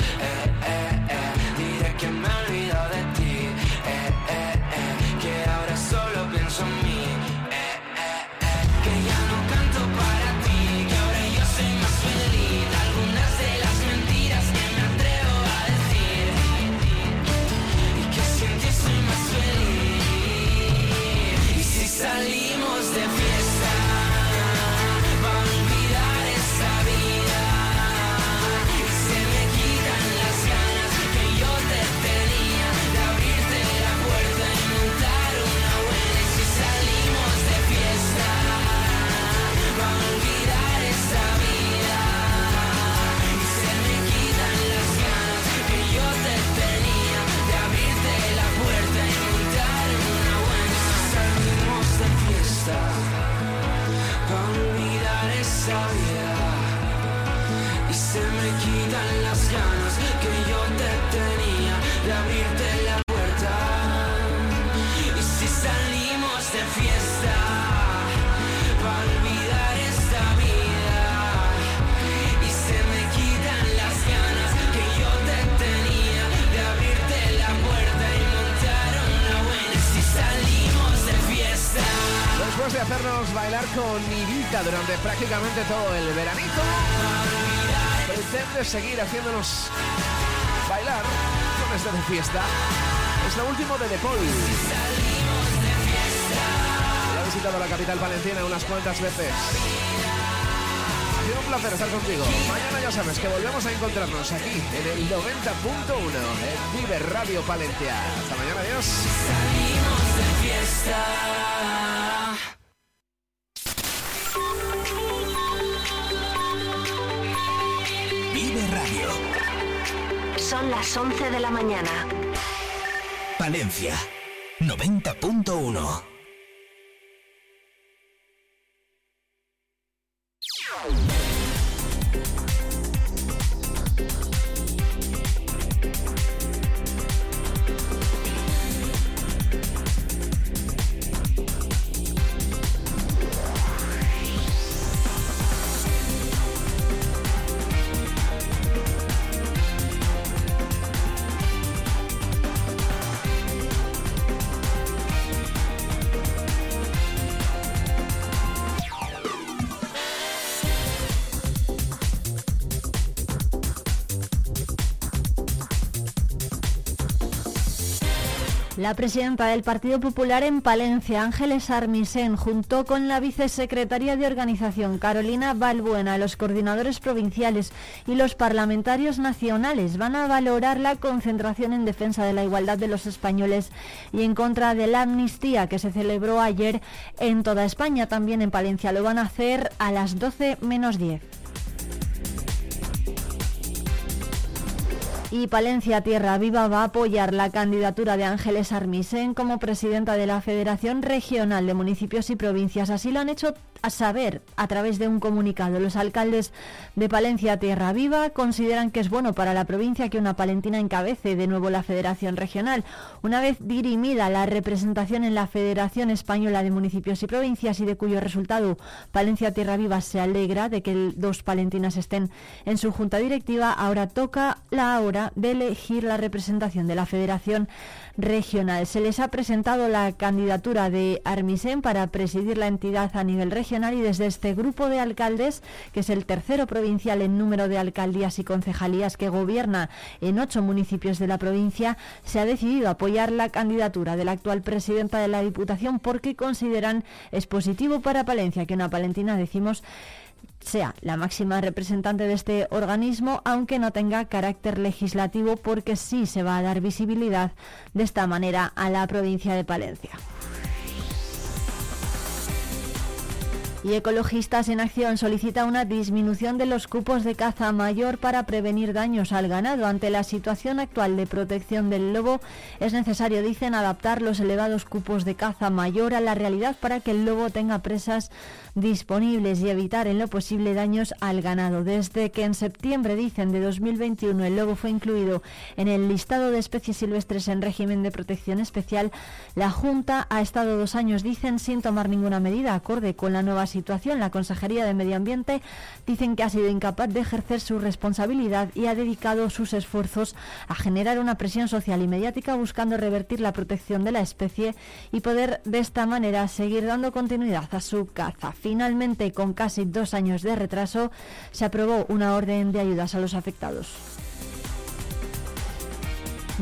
Speaker 18: prácticamente todo el veranito, pretende seguir haciéndonos bailar con este de fiesta. Es lo último de The Paul. Ya he visitado la capital valenciana unas cuantas veces. Ha un placer estar contigo. Mañana ya sabes que volvemos a encontrarnos aquí en el 90.1 en Vive Radio Palencia. Hasta mañana, adiós.
Speaker 19: Salimos de fiesta.
Speaker 11: Las 11 de la mañana.
Speaker 2: Palencia 90.1.
Speaker 1: La presidenta del Partido Popular en Palencia, Ángeles Armisen, junto con la vicesecretaria de Organización, Carolina Balbuena, los coordinadores provinciales y los parlamentarios nacionales van a valorar la concentración en defensa de la igualdad de los españoles y en contra de la amnistía que se celebró ayer en toda España, también en Palencia. Lo van a hacer a las 12 menos 10. Y Palencia Tierra Viva va a apoyar la candidatura de Ángeles Armisen como presidenta de la Federación Regional de Municipios y Provincias. Así lo han hecho a saber, a través de un comunicado, los alcaldes de Palencia Tierra Viva consideran que es bueno para la provincia que una palentina encabece de nuevo la Federación Regional. Una vez dirimida la representación en la Federación Española de Municipios y Provincias y de cuyo resultado Palencia Tierra Viva se alegra de que dos palentinas estén en su junta directiva, ahora toca la hora de elegir la representación de la Federación Regional. Se les ha presentado la candidatura de Armisen para presidir la entidad a nivel regional y desde este grupo de alcaldes, que es el tercero provincial en número de alcaldías y concejalías que gobierna en ocho municipios de la provincia, se ha decidido apoyar la candidatura de la actual presidenta de la Diputación porque consideran es positivo para Palencia que una palentina, decimos, sea la máxima representante de este organismo, aunque no tenga carácter legislativo, porque sí se va a dar visibilidad de esta manera a la provincia de Palencia. Y Ecologistas en Acción solicita una disminución de los cupos de caza mayor para prevenir daños al ganado. Ante la situación actual de protección del lobo, es necesario, dicen, adaptar los elevados cupos de caza mayor a la realidad para que el lobo tenga presas disponibles y evitar en lo posible daños al ganado. Desde que en septiembre, dicen, de 2021 el lobo fue incluido en el listado de especies silvestres en régimen de protección especial, la Junta ha estado dos años, dicen, sin tomar ninguna medida acorde con la nueva situación. La Consejería de Medio Ambiente dicen que ha sido incapaz de ejercer su responsabilidad y ha dedicado sus esfuerzos a generar una presión social y mediática buscando revertir la protección de la especie y poder de esta manera seguir dando continuidad a su caza. Finalmente, con casi dos años de retraso, se aprobó una orden de ayudas a los afectados.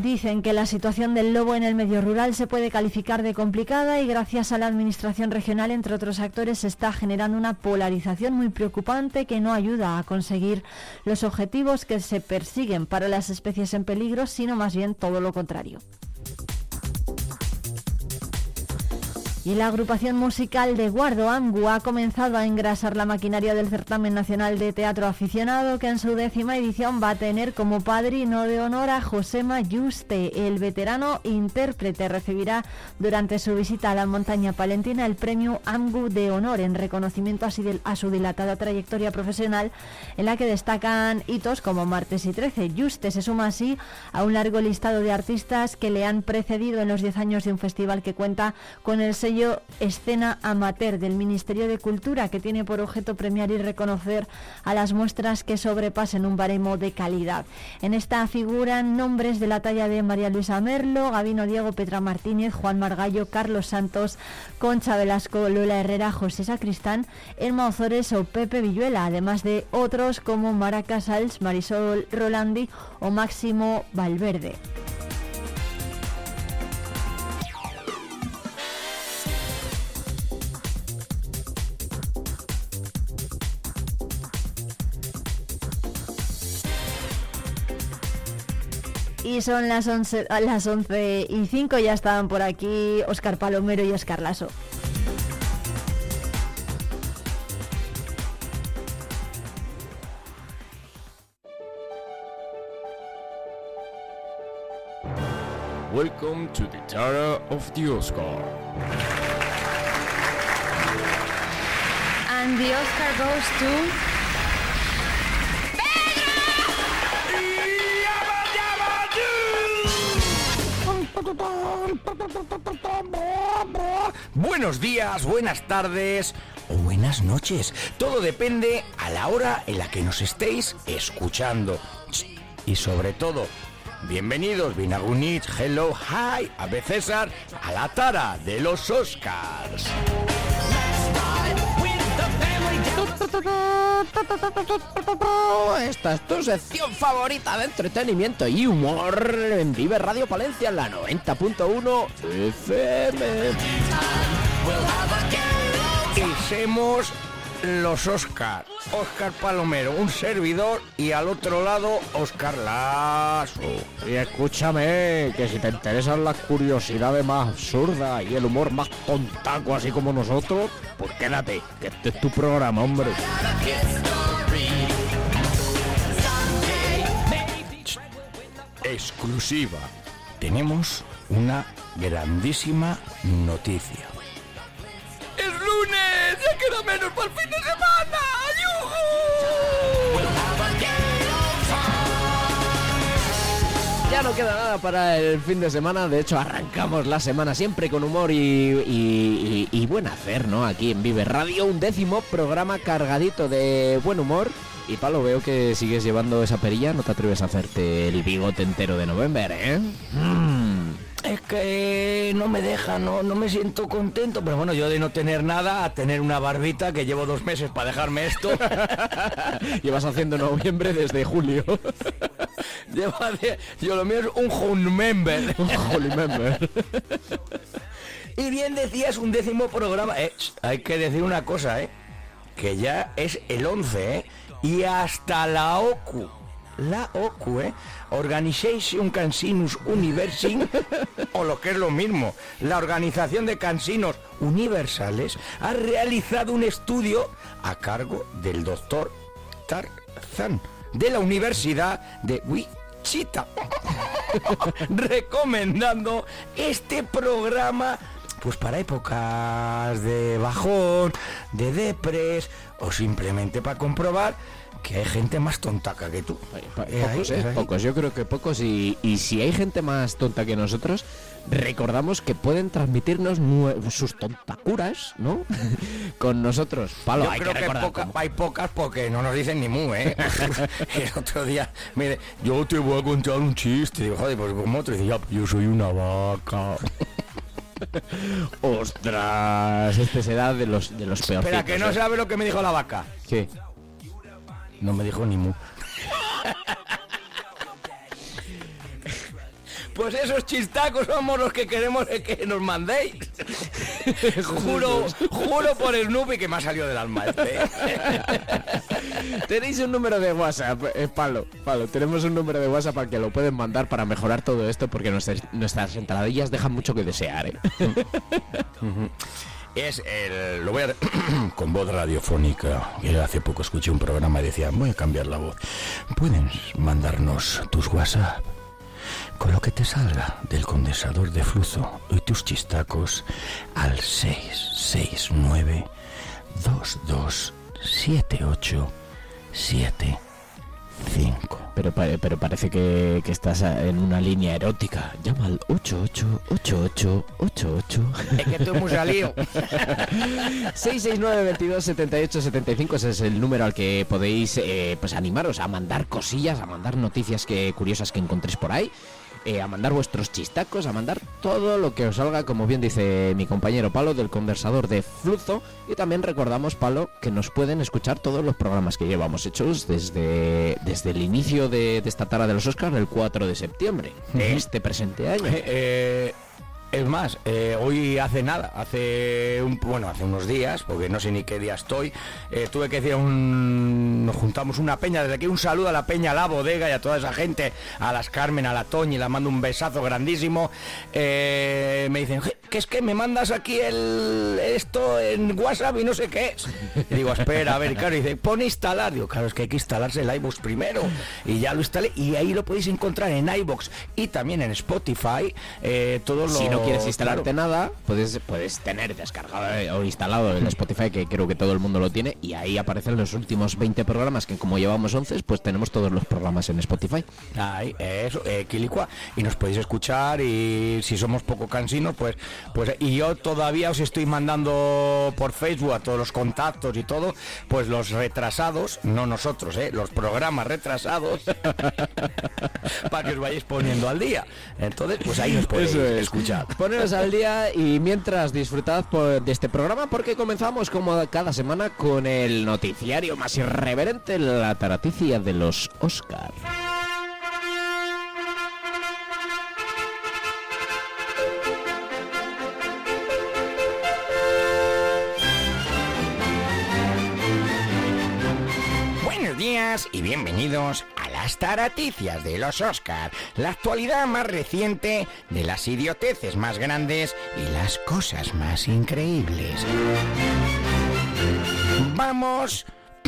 Speaker 1: Dicen que la situación del lobo en el medio rural se puede calificar de complicada y gracias a la Administración regional, entre otros actores, se está generando una polarización muy preocupante que no ayuda a conseguir los objetivos que se persiguen para las especies en peligro, sino más bien todo lo contrario. Y la agrupación musical de Guardo Amgu ha comenzado a engrasar la maquinaria del certamen nacional de teatro aficionado que en su décima edición va a tener como padrino de honor a Josema Yuste. El veterano intérprete recibirá durante su visita a la montaña palentina el premio Amgu de honor en reconocimiento a su dilatada trayectoria profesional en la que destacan hitos como Martes y 13. Yuste se suma así a un largo listado de artistas que le han precedido en los 10 años de un festival que cuenta con el sello Escena Amateur del Ministerio de Cultura, que tiene por objeto premiar y reconocer a las muestras que sobrepasen un baremo de calidad. En esta figuran nombres de la talla de María Luisa Merlo, Gabino Diego, Petra Martínez, Juan Margallo, Carlos Santos, Concha Velasco, Lola Herrera, José Sacristán, Elma Ozores o Pepe Villuela, además de otros como Mara Casals, Marisol Rolandi o Máximo Valverde. Y son las 11, las 11 y 5, ya estaban por aquí Oscar Palomero y Oscar Lasso.
Speaker 20: Welcome to the Tara of the Oscar.
Speaker 21: And the Oscar goes to
Speaker 22: Buenos días, buenas tardes o buenas noches. Todo depende a la hora en la que nos estéis escuchando. Y sobre todo, bienvenidos, Binagunit, hello, hi, a César, a la tara de los Oscars. Esta es tu sección favorita de entretenimiento y humor en Vive Radio Palencia en la 90.1 FM. Somos los Oscar. Oscar Palomero, un servidor, y al otro lado, Oscar Lazo.
Speaker 23: Y escúchame, que si te interesan las curiosidades más absurdas y el humor más tontaco, así como nosotros, pues quédate, que este es tu programa, hombre.
Speaker 22: Exclusiva. Tenemos una grandísima noticia.
Speaker 20: ¡Ya queda menos
Speaker 22: el fin de semana!
Speaker 23: Ya no queda nada para el fin de semana, de hecho arrancamos la semana siempre con humor y, y- buen hacer, ¿no? Aquí en Vive Radio, un décimo programa cargadito de buen humor. Y Palo, veo que sigues llevando esa perilla, no te atreves a hacerte el bigote entero de November, ¿eh? Mm.
Speaker 22: Es que no me deja, no, no me siento contento, pero bueno, yo de no tener nada a tener una barbita que llevo dos meses para dejarme esto.
Speaker 23: Llevas haciendo noviembre desde julio.
Speaker 22: Llevo hace- yo lo mío es un home member.
Speaker 23: Un holy member.
Speaker 22: Y bien decías un décimo programa. Eh, hay que decir una cosa, ¿eh? Que ya es el 11, ¿eh? Y hasta la OCU. La OCU, ¿eh? Organization Cansinus Universing, o lo que es lo mismo, la Organización de Cansinos Universales, ha realizado un estudio a cargo del doctor Tarzan de la Universidad de Wichita, recomendando este programa pues para épocas de bajón, de depres o simplemente para comprobar que hay gente más tontaca que tú. Eh,
Speaker 23: Pocos, ¿eh? Pocos, yo creo que pocos. Y, y si hay gente más tonta que nosotros, recordamos que pueden transmitirnos sus tontacuras, ¿no? Con nosotros. Palo,
Speaker 22: Yo
Speaker 23: hay
Speaker 22: creo
Speaker 23: que
Speaker 22: poca- hay pocas porque no nos dicen ni mu, ¿eh? El otro día me dice, yo te voy a contar un chiste. Digo, joder, pues como otro. Dice, yo soy una vaca.
Speaker 23: Ostras, este se da de los, de los peores.
Speaker 22: Espera, que no sabe lo que me dijo la vaca.
Speaker 23: ¿Qué?
Speaker 22: No me dijo ni mu. Pues esos chistacos somos los que queremos que nos mandéis. juro, juro por Snoopy que me ha salido del alma este.
Speaker 23: Tenéis un número de WhatsApp, eh, Palo, Palo, tenemos un número de WhatsApp al que lo pueden mandar para mejorar todo esto porque nuestras, nuestras entradillas dejan mucho que desear, ¿eh?
Speaker 22: Es el. Lo voy a. con voz radiofónica. Que hace poco escuché un programa y decía, voy a cambiar la voz. Puedes mandarnos tus WhatsApp con lo que te salga del condensador de flujo y tus chistacos al 669 2278 75.
Speaker 23: Pero, pero parece que, que estás en una línea erótica. Llama al 888888.
Speaker 22: Es que estoy muy salido.
Speaker 23: 669 22 78 75 ese es el número al que podéis eh, pues animaros a mandar cosillas, a mandar noticias que curiosas que encontréis por ahí, eh, a mandar vuestros chistacos, a mandar todo lo que os salga, como bien dice mi compañero Palo del conversador de Fluzo y también recordamos Palo que nos pueden escuchar todos los programas que llevamos hechos desde desde el inicio de, de esta tara de los Oscars el 4 de septiembre de este presente año.
Speaker 22: Eh, es más, eh, hoy hace nada, hace un, bueno, hace unos días, porque no sé ni qué día estoy, eh, tuve que decir un, nos juntamos una peña, desde aquí un saludo a la peña, a la bodega y a toda esa gente, a las Carmen, a la Toñi, la mando un besazo grandísimo. Eh, me dicen, "Je, que es que me mandas aquí el esto en WhatsApp y no sé qué es. Y digo, espera, a ver, claro, y dice, pone instalar. Digo, claro, es que hay que instalarse el iVoox primero. Y ya lo instalé y ahí lo podéis encontrar en iVoox y también en Spotify. todos
Speaker 23: Si
Speaker 22: los-
Speaker 23: no quieres instalarte
Speaker 22: claro.
Speaker 23: nada, puedes, puedes tener descargado o instalado el Spotify, que creo que todo el mundo lo tiene, y ahí aparecen los últimos 20 programas, que como llevamos 11, pues tenemos todos los programas en Spotify.
Speaker 22: Ahí, eso, eh, Quilicua. Y nos podéis escuchar y si somos poco cansinos, pues, pues, y yo todavía os estoy mandando por Facebook a todos los contactos y todo, pues los retrasados, no nosotros, eh, los programas retrasados, para que os vayáis poniendo al día. Entonces, pues ahí nos podéis
Speaker 23: es.
Speaker 22: escuchar.
Speaker 23: Poneros al día y mientras disfrutad de este programa porque comenzamos como cada semana con el noticiario más irreverente, la taraticia de los Oscar.
Speaker 22: Y bienvenidos a las taraticias de los Oscar, la actualidad más reciente de las idioteces más grandes y las cosas más increíbles. Vamos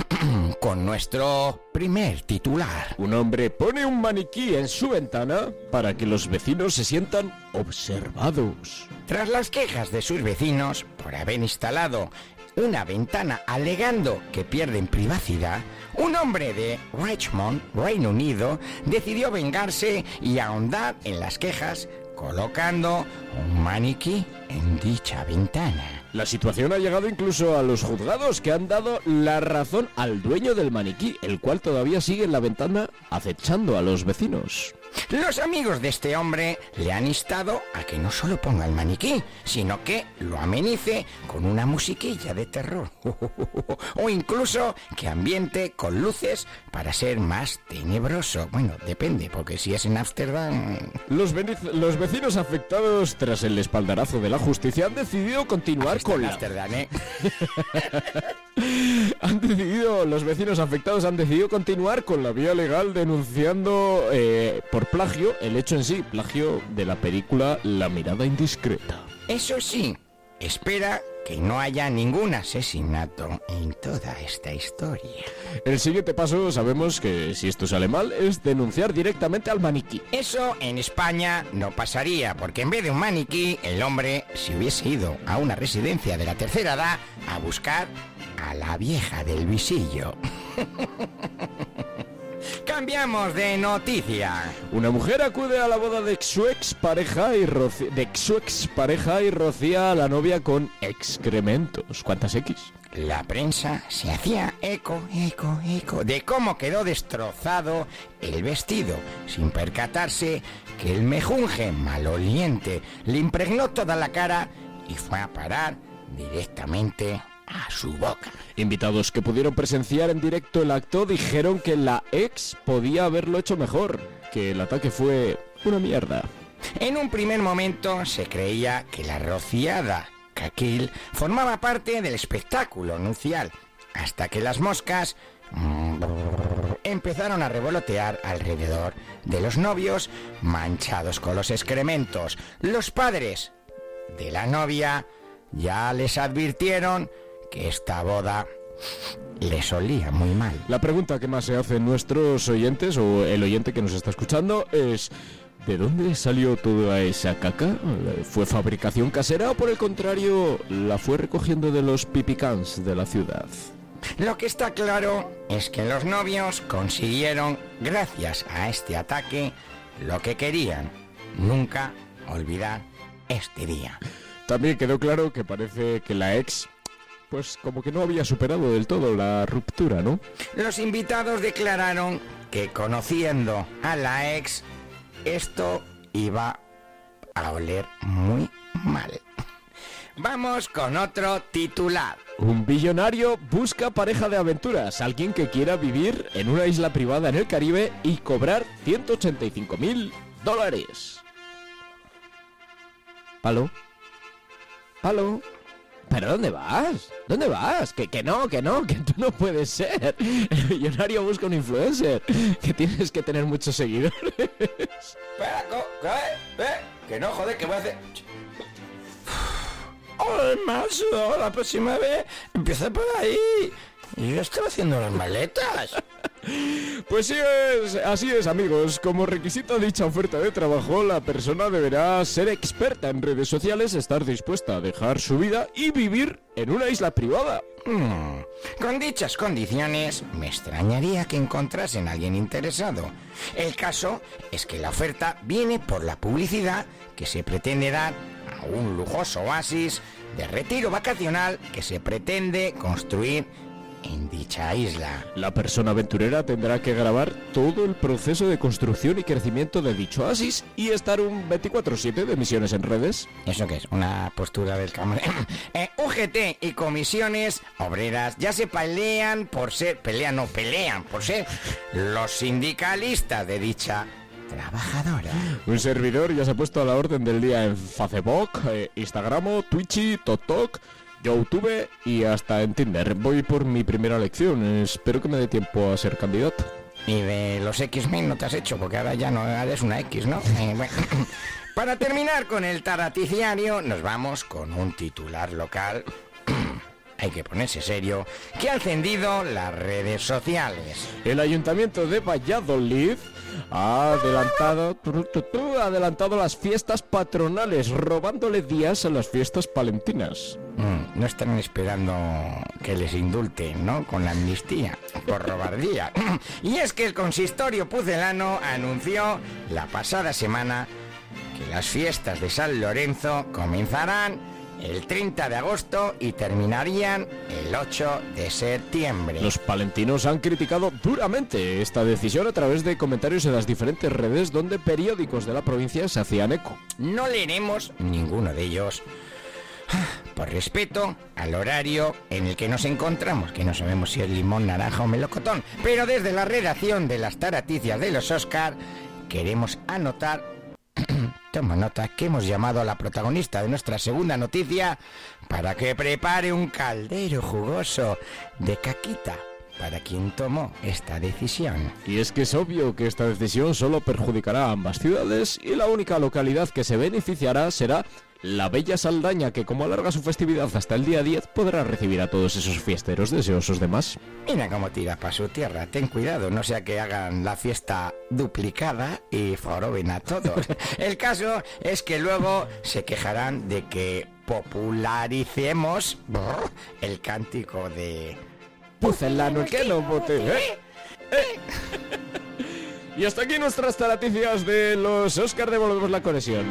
Speaker 22: con nuestro primer titular.
Speaker 23: Un hombre pone un maniquí en su ventana para que los vecinos se sientan observados.
Speaker 22: Tras las quejas de sus vecinos por haber instalado una ventana alegando que pierden privacidad, un hombre de Richmond, Reino Unido, decidió vengarse y ahondar en las quejas colocando un maniquí en dicha ventana.
Speaker 23: La situación ha llegado incluso a los juzgados que han dado la razón al dueño del maniquí, el cual todavía sigue en la ventana acechando a los vecinos.
Speaker 22: Los amigos de este hombre le han instado a que no solo ponga el maniquí, sino que lo amenice con una musiquilla de terror. o incluso que ambiente con luces para ser más tenebroso. Bueno, depende, porque si es en Ámsterdam...
Speaker 23: Los, vecinos afectados tras el espaldarazo de la justicia han decidido continuar con la...
Speaker 22: ¿eh?
Speaker 23: han decidido, los vecinos afectados han decidido continuar con la vía legal denunciando eh, por plagio el hecho en sí, plagio de la película La mirada indiscreta.
Speaker 22: Eso sí, espera que no haya ningún asesinato en toda esta historia.
Speaker 23: El siguiente paso, sabemos que si esto sale mal, es denunciar directamente al maniquí.
Speaker 22: Eso en España no pasaría, porque en vez de un maniquí, el hombre se hubiese ido a una residencia de la tercera edad a buscar a la vieja del visillo. Cambiamos de noticia.
Speaker 23: Una mujer acude a la boda de su ex pareja y de su ex pareja y rocía a la novia con excrementos. ¿Cuántas X?
Speaker 22: La prensa se hacía eco, eco, eco de cómo quedó destrozado el vestido, sin percatarse que el mejunje maloliente le impregnó toda la cara y fue a parar directamente a su boca.
Speaker 23: Invitados que pudieron presenciar en directo el acto dijeron que la ex podía haberlo hecho mejor, que el ataque fue una mierda.
Speaker 22: En un primer momento se creía que la rociada caquil formaba parte del espectáculo nupcial, hasta que las moscas mm, empezaron a revolotear alrededor de los novios manchados con los excrementos. Los padres de la novia ya les advirtieron que esta boda les olía muy mal.
Speaker 23: La pregunta que más se hacen nuestros oyentes o el oyente que nos está escuchando es ¿de dónde salió toda esa caca? ¿Fue fabricación casera o por el contrario la fue recogiendo de los pipicans de la ciudad?
Speaker 22: Lo que está claro es que los novios consiguieron, gracias a este ataque, lo que querían. Nunca olvidar este día.
Speaker 23: También quedó claro que parece que la ex pues como que no había superado del todo la ruptura, ¿no?
Speaker 22: Los invitados declararon que conociendo a la ex, esto iba a oler muy mal. Vamos con otro titular.
Speaker 23: Un billonario busca pareja de aventuras, alguien que quiera vivir en una isla privada en el Caribe y cobrar 185 mil dólares. ¿Palo? ¿Palo? ¿Pero dónde vas? ¿Dónde vas? Que, que no, que no, que tú no puedes ser. El millonario busca un influencer. Que tienes que tener muchos seguidores.
Speaker 22: Espera, co- ¿qué? ¿Eh? Que no, joder, que voy a hacer... ¡Ay, macho! La próxima vez empieza por ahí. Y yo estaba haciendo las maletas.
Speaker 23: Pues sí es, así es amigos, como requisito a dicha oferta de trabajo, la persona deberá ser experta en redes sociales, estar dispuesta a dejar su vida y vivir en una isla privada.
Speaker 22: Hmm, Con dichas condiciones, me extrañaría que encontrasen a alguien interesado. El caso es que la oferta viene por la publicidad que se pretende dar a un lujoso oasis de retiro vacacional que se pretende construir en dicha isla.
Speaker 23: La persona aventurera tendrá que grabar todo el proceso de construcción y crecimiento de dicho oasis y estar un 24/7 de misiones en redes.
Speaker 22: ¿Eso qué es? Una postura del camarero. Eh, UGT y comisiones obreras ya se pelean por ser, pelean, no pelean por ser los sindicalistas de dicha trabajadora.
Speaker 23: Un servidor ya se ha puesto a la orden del día en Facebook, eh, Instagram, Twitch, TokTok, YouTube y hasta en Tinder. Voy por mi primera lección. Espero que me dé tiempo a ser candidato.
Speaker 22: Y de los X-Men no te has hecho, porque ahora ya no eres una X, ¿no? Eh, bueno. Para terminar con el taraticiario, nos vamos con un titular local. Hay que ponerse serio, que ha encendido las redes sociales.
Speaker 23: El ayuntamiento de Valladolid ha adelantado, ha adelantado las fiestas patronales, robándole días a las fiestas palentinas.
Speaker 22: Mm, no estarán esperando que les indulten, ¿no? Con la amnistía, por robardía. y es que el consistorio pucelano anunció la pasada semana que las fiestas de San Lorenzo comenzarán el 30 de agosto y terminarían el 8 de septiembre.
Speaker 23: Los palentinos han criticado duramente esta decisión a través de comentarios en las diferentes redes donde periódicos de la provincia se hacían eco.
Speaker 22: No leeremos ninguno de ellos por respeto al horario en el que nos encontramos, que no sabemos si es limón, naranja o melocotón. Pero desde la redacción de las taraticias de los Oscar queremos anotar, toma nota, que hemos llamado a la protagonista de nuestra segunda noticia para que prepare un caldero jugoso de caquita para quien tomó esta decisión.
Speaker 23: Y es que es obvio que esta decisión solo perjudicará a ambas ciudades y la única localidad que se beneficiará será la bella Saldaña, que como alarga su festividad hasta el día 10, podrá recibir a todos esos fiesteros deseosos de más.
Speaker 22: Mira cómo tira para su tierra, ten cuidado, no sea que hagan la fiesta duplicada y foroben a todos. el caso es que luego se quejarán de que popularicemos brr, el cántico de
Speaker 23: Pucelano, que no vote, ¿eh? Y hasta aquí nuestras taraticias de los Oscar, devolvemos la conexión.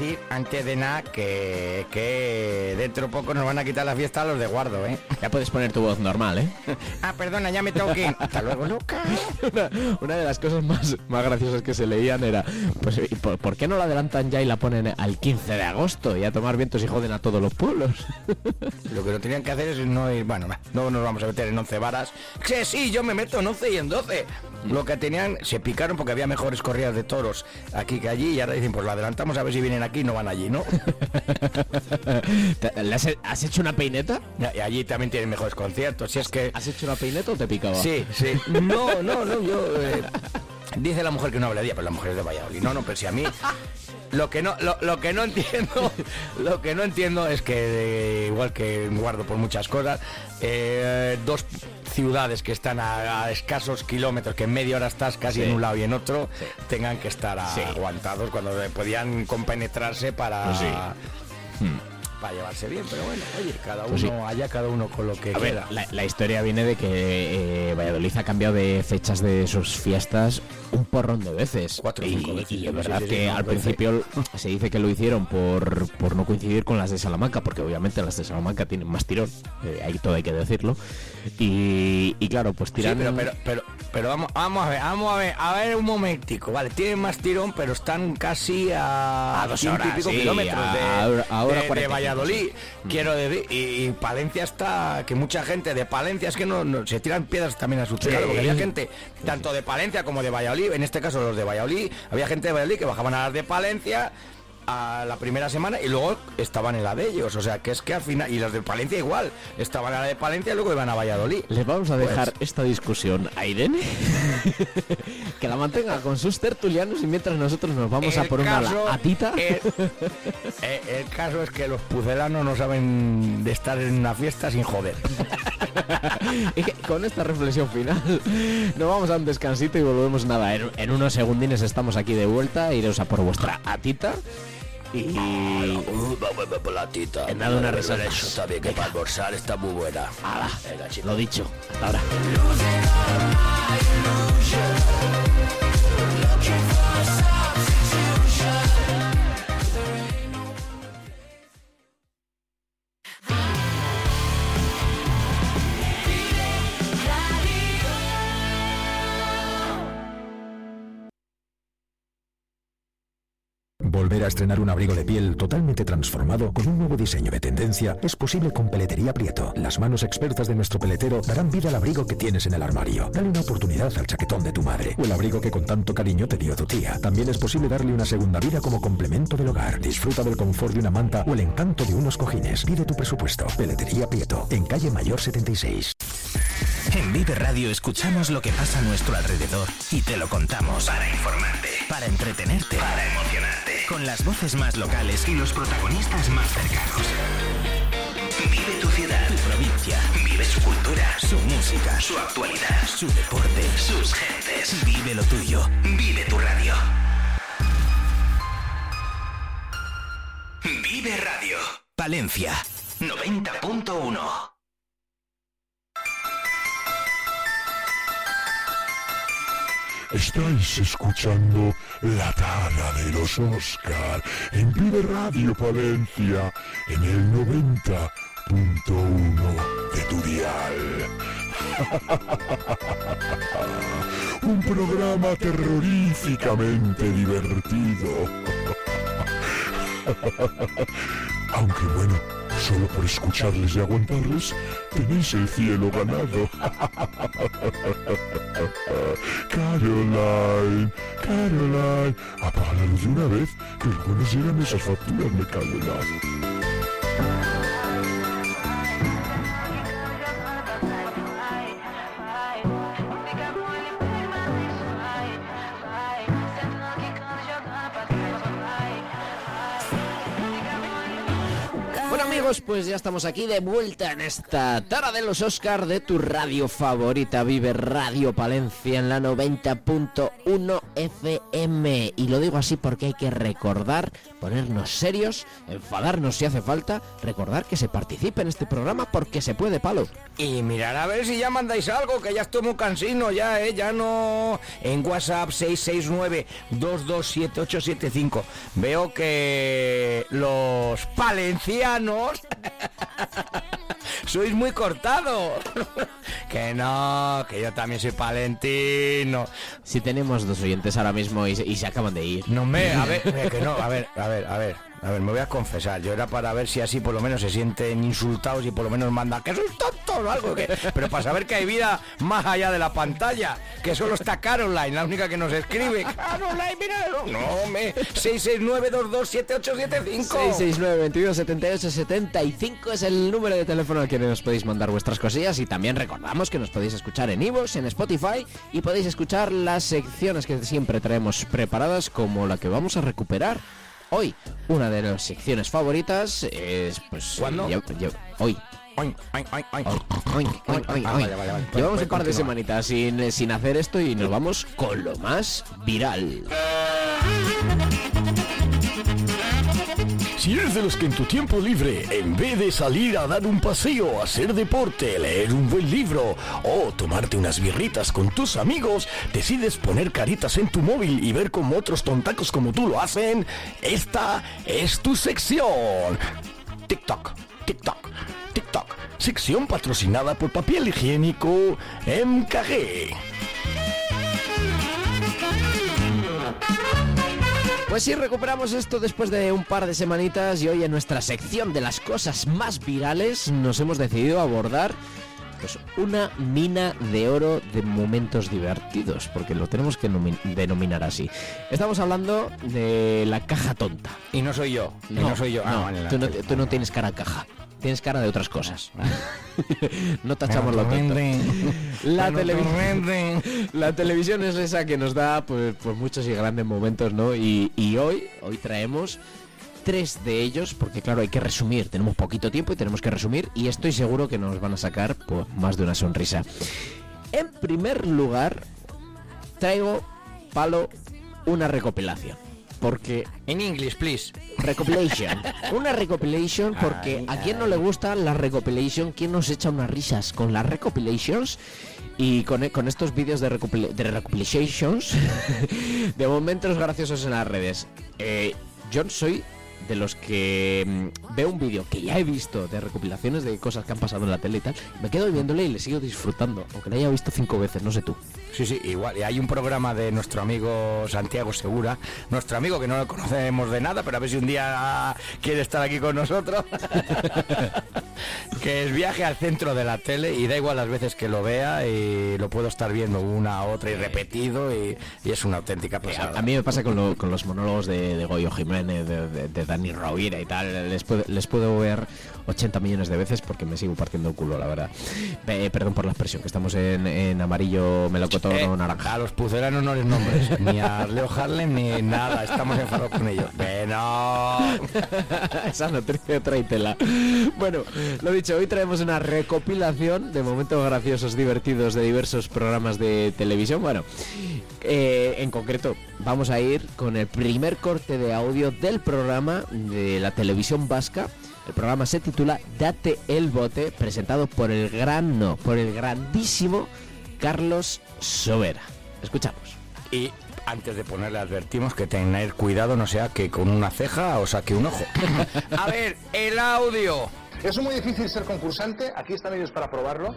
Speaker 22: Decir antes de nada que, que dentro de poco nos van a quitar la fiesta a los de guardo, ¿eh?
Speaker 23: Ya puedes poner tu voz normal, ¿eh?
Speaker 22: ah, perdona, ya me tengo que ir. Hasta luego, Luca.
Speaker 23: Una, una de las cosas más, más graciosas que se leían era, pues, ¿y por, por qué no la adelantan ya y la ponen al 15 de agosto y a tomar vientos y joden a todos los pueblos?
Speaker 22: Lo que no tenían que hacer es no ir, bueno, no nos vamos a meter en 11 varas. Que sí, yo me meto en 11 y en 12. Lo que tenían, se picaron porque había mejores corridas de toros aquí que allí y ahora dicen, pues la adelantamos a ver si vienen aquí y no van allí, ¿no?
Speaker 23: ¿Le has, has hecho una peineta?
Speaker 22: Y allí también tienen mejores conciertos. Si es que...
Speaker 23: ¿Has hecho una peineta o te picaba?
Speaker 22: Sí, sí. No, no, no, yo... eh, dice la mujer que no hablaría, pero la mujer es de Valladolid. No, no, pero si a mí... Lo que no, lo, lo que no entiendo, lo que no entiendo es que igual que guardo por muchas cosas, eh, dos ciudades que están a, a escasos kilómetros, que en media hora estás casi
Speaker 23: Sí.
Speaker 22: en un lado y en otro, tengan que estar a-
Speaker 23: Sí.
Speaker 22: aguantados cuando podían compenetrarse para,
Speaker 23: Pues sí.
Speaker 22: Para llevarse bien. Pero bueno, oye, cada uno
Speaker 23: Pues sí.
Speaker 22: allá cada uno con lo que
Speaker 23: A ver,
Speaker 22: quiera.
Speaker 23: la, la historia viene de que eh, Valladolid ha cambiado de fechas de sus fiestas un porrón de veces.
Speaker 22: Cuatro o
Speaker 23: y,
Speaker 22: veces,
Speaker 23: y es verdad
Speaker 22: sí, sí,
Speaker 23: que
Speaker 22: no,
Speaker 23: al principio se dice que lo hicieron por, por no coincidir con las de Salamanca, porque obviamente las de Salamanca tienen más tirón, eh, ahí todo hay que decirlo. Y, y claro, pues tiran...
Speaker 22: pero, pero, pero, pero vamos, vamos a ver, vamos a ver, a ver un momentico, vale, tienen más tirón, pero están casi a,
Speaker 23: A dos horas,
Speaker 22: y pico kilómetros
Speaker 23: a-
Speaker 22: de,
Speaker 23: a hora- a hora
Speaker 22: de- de
Speaker 23: 45,
Speaker 22: Valladolid,
Speaker 23: sí.
Speaker 22: quiero decir, y, y Palencia está, que mucha gente de Palencia es que no, no- se tiran piedras también a su tejado, porque había gente tanto de Palencia como de Valladolid, en este caso los de Valladolid, había gente de Valladolid que bajaban a las de Palencia a la primera semana y luego estaban en la de ellos, o sea que es que al final, y los de Palencia igual, estaban en la de Palencia y luego iban a Valladolid.
Speaker 23: Les vamos a
Speaker 22: Pues-
Speaker 23: dejar esta discusión a Irene, que la mantenga con sus tertulianos y mientras nosotros nos vamos a por una atita.
Speaker 22: El, eh, el caso es que los pucelanos no saben de estar en una fiesta sin joder.
Speaker 23: Y con esta reflexión final nos vamos a un descansito y volvemos nada. En, en unos segundines estamos aquí de vuelta, iros a por vuestra atita. Y
Speaker 22: la tita.
Speaker 23: He dado una risada.
Speaker 22: Eso también que para almorzar está muy buena.
Speaker 23: Ala,
Speaker 22: Venga, chicos.
Speaker 23: lo dicho, hasta ahora.
Speaker 8: Volver a estrenar un abrigo de piel totalmente transformado con un nuevo diseño de tendencia es posible con Peletería Prieto. Las manos expertas de nuestro peletero darán vida al abrigo que tienes en el armario. Dale una oportunidad al chaquetón de tu madre o el abrigo que con tanto cariño te dio tu tía. También es posible darle una segunda vida como complemento del hogar. Disfruta del confort de una manta o el encanto de unos cojines. Pide tu presupuesto. Peletería Prieto, en calle Mayor 76.
Speaker 2: En Vive Radio escuchamos lo que pasa a nuestro alrededor y te lo contamos para informarte, para entretenerte, para emocionarte, con las voces más locales y los protagonistas más cercanos. Vive tu ciudad, tu provincia. Vive su cultura, su música, su actualidad, su deporte, sus gentes. Vive lo tuyo. Vive tu radio. Vive Radio. Palencia 90.1.
Speaker 24: Estáis escuchando la tara de los Oscar en Vive Radio Palencia en el 90.1 de tu dial. Un programa terroríficamente divertido. Aunque bueno, solo por escucharles y aguantarles, tenéis el cielo ganado. Caroline, Caroline, apaga la luz de una vez, que luego nos llegan esas facturas, me cago en la...
Speaker 23: amigos, pues ya estamos aquí de vuelta en esta tara de los Oscar de tu radio favorita, Vive Radio Palencia en la 90.1 FM. Y lo digo así porque hay que recordar, ponernos serios, enfadarnos si hace falta, recordar que se participe en este programa porque se puede palo.
Speaker 22: Y mirar a ver si ya mandáis algo, que ya estoy muy cansino ya, ¿eh? Ya no... En WhatsApp 669-227875. Veo que los palencianos... Sois muy cortados. que no, que yo también soy palentino.
Speaker 23: Si tenemos dos oyentes ahora mismo y se, y se acaban de ir.
Speaker 22: No me, a ver, eh, que no, a ver, a ver, a ver. A ver, me voy a confesar, yo era para ver si así por lo menos se sienten insultados y por lo menos mandan que sois tontos o algo, que, pero para saber que hay vida más allá de la pantalla, que solo está Caroline, la única que nos escribe. Caroline, mira, no, me 669227875.
Speaker 23: 669-2278-75 es el número de teléfono al que nos podéis mandar vuestras cosillas y también recordamos que nos podéis escuchar en Ivos, en Spotify y podéis escuchar las secciones que siempre traemos preparadas como la que vamos a recuperar hoy. Una de las secciones favoritas es pues
Speaker 22: ¿Cuándo?
Speaker 23: ya- ya- hoy.
Speaker 22: Ah, vale, vale, vale.
Speaker 23: Llevamos un par de semanitas sin, sin hacer esto y nos vamos con lo más viral.
Speaker 24: Si eres de los que en tu tiempo libre, en vez de salir a dar un paseo, hacer deporte, leer un buen libro o tomarte unas birritas con tus amigos, decides poner caritas en tu móvil y ver cómo otros tontacos como tú lo hacen, esta es tu sección. TikTok, TikTok, TikTok. Sección patrocinada por papel higiénico MKG.
Speaker 23: Pues sí, recuperamos esto después de un par de semanitas y hoy en nuestra sección de las cosas más virales nos hemos decidido abordar pues una mina de oro de momentos divertidos, porque lo tenemos que nomi- denominar así. Estamos hablando de la caja tonta.
Speaker 22: Y no soy yo, y no soy yo. Ah,
Speaker 23: no, tú, no, tú no tienes cara a caja. Tienes cara de otras cosas. no tachamos lo tonto. La,
Speaker 22: Bueno,
Speaker 23: televi-
Speaker 22: torrente.
Speaker 23: la televisión es esa que nos da pues, pues muchos y grandes momentos, ¿no? Y, y hoy, hoy traemos tres de ellos, porque claro, hay que resumir, tenemos poquito tiempo y tenemos que resumir, y estoy seguro que nos van a sacar pues, más de una sonrisa. En primer lugar, traigo, Palo, una recopilación. Porque...
Speaker 22: En inglés, please.
Speaker 23: Recopilation. Una recopilation porque a quien no le gusta la recopilation, ¿quién nos echa unas risas con las recopilations? Y con, con estos vídeos de, recopila- de recopilations, de momentos graciosos en las redes. Eh, yo soy de los que mm, veo un vídeo que ya he visto de recopilaciones de cosas que han pasado en la tele y tal, me quedo viéndole y le sigo disfrutando, aunque lo haya visto cinco veces, no sé tú.
Speaker 22: Sí, sí, igual. Y hay un programa de nuestro amigo Santiago Segura, nuestro amigo que no lo conocemos de nada, pero a ver si un día quiere estar aquí con nosotros. que es viaje al centro de la tele y da igual las veces que lo vea y lo puedo estar viendo una, otra y repetido y, y es una auténtica pasada.
Speaker 23: A mí me pasa con, lo- con los monólogos de, de Goyo Jiménez, de, de- de Dani Rovira y tal, les puedo, les puedo ver 80 millones de veces porque me sigo partiendo el culo, la verdad. Eh, perdón por la expresión, que estamos en, en amarillo melocotón
Speaker 22: Eh,
Speaker 23: o naranja.
Speaker 22: A los puceranos no les nombres, ni a Leo Harlem ni nada, estamos enfadados con ellos. Que no.
Speaker 23: Esa noticia trae tela. Bueno, lo dicho, hoy traemos una recopilación de momentos graciosos, divertidos de diversos programas de televisión. Bueno, eh, en concreto, vamos a ir con el primer corte de audio del programa de la televisión vasca. El programa se titula Date el bote, presentado por el gran, no, por el grandísimo Carlos Sobera. Escuchamos.
Speaker 22: Y antes de ponerle advertimos que tener cuidado, no sea que con una ceja o saque un ojo. A ver, el audio.
Speaker 25: Es muy difícil ser concursante, aquí están ellos para probarlo,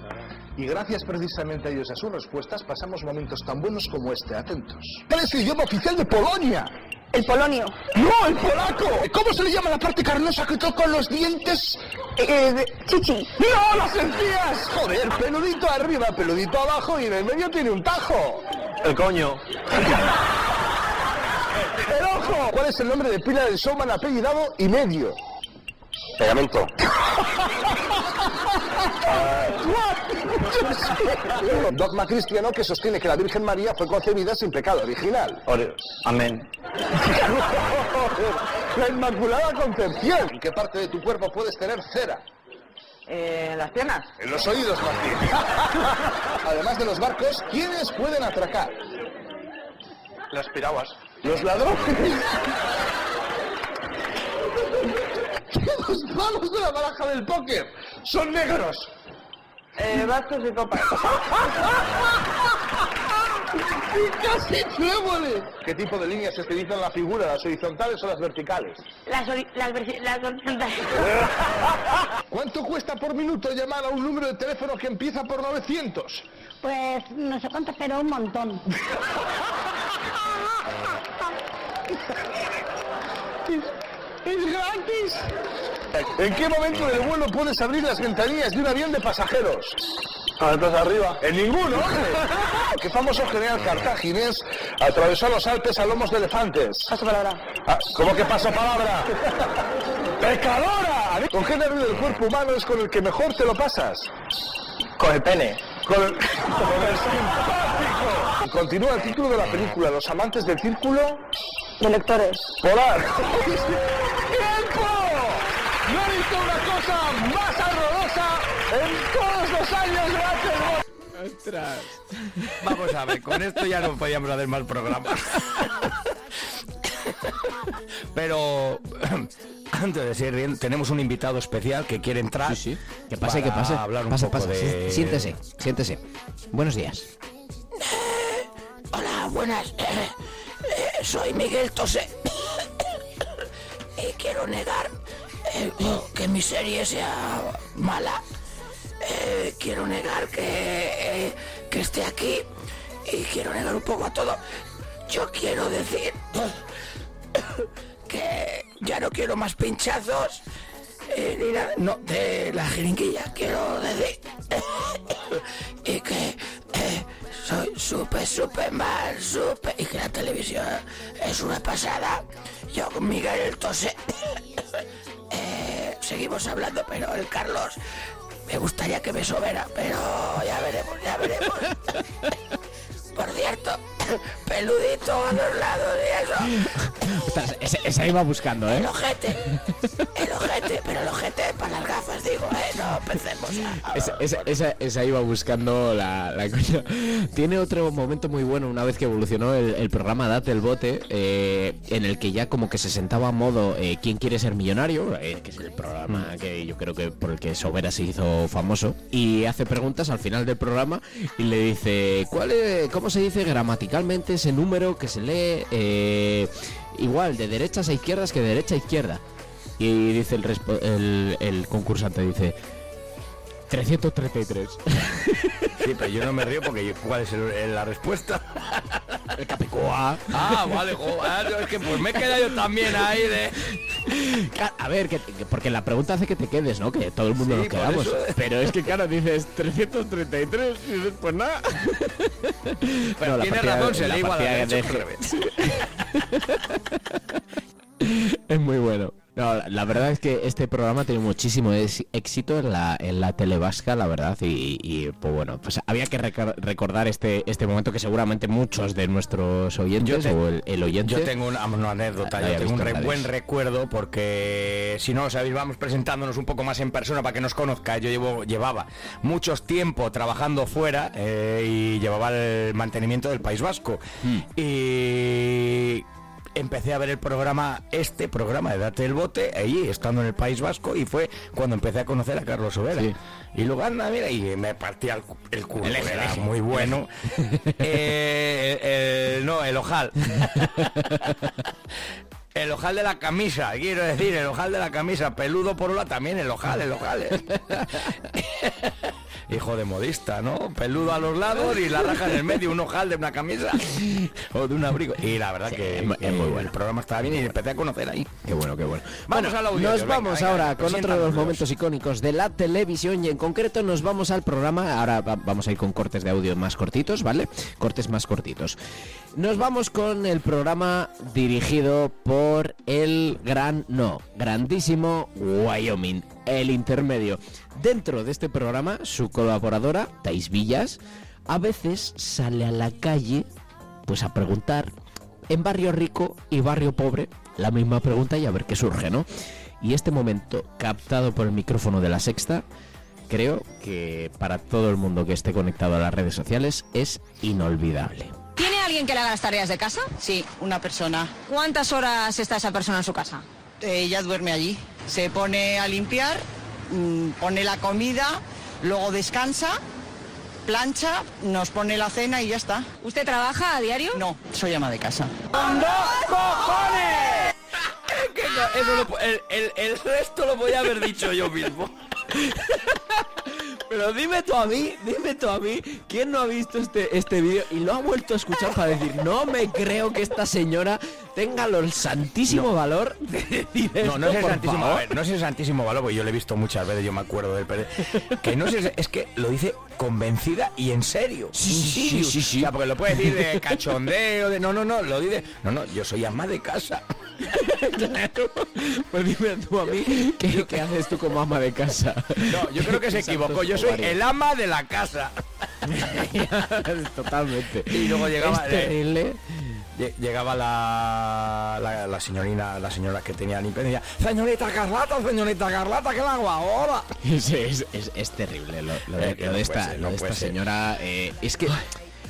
Speaker 25: y gracias precisamente a ellos y a sus respuestas pasamos momentos tan buenos como este, atentos. ¿Cuál es el idioma oficial de Polonia? El polonio. No, el polaco. ¿Cómo se le llama la parte carnosa que toca los dientes? chichi. No, las encías. Joder, peludito arriba, peludito abajo y en el medio tiene un tajo. El coño. El ojo. ¿Cuál es el nombre de pila del showman apellidado y medio? Pegamento. Dogma cristiano que sostiene que la Virgen María fue concebida sin pecado original. Amén. la Inmaculada Concepción. ¿En qué parte de tu cuerpo puedes tener cera?
Speaker 26: Eh, las piernas.
Speaker 25: En los oídos, Martín. Además de los barcos, ¿quiénes pueden atracar? Las piraguas. Los ladrones. Los palos de la baraja del póker son negros.
Speaker 26: Eh, vascos y copas.
Speaker 25: ¡Y casi tréboles! ¿Qué tipo de líneas se utilizan en la figura, las horizontales o las verticales?
Speaker 26: Las, las, las horizontales.
Speaker 25: ¿Cuánto cuesta por minuto llamar a un número de teléfono que empieza por 900?
Speaker 26: Pues no sé cuánto, pero un montón.
Speaker 25: ¡Es gratis! ¿En qué momento del vuelo puedes abrir las ventanillas de un avión de pasajeros? Estás arriba. En ninguno. ¿Qué famoso general cartaginés atravesó los Alpes a lomos de elefantes? Paso palabra. ¿Cómo que paso palabra? ¡Pecadora! ¿Con qué nervio del cuerpo humano es con el que mejor te lo pasas? Con el pene. Con el, con el simpático. Continúa el título de la película, Los amantes del círculo... De lectores. Polar. ¡Tiempo! No he visto una cosa más horrorosa en todos los años de
Speaker 22: Ostras. Vamos a ver, con esto ya no podíamos hacer más programas. Pero antes de seguir bien, tenemos un invitado especial que quiere entrar.
Speaker 23: Sí, sí. Que pase, que pase.
Speaker 22: Hablar un poco de...
Speaker 23: Siéntese, siéntese. Buenos días.
Speaker 27: Hola, buenas. Soy Miguel Tosé. y quiero negar eh, que mi serie sea mala. Eh, quiero negar que, eh, que esté aquí. Y quiero negar un poco a todo. Yo quiero decir que ya no quiero más pinchazos. eh, ni nada, no, de la jeringuilla quiero decir. y que soy súper, súper mal, súper. Y que la televisión es una pasada. Yo con Miguel el Tose. seguimos hablando, pero el Carlos. Me gustaría que me sobera, pero ya veremos, ya veremos. Por cierto, peludito a los lados y eso.
Speaker 23: Ostras, esa, esa iba buscando, ¿eh?
Speaker 27: El ojete, el ojete, pero el ojete para las gafas, digo, eh, no empecemos.
Speaker 23: Esa, esa, esa- esa iba buscando la, la coña. Tiene otro momento muy bueno una vez que evolucionó el, el programa Date el Bote, eh, en el que ya como que se sentaba a modo eh, ¿Quién quiere ser millonario? Eh, que es el programa que yo creo que por el que Sobera se hizo famoso. Y hace preguntas al final del programa y le dice, ¿cuál es, ¿cómo se dice gramaticalmente ese número que se lee eh, igual de derechas a izquierdas que de derecha a izquierda? Y dice el, el, el concursante, dice, 333.
Speaker 22: Sí, pero yo no me río porque yo- ¿cuál es el- la respuesta?
Speaker 23: El Capicúa.
Speaker 22: Ah, vale, jo, ah, no, es que pues me he quedado yo también ahí de...
Speaker 23: A ver, que, que- porque la pregunta hace que te quedes, ¿no? Que todo el mundo
Speaker 22: Sí,
Speaker 23: nos quedamos. Pero es que, claro, dices 333 y dices, pues nada.
Speaker 22: Pero
Speaker 23: la partida-
Speaker 22: razón, se
Speaker 23: la
Speaker 22: lee igual a derecho
Speaker 23: de-. Es muy bueno. No, la, la verdad es que este programa tiene muchísimo éxito en la, en la tele vasca, la verdad, y, y, pues bueno, pues había que recordar este, este momento que seguramente muchos de nuestros oyentes
Speaker 22: te-
Speaker 23: o el, el oyente...
Speaker 22: Yo tengo una, una anécdota, yo tengo un re-
Speaker 23: en
Speaker 22: buen recuerdo porque si no sabéis vamos presentándonos un poco más en persona para que nos conozca. Yo llevo, llevaba muchos tiempo trabajando fuera eh, y llevaba el mantenimiento del País Vasco.
Speaker 23: Hmm.
Speaker 22: Y empecé a ver el programa, este programa de Date el Bote, ahí estando en el País Vasco y fue cuando empecé a conocer a Carlos Overa. Y luego anda, mira, y me partía el, cu- el culo,
Speaker 23: El eje,
Speaker 22: era
Speaker 23: el eje.
Speaker 22: muy bueno. Eh, eh, no, el ojal. El ojal de la camisa, quiero decir, el ojal de la camisa, peludo por un lado, también el ojal, el ojal. Hijo de modista, ¿no? Peludo a los lados y la raja en el medio, un ojal de una camisa o de un abrigo. Y la verdad que,
Speaker 23: es muy- bueno.
Speaker 22: el programa estaba bien y empecé a conocer ahí.
Speaker 23: Qué bueno, qué bueno.
Speaker 22: Vamos
Speaker 23: Bueno,
Speaker 22: al audio.
Speaker 23: Nos vamos ahora con otro de los momentos icónicos de la televisión y en concreto nos vamos al programa. Ahora va- vamos a ir con cortes de audio más cortitos, ¿vale? Cortes más cortitos. Nos vamos con el programa dirigido por el gran, no, grandísimo Wyoming, el intermedio. Dentro de este programa, su colaboradora, Thais Villas, a veces sale a la calle pues a preguntar en barrio rico y barrio pobre la misma pregunta y a ver qué surge, ¿no? Y este momento captado por el micrófono de la sexta, creo que para todo el mundo que esté conectado a las redes sociales es inolvidable.
Speaker 28: ¿Tiene alguien que le haga las tareas de casa?
Speaker 29: Sí, una persona.
Speaker 28: ¿Cuántas horas está esa persona en su casa?
Speaker 29: Ella duerme allí. Se pone a limpiar, mm, pone la comida, luego descansa, plancha, nos pone la cena y ya está.
Speaker 28: ¿Usted trabaja a diario?
Speaker 29: No, soy ama de casa.
Speaker 22: cojones! Eso lo po- el, el- el resto lo voy a haber dicho yo mismo.
Speaker 23: Pero dime tú a mí, dime tú a mí, ¿quién no ha visto este, este vídeo y lo ha vuelto a escuchar para decir, no me creo que esta señora tenga el santísimo valor de decir
Speaker 22: No, no es el santísimo,
Speaker 23: favor"?
Speaker 22: a ver, no es el santísimo valor, porque yo lo he visto muchas veces, yo me acuerdo del que no es, es que lo dice convencida y en serio.
Speaker 23: Sí, sí, sí, sí, sí.
Speaker 22: O sea, porque lo puede decir de cachondeo, de no, no, no, lo dice, no, no, yo soy ama de casa.
Speaker 23: Claro. Pues dime tú a mí, ¿qué, qué haces tú como ama de casa?
Speaker 22: No, yo creo que se equivocó, yo soy el ama de la casa.
Speaker 23: Totalmente.
Speaker 22: Y luego llegaba
Speaker 23: Es terrible.
Speaker 22: Llegaba la, la, la señorina, la señora que tenía limpia y decía, señorita Carlata, señorita Carlata, ¿qué la hago ahora?
Speaker 23: Es, es- es- es terrible lo, lo de,
Speaker 22: Eh,
Speaker 23: lo de esta, lo de señora. eh, es que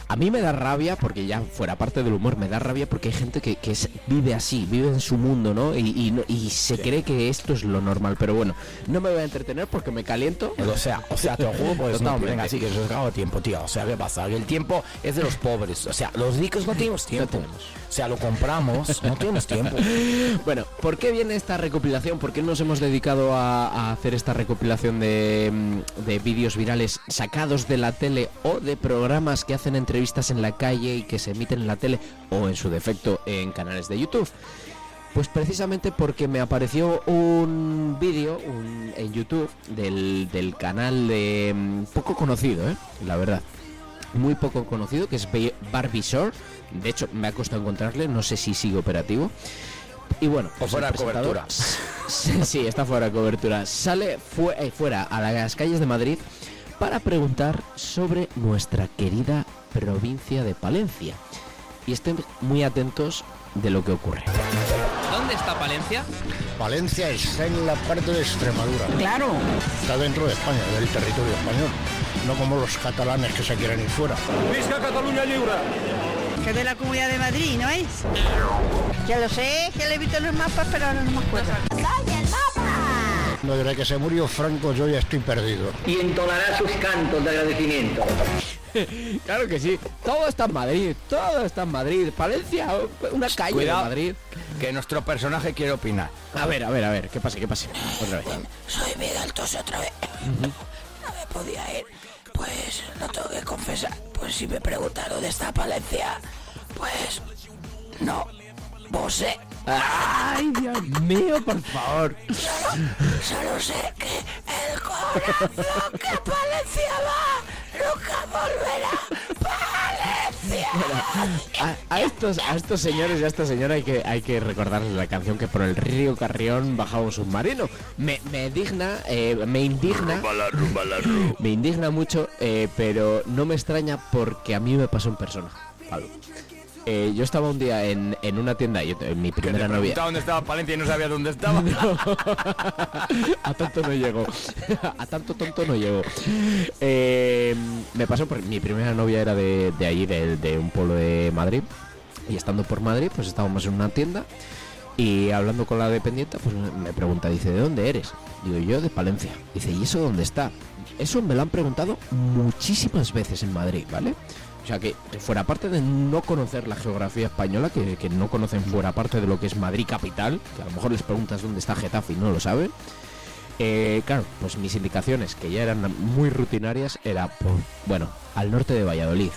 Speaker 23: a mí me da rabia, porque ya fuera parte del humor, me da rabia porque hay gente que, que es- vive así, vive en su mundo, ¿no? Y, y no- y se cree que esto es lo normal. Pero bueno, no me voy a entretener porque me caliento.
Speaker 22: O sea, o sea, te lo juro, no, venga, sí que eso es acabo tiempo, tío. O sea, ¿qué pasa? Que el tiempo es de los pobres. O sea, los ricos no tenemos tiempo. Sea, lo compramos, no tenemos tiempo.
Speaker 23: Bueno, ¿por qué viene esta recopilación? ¿Por qué nos hemos dedicado a, a hacer esta recopilación de, mm, de vídeos virales sacados de la tele o de programas que hacen entrevistas en la calle y que se emiten en la tele o en su defecto en canales de YouTube? Pues precisamente porque me apareció un vídeo en YouTube del, del canal de mm, poco conocido, ¿eh? la verdad muy poco conocido, que es Ba- Barbie Shore. De hecho, me ha costado encontrarle, no sé si sigue operativo. Y bueno,
Speaker 22: O
Speaker 23: pues
Speaker 22: fuera de cobertura.
Speaker 23: Sí, sí, está fuera de cobertura. Sale fu- eh, fuera a las calles de Madrid para preguntar sobre nuestra querida provincia de Palencia. Y estén muy atentos de lo que ocurre.
Speaker 30: ¿Dónde está Palencia?
Speaker 31: Valencia está en la parte de Extremadura.
Speaker 30: Claro.
Speaker 31: Está dentro de España, del territorio español. No como los catalanes que se quieren ir fuera.
Speaker 30: ¡Visca Cataluña libre!
Speaker 29: Que de la Comunidad de Madrid, ¿no es? Ya lo sé, que le he visto en los mapas, pero ahora no me acuerdo.
Speaker 31: No, Desde que se murió Franco yo ya estoy perdido.
Speaker 30: Y entonará sus cantos de agradecimiento.
Speaker 23: claro que sí, todo está en Madrid, todo está en Madrid. Palencia, una calle
Speaker 22: Cuidado,
Speaker 23: de Madrid.
Speaker 22: que nuestro personaje quiere opinar.
Speaker 23: A ver, a ver, a ver, ¿qué pasa? ¿Qué pasa? Otra vez.
Speaker 27: Soy Miguel Tose otra vez. No me podía ir. Pues no tengo que confesar. Pues si me preguntan dónde está Palencia, pues no. Sé.
Speaker 23: Ay, Dios mío, por favor.
Speaker 27: Solo sé que el corazón que Palencia va nunca volverá. Palencia.
Speaker 23: a, a estos, a estos señores y a esta señora hay que, hay que recordarles la canción que por el río Carrión bajaba un submarino. Me, me digna, eh, me indigna, me indigna mucho, eh, pero no me extraña porque a mí me pasó en persona. Pablo. Eh, yo estaba un día en, en una tienda, yo, en mi primera novia.
Speaker 22: Dónde estaba Palencia y no sabía dónde estaba.
Speaker 23: a tanto no llegó. a tanto tonto no llegó. Eh, me pasó por mi primera novia era de, de allí, de, de un pueblo de Madrid. Y estando por Madrid, pues estábamos en una tienda. Y hablando con la dependiente, pues me pregunta, dice, ¿de dónde eres? Digo, yo de Palencia. Dice, ¿y eso dónde está? Eso me lo han preguntado muchísimas veces en Madrid, ¿vale? O sea que fuera parte de no conocer la geografía española, que, no conocen fuera parte de lo que es Madrid capital, que a lo mejor les preguntas dónde está Getafe y no lo saben. Eh, claro, pues mis indicaciones, que ya eran muy rutinarias, era, bueno, al norte de Valladolid.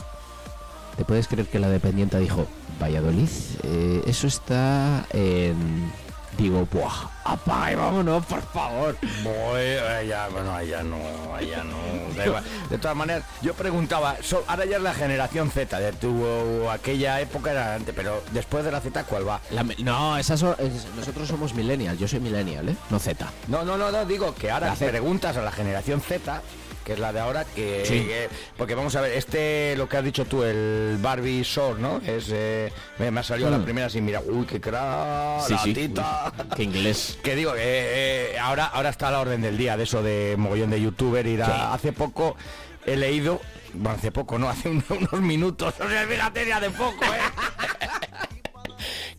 Speaker 23: ¿Te puedes creer que la dependiente dijo, Valladolid? Eh, eso está en... Digo, ¡buah! ¡Apaga y vámonos, por favor!
Speaker 22: Voy, eh, ya, bueno, allá no, allá no. da igual. De todas maneras, yo preguntaba, so- ahora ya es la generación Z, de tu aquella época era antes, pero después de la Z, ¿cuál va?
Speaker 23: La no, esas son- es- nosotros somos millennials, yo soy millennial, ¿eh? No Z.
Speaker 22: No, no, no, no, digo que ahora preguntas a la generación Z, que es la de ahora, que,
Speaker 23: Sí.
Speaker 22: que- porque vamos a ver, este, lo que has dicho tú, el Barbie Short, ¿no? Es, eh, me, ha salido la
Speaker 23: Mm.
Speaker 22: primera sin mirar, uy, qué crack,
Speaker 23: Sí,
Speaker 22: la
Speaker 23: sí.
Speaker 22: tita.
Speaker 23: Qué inglés.
Speaker 22: Que digo, eh, eh, ahora, ahora está a la orden del día de eso de mogollón de youtuber ir a- hace poco he leído, bueno, hace poco, no, hace un- unos minutos, o sea, fíjate ya de poco, ¿eh?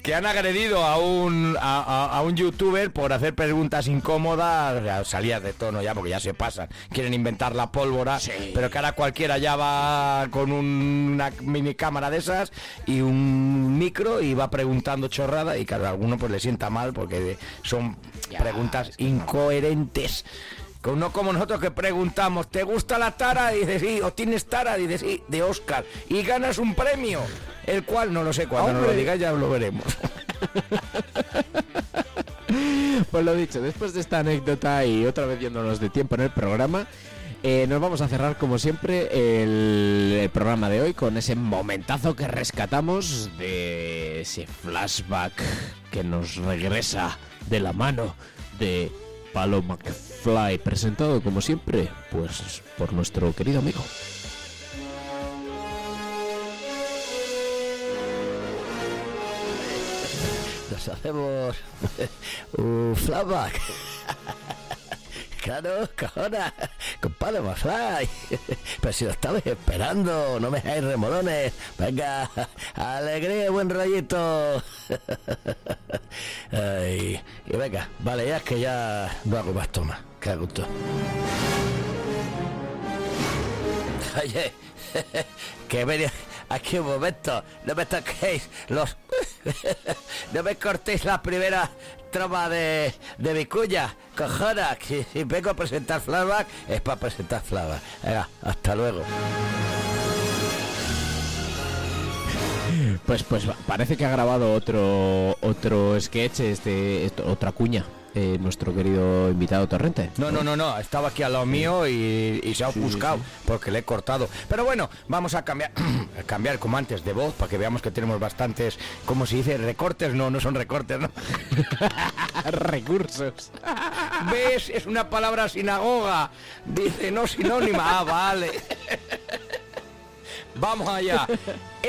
Speaker 22: Que han agredido a un a, a- a un youtuber por hacer preguntas incómodas, salidas de tono ya porque ya se pasan, quieren inventar la pólvora, pero que ahora cualquiera ya va con un- una mini cámara de esas y un micro y va preguntando chorrada y claro, a alguno pues le sienta mal porque son preguntas incoherentes. No como nosotros que preguntamos, ¿te gusta la tara? Y dices sí, o tienes tara, y dices sí, de Oscar. Y ganas un premio, el cual no lo sé, cuando nos lo digáis ya lo veremos.
Speaker 23: Pues lo dicho, después de esta anécdota y otra vez yéndonos de tiempo en el programa, eh, nos vamos a cerrar como siempre el, el programa de hoy con ese momentazo que rescatamos de ese flashback que nos regresa de la mano de Palo McFly, presentado como siempre, pues por nuestro querido amigo.
Speaker 27: Nos hacemos un flashback. Claro, cojona, compadre McFly. Pero si lo estabais esperando, no me dejáis remolones. Venga, alegría, buen rollito. Ay, y venga, vale, ya es que ya no hago más toma. Que gusto. Oye, que venía aquí un momento, no me toquéis los... no me cortéis la primera troma de, de mi cuña, cojona, que si vengo a presentar flashback es para presentar flashback. Venga, hasta luego.
Speaker 23: Pues pues parece que ha grabado otro otro sketch, este, otra cuña, eh, nuestro querido invitado Torrente.
Speaker 22: No, no, no, no, estaba aquí al lado mío y, y se ha
Speaker 23: Sí,
Speaker 22: ofuscado
Speaker 23: sí.
Speaker 22: porque le he cortado. Pero bueno, vamos a cambiar, a cambiar como antes de voz para que veamos que tenemos bastantes, ¿cómo se dice? Recortes, no, no son recortes, ¿no?
Speaker 23: Recursos.
Speaker 22: ¿Ves? Es una palabra sinagoga. Dice, no sinónima. Ah, vale. Vamos allá.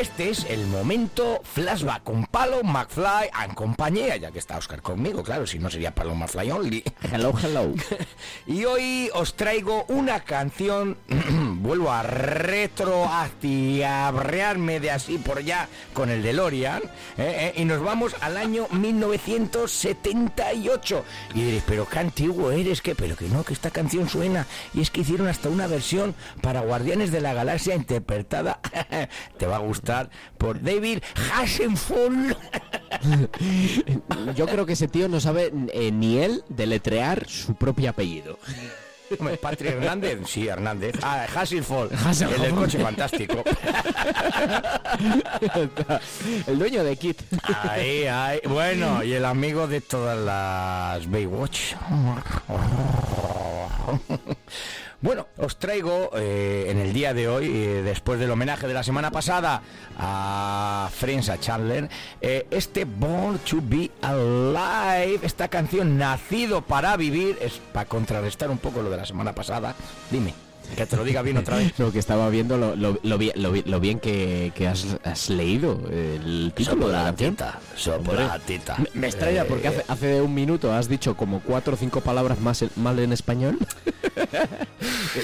Speaker 22: Este es el momento flashback con Palo McFly en compañía, ya que está Oscar conmigo, claro, si no sería Palo McFly only.
Speaker 23: Hello, hello.
Speaker 22: Y hoy os traigo una canción, vuelvo a retroactivarme de así por ya con el DeLorean, ¿eh? ¿eh? y nos vamos al año 1978. Y diréis, pero qué antiguo eres, que pero que no, que esta canción suena. Y es que hicieron hasta una versión para Guardianes de la Galaxia interpretada, te va a gustar, por David Hasselhoff.
Speaker 23: Yo creo que ese tío no sabe eh, ni él deletrear su propio apellido.
Speaker 22: Hombre, Patri Hernández, sí, Hernández. Ah, Hasselhoff. el del coche fantástico.
Speaker 23: el dueño de Kit.
Speaker 22: Ahí, ahí. Bueno, y el amigo de todas las Baywatch. Bueno, os traigo eh, en el día de hoy, eh, después del homenaje de la semana pasada a Friends, a Chandler, eh, este Born to Be Alive, esta canción Nacido para Vivir, es para contrarrestar un poco lo de la semana pasada. Dime. Que te lo diga bien otra vez.
Speaker 23: Lo que estaba viendo, lo, lo, lo bien, lo, bien- lo bien que, que has, has leído el título de la canción. Hombre, Me, me extraña porque hace, hace un minuto has dicho como cuatro o cinco palabras más en- mal en español.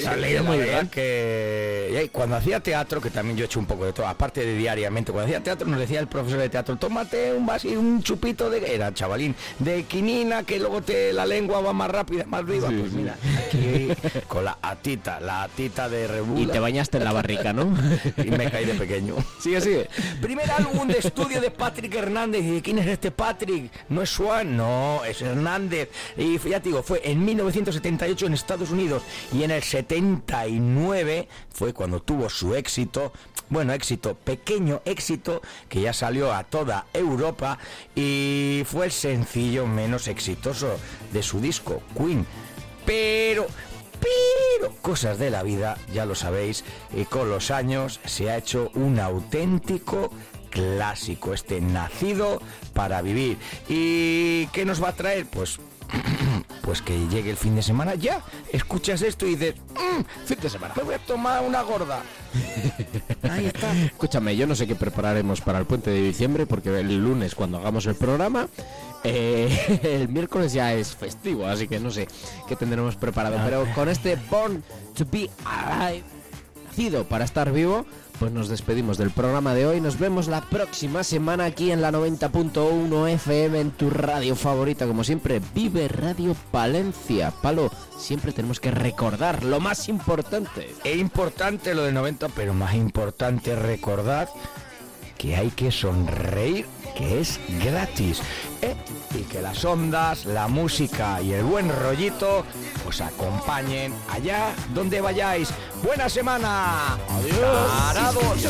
Speaker 23: Has leído muy bien.
Speaker 22: que y cuando hacía teatro, que también yo he hecho un poco de todo, aparte de diariamente, cuando hacía teatro nos decía el profesor de teatro, tómate un vaso un chupito de era chavalín, de quinina que luego te la lengua va más rápida, más viva. pues mira, aquí con la atita, la atita de rebula.
Speaker 23: Y te bañaste en la barrica, ¿no?
Speaker 22: y me caí de pequeño.
Speaker 23: Sigue, sigue.
Speaker 22: Primer álbum de estudio de Patrick Hernández. ¿Y quién es este Patrick? ¿No es Swan? No, es Hernández. Y ya te digo, fue en 1978 en Estados Unidos y en el 79 fue cuando tuvo su éxito. Bueno, éxito, pequeño éxito, que ya salió a toda Europa y fue el sencillo menos exitoso de su disco, Queen. Pero, pero, cosas de la vida, ya lo sabéis, y con los años se ha hecho un auténtico clásico, este nacido para vivir. ¿Y qué nos va a traer? Pues pues que llegue el fin de semana ya. Escuchas esto y dices, "Mm, fin de semana, me voy a tomar una gorda. Ahí está.
Speaker 23: Escúchame, yo no sé qué prepararemos para el puente de diciembre porque el lunes cuando hagamos el programa, eh, el miércoles ya es festivo, así que no sé qué tendremos preparado. Pero con este Born to be Alive, nacido para estar vivo, pues nos despedimos del programa de hoy. Nos vemos la próxima semana aquí en la 90.1 FM en tu radio favorita, como siempre, Vive Radio Palencia. Palo, siempre tenemos que recordar lo más importante.
Speaker 22: Es importante lo de 90, pero más importante recordad que hay que sonreír, que es gratis. ¿eh? Y que las ondas, la música y el buen rollito os acompañen allá donde vayáis. ¡Buena semana! ¡Adiós! ¡Tarados!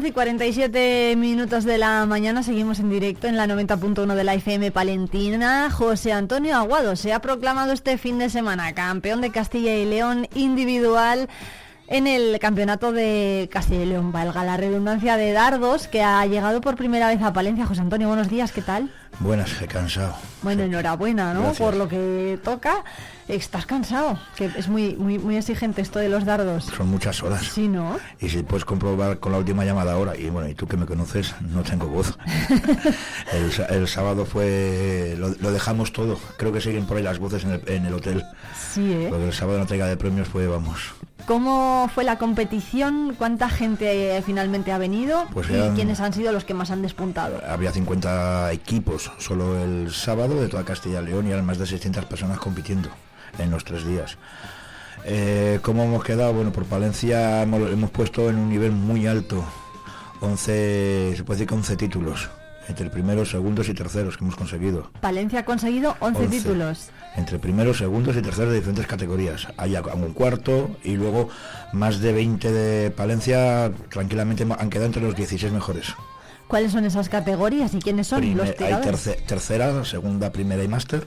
Speaker 1: 11 y 47 minutos de la mañana seguimos en directo en la 90.1 de la FM Palentina. José Antonio Aguado se ha proclamado este fin de semana campeón de Castilla y León individual en el campeonato de Castilla y León, valga la redundancia de dardos, que ha llegado por primera vez a Palencia. José Antonio, buenos días, ¿qué tal?
Speaker 31: Buenas, he cansado.
Speaker 1: Bueno, enhorabuena, ¿no?
Speaker 31: Gracias.
Speaker 1: Por lo que toca. Estás cansado, que es muy, muy, muy exigente esto de los dardos.
Speaker 31: Son muchas horas.
Speaker 1: Sí, ¿no?
Speaker 31: Y si puedes comprobar con la última llamada ahora, y bueno, y tú que me conoces, no tengo voz. el, el sábado fue. Lo, lo dejamos todo. Creo que siguen por ahí las voces en el, en el hotel.
Speaker 1: Sí, ¿eh?
Speaker 31: Porque el sábado la entrega de premios fue, vamos.
Speaker 1: ¿Cómo fue la competición? ¿Cuánta gente eh, finalmente ha venido?
Speaker 31: Pues
Speaker 1: ¿Y quiénes han sido los que más han despuntado?
Speaker 31: Había 50 equipos solo el sábado de toda Castilla y León y eran más de 600 personas compitiendo en los tres días. Eh, ¿Cómo hemos quedado? Bueno, por Palencia hemos, hemos puesto en un nivel muy alto. 11, se puede decir que 11 títulos. Entre primeros, segundos y terceros que hemos conseguido.
Speaker 1: Palencia ha conseguido 11,
Speaker 31: 11.
Speaker 1: títulos.
Speaker 31: Entre primeros, segundos y terceros de diferentes categorías. Hay un cuarto y luego más de 20 de Palencia tranquilamente han quedado entre los 16 mejores.
Speaker 1: ¿Cuáles son esas categorías y quiénes son
Speaker 31: Primer-
Speaker 1: los
Speaker 31: hay terce- tercera, segunda, primera y máster.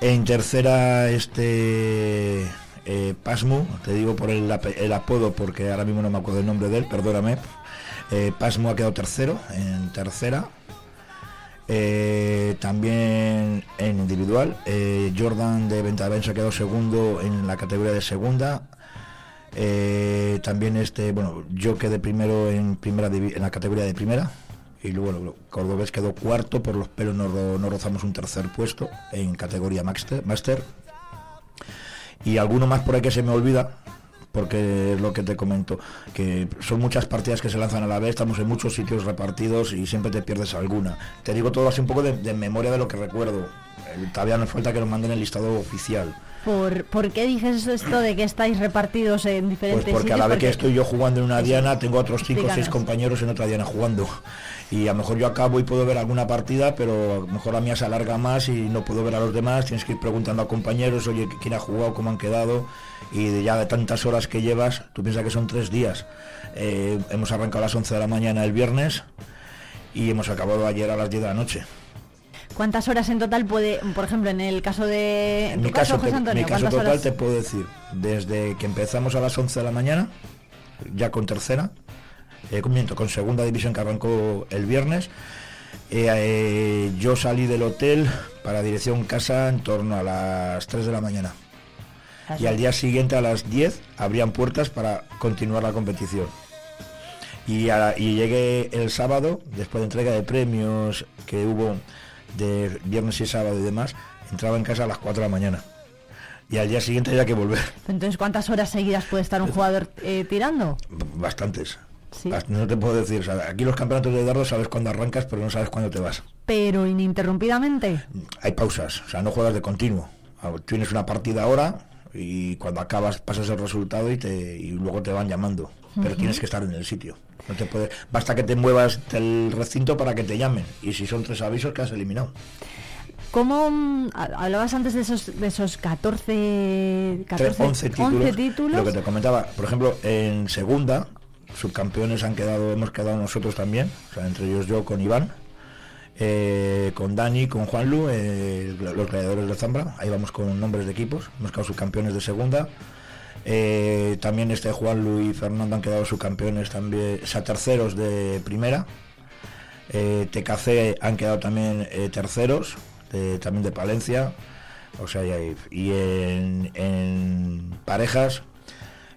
Speaker 31: En tercera, este eh, Pasmo, te digo por el, apodo porque ahora mismo no me acuerdo el nombre de él, perdóname. Eh, Pasmo ha quedado tercero en tercera. Eh, también en individual, eh, Jordan de Ventabenz ha quedado segundo en la categoría de segunda. También este, bueno, yo quedé primero en primera en la categoría de primera y luego Cordobés quedó cuarto, por los pelos no, ro- no rozamos un tercer puesto en categoría Master, Master. Y alguno más por ahí que se me olvida, porque es lo que te comento, que son muchas partidas que se lanzan a la vez, estamos en muchos sitios repartidos y siempre te pierdes alguna. Te digo todo así un poco de, memoria de lo que recuerdo. Eh, Todavía nos falta que nos manden el listado oficial.
Speaker 1: ¿Por, por qué dices esto de que estáis repartidos en diferentes
Speaker 31: Pues porque a
Speaker 1: sitios?
Speaker 31: la vez que estoy yo jugando en una diana, tengo otros cinco o seis compañeros en otra diana jugando. Y a lo mejor yo acabo y puedo ver alguna partida, pero a lo mejor la mía se alarga más y no puedo ver a los demás. Tienes que ir preguntando a compañeros, oye, quién ha jugado, cómo han quedado. Y de ya de tantas horas que llevas, tú piensas que son tres días. Eh, hemos arrancado a las 11 de la mañana el viernes y hemos acabado ayer a las 10 de la noche.
Speaker 1: ¿Cuántas horas en total puede, por ejemplo, en el caso de...
Speaker 31: En mi caso,
Speaker 1: José
Speaker 31: te-
Speaker 1: Antonio,
Speaker 31: mi caso
Speaker 1: ¿cuántas
Speaker 31: total
Speaker 1: horas?
Speaker 31: te puedo decir, desde que empezamos a las 11 de la mañana, ya con tercera, eh, miento, con segunda división que arrancó el viernes, eh, eh, yo salí del hotel para dirección casa en torno a las 3 de la mañana. Y al día siguiente a las 10 abrían puertas para continuar la competición. Y, a- y llegué el sábado, después de entrega de premios que hubo de viernes y sábado y demás, entraba en casa a las 4 de la mañana. Y al día siguiente había que volver.
Speaker 1: Entonces, ¿cuántas horas seguidas puede estar un jugador eh, tirando?
Speaker 31: Bastantes. Bast- No te puedo decir, o sea, aquí los campeonatos de dardos sabes cuándo arrancas, pero no sabes cuándo te vas.
Speaker 1: Pero ininterrumpidamente.
Speaker 31: Hay pausas, o sea, no juegas de continuo. Ah, Tienes una partida ahora y cuando acabas pasas el resultado y, te, y luego te van llamando. Pero tienes que estar en el sitio. No te puede, basta que te muevas del recinto para que te llamen. Y si son tres avisos, que has eliminado.
Speaker 1: ¿Cómo mm, ha- hablabas antes de esos de esos 14, 14
Speaker 31: 11 títulos,
Speaker 1: 11 títulos?
Speaker 31: Lo que te comentaba, por ejemplo, en segunda, subcampeones han quedado, hemos quedado nosotros también, o sea, entre ellos yo con Iván, eh, con Dani, con Juanlu, eh, los gladiadores de Zambra, ahí vamos con nombres de equipos, hemos quedado subcampeones de segunda. Eh, también este Juanlu y Fernando han quedado subcampeones también, o sea, terceros de primera. Eh, TKC han quedado también eh, terceros, también de Palencia. O sea, y, en, parejas,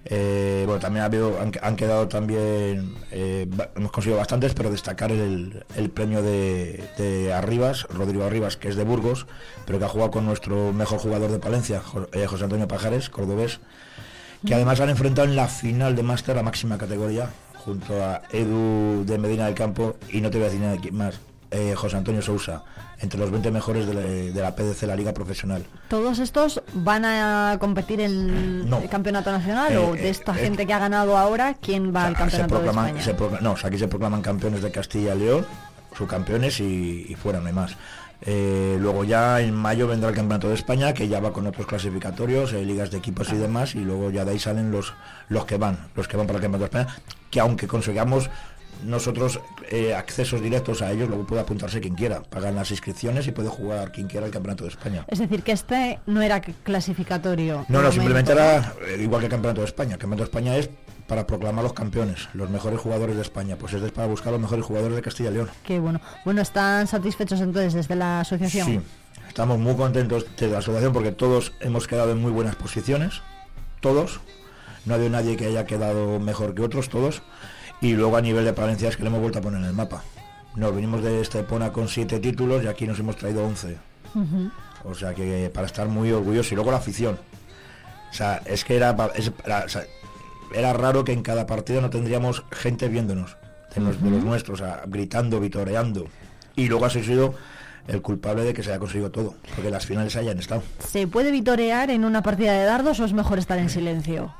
Speaker 31: eh, bueno, también ha habido, han, quedado también, hemos conseguido bastantes, pero destacar el, el premio de, de Arribas, Rodrigo Arribas, que es de Burgos, pero que ha jugado con nuestro mejor jugador de Palencia, Jo- José Antonio Pajares, cordobés, que además han enfrentado en la final de máster la máxima categoría, junto a Edu de Medina del Campo, y no te voy a decir nada de más, eh, José Antonio Sousa, entre los 20 mejores de la, de la PDC, la Liga Profesional.
Speaker 1: ¿Todos estos van a competir en
Speaker 31: No.
Speaker 1: el campeonato nacional
Speaker 31: Eh,
Speaker 1: o de
Speaker 31: eh,
Speaker 1: esta
Speaker 31: eh,
Speaker 1: gente que ha ganado ahora, quién va al
Speaker 31: se
Speaker 1: campeonato de España?
Speaker 31: se no, o sea, aquí se proclaman campeones de Castilla y León, subcampeones y, y fuera, no hay más. Eh, luego ya en mayo vendrá el Campeonato de España, que ya va con otros clasificatorios, eh, ligas de equipos y demás, y luego ya de ahí salen los, los que van, los que van para el Campeonato de España, que aunque consigamos nosotros eh, accesos directos a ellos, luego puede apuntarse quien quiera, pagan las inscripciones y puede jugar quien quiera el Campeonato de España.
Speaker 1: Es decir, que este no era clasificatorio.
Speaker 31: No, no, simplemente era eh, igual que el Campeonato de España. El Campeonato de España es para proclamar los campeones, los mejores jugadores de España. Pues este es para buscar los mejores jugadores de Castilla y León.
Speaker 1: Qué bueno. Bueno, ¿están satisfechos entonces desde la asociación?
Speaker 31: Sí, estamos muy contentos de la asociación porque todos hemos quedado en muy buenas posiciones, todos. No ha habido nadie que haya quedado mejor que otros, todos. Y luego a nivel de Palencia es que le hemos vuelto a poner en el mapa. Nos venimos de Estepona con siete títulos y aquí nos hemos traído 11.
Speaker 1: Ujú.
Speaker 31: O sea que para estar muy orgullosos. Y luego la afición. O sea, es que era, era, o sea, era raro que en cada partido no tendríamos gente viéndonos, de los, de los
Speaker 1: Ujú.
Speaker 31: nuestros, o sea, gritando, vitoreando. Y luego has sido el culpable de que se haya conseguido todo, porque las finales hayan estado.
Speaker 1: ¿Se puede vitorear en una partida de dardos o es mejor estar en silencio?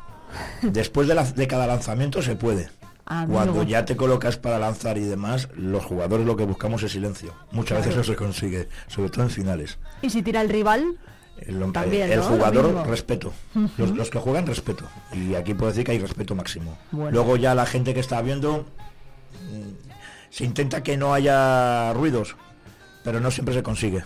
Speaker 31: Después de, la- de cada lanzamiento se puede.
Speaker 1: Ah,
Speaker 31: Cuando ya te colocas para lanzar y demás, los jugadores lo que buscamos es silencio. Muchas
Speaker 1: Claro.
Speaker 31: veces eso se consigue, sobre todo en finales.
Speaker 1: ¿Y si tira el rival?
Speaker 31: El,
Speaker 1: También,
Speaker 31: el jugador, respeto. Los, los que juegan, respeto. Y aquí puedo decir que hay respeto máximo.
Speaker 1: Bueno.
Speaker 31: Luego ya la gente que está viendo, mm, se intenta que no haya ruidos, pero no siempre se consigue.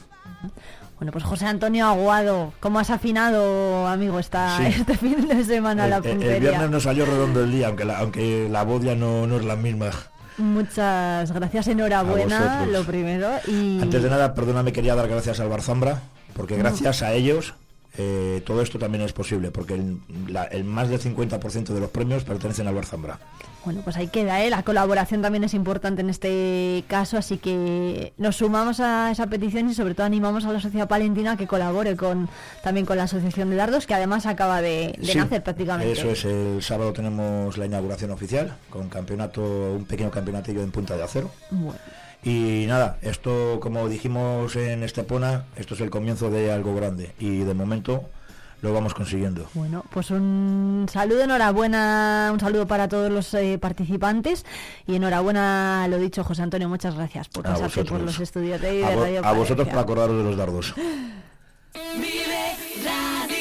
Speaker 1: Bueno, pues José Antonio Aguado, ¿cómo has afinado, amigo, esta,
Speaker 31: Sí.
Speaker 1: este fin de semana la
Speaker 31: El, el- el
Speaker 1: puntería?
Speaker 31: viernes nos salió redondo el día, aunque la, aunque la voz ya no, no es la misma.
Speaker 1: Muchas gracias, enhorabuena, lo primero. Y
Speaker 31: Antes de nada, perdóname, quería dar gracias al Barzambra, porque gracias a ellos eh, todo esto también es posible, porque el, la- el más del 50% de los premios pertenecen al Barzambra.
Speaker 1: Bueno, pues ahí queda, ¿eh? La colaboración también es importante en este caso, así que nos sumamos a esa petición y sobre todo animamos a la sociedad palentina a que colabore con también con la Asociación de Dardos, que además acaba de, de
Speaker 31: Sí,
Speaker 1: nacer prácticamente.
Speaker 31: Eso es, el sábado tenemos la inauguración oficial, con campeonato, un pequeño campeonatillo en punta de acero.
Speaker 1: Bueno,
Speaker 31: Y nada, esto como dijimos en Estepona, esto es el comienzo de algo grande y de momento lo vamos consiguiendo.
Speaker 1: bueno, pues un saludo, enhorabuena, un saludo para todos los eh, participantes y enhorabuena, lo dicho, José Antonio, muchas gracias por
Speaker 31: A
Speaker 1: pasarte por los estudios de,
Speaker 31: A, vo-
Speaker 1: Radio
Speaker 31: a vosotros para acordaros de los dardos.
Speaker 19: Vive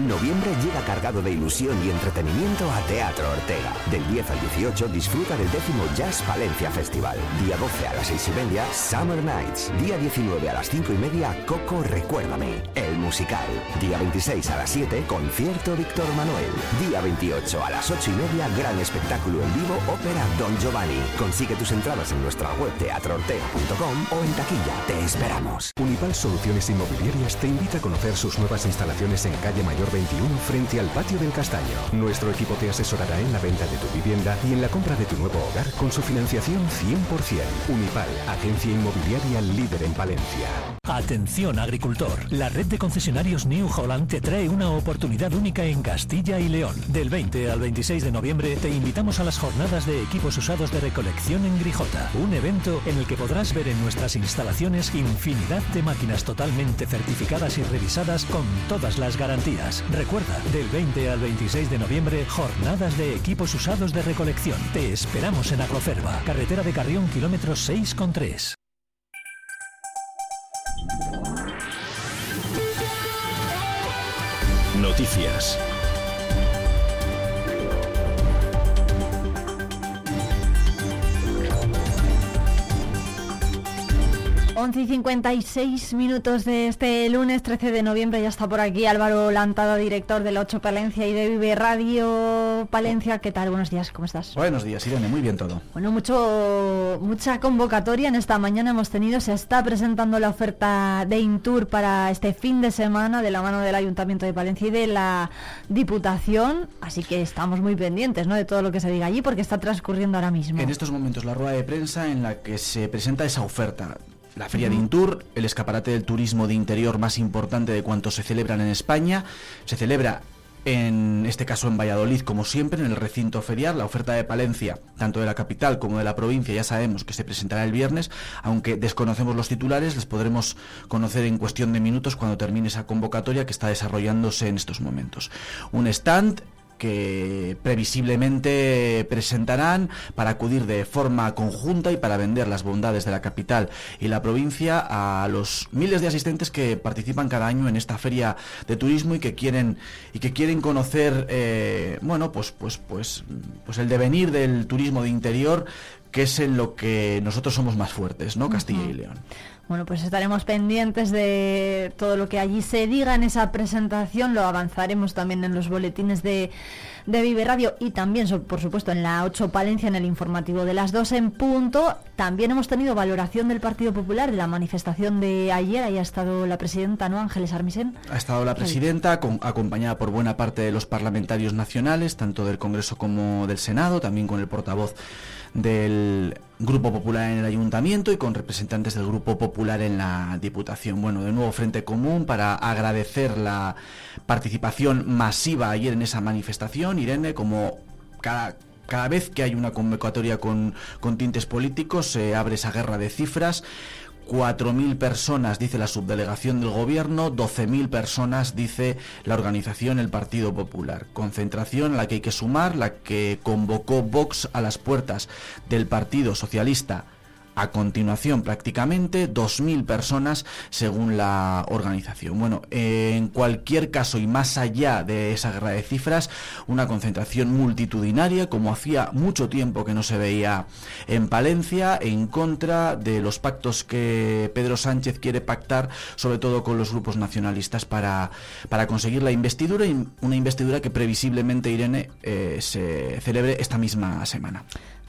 Speaker 32: Noviembre llega cargado de ilusión y entretenimiento a Teatro Ortega. Del 10 al 18 disfruta del décimo Jazz Valencia Festival. Día 12 a las 6 y media, Summer Nights. Día 19 a las 5 y media, Coco Recuérdame, el musical. Día 26 a las 7, concierto Víctor Manuel. Día 28 a las 8 y media, gran espectáculo en vivo, ópera Don Giovanni. Consigue tus entradas en nuestra web teatroortega.com o en taquilla. Te esperamos.
Speaker 8: Unipal Soluciones Inmobiliarias te invita a conocer sus nuevas instalaciones en calle Mayor 21 frente al patio del Castaño. Nuestro equipo te asesorará en la venta de tu vivienda y en la compra de tu nuevo hogar con su financiación 100%. Unipal, agencia inmobiliaria líder en Palencia.
Speaker 33: Atención agricultor, la red de concesionarios New Holland te trae una oportunidad única en Castilla y León. Del 20 al 26 de noviembre te invitamos a las jornadas de equipos usados de recolección en Grijota, un evento en el que podrás ver en nuestras instalaciones infinidad de máquinas totalmente certificadas y revisadas con todas las garantías. Recuerda, del 20 al 26 de noviembre, jornadas de equipos usados de recolección. Te esperamos en Agroferva, carretera de Carrión, kilómetro 6,3.
Speaker 24: Noticias.
Speaker 1: 11 y 56 minutos de este lunes 13 de noviembre. Ya está por aquí Álvaro Lantada, director de la 8 Palencia y de Vive Radio Palencia. ¿Qué tal? Buenos días, ¿cómo estás?
Speaker 34: Buenos días, Irene, muy bien todo.
Speaker 1: Bueno, mucho, mucha convocatoria en esta mañana hemos tenido. Se está presentando la oferta de Intour para este fin de semana de la mano del Ayuntamiento de Palencia y de la Diputación. Así que estamos muy pendientes ¿no? de todo lo que se diga allí porque está transcurriendo ahora mismo.
Speaker 34: En estos momentos la rueda de prensa en la que se presenta esa oferta. La Feria de. Intur, el escaparate del turismo de interior más importante de cuantos se celebran en España. Se celebra en este caso en Valladolid, como siempre, en el recinto ferial. La oferta de Palencia, tanto de la capital como de la provincia, ya sabemos que se presentará el viernes, aunque desconocemos los titulares, les podremos conocer en cuestión de minutos cuando termine esa convocatoria que está desarrollándose en estos momentos. Un stand que previsiblemente presentarán para acudir de forma conjunta y para vender las bondades de la capital y la provincia a los miles de asistentes que participan cada año en esta feria de turismo y que quieren y que quieren conocer eh, bueno pues pues pues pues el devenir del turismo de interior que es en lo que nosotros somos más fuertes, ¿no? Castilla y León.
Speaker 1: Bueno, pues estaremos pendientes de todo lo que allí se diga en esa presentación, lo avanzaremos también en los boletines de, de Vive Radio y también, por supuesto, en la 8 Palencia, en el informativo de las 2 en punto. También hemos tenido valoración del Partido Popular de la manifestación de ayer, ahí ha estado la presidenta, ¿no? Ángeles Armisen.
Speaker 34: Ha estado la presidenta, con- acompañada por buena parte de los parlamentarios nacionales, tanto del Congreso como del Senado, también con el portavoz del Grupo Popular en el Ayuntamiento y con representantes del Grupo Popular en la Diputación. Bueno, de nuevo Frente Común para agradecer la participación masiva ayer en esa manifestación. Irene, como cada, cada vez que hay una convocatoria con, con tintes políticos, se abre esa guerra de cifras. 4.000 personas, dice la subdelegación del gobierno, 12.000 personas, dice la organización El Partido Popular. Concentración a la que hay que sumar, la que convocó Vox a las puertas del Partido Socialista. A continuación, prácticamente 2.000 personas según la organización. Bueno, en cualquier caso y más allá de esa guerra de cifras, una concentración multitudinaria, como hacía mucho tiempo que no se veía en Palencia, en contra de los pactos que Pedro Sánchez quiere pactar, sobre todo con los grupos nacionalistas, para, para conseguir la investidura, una investidura que previsiblemente, Irene, eh, se celebre esta misma semana.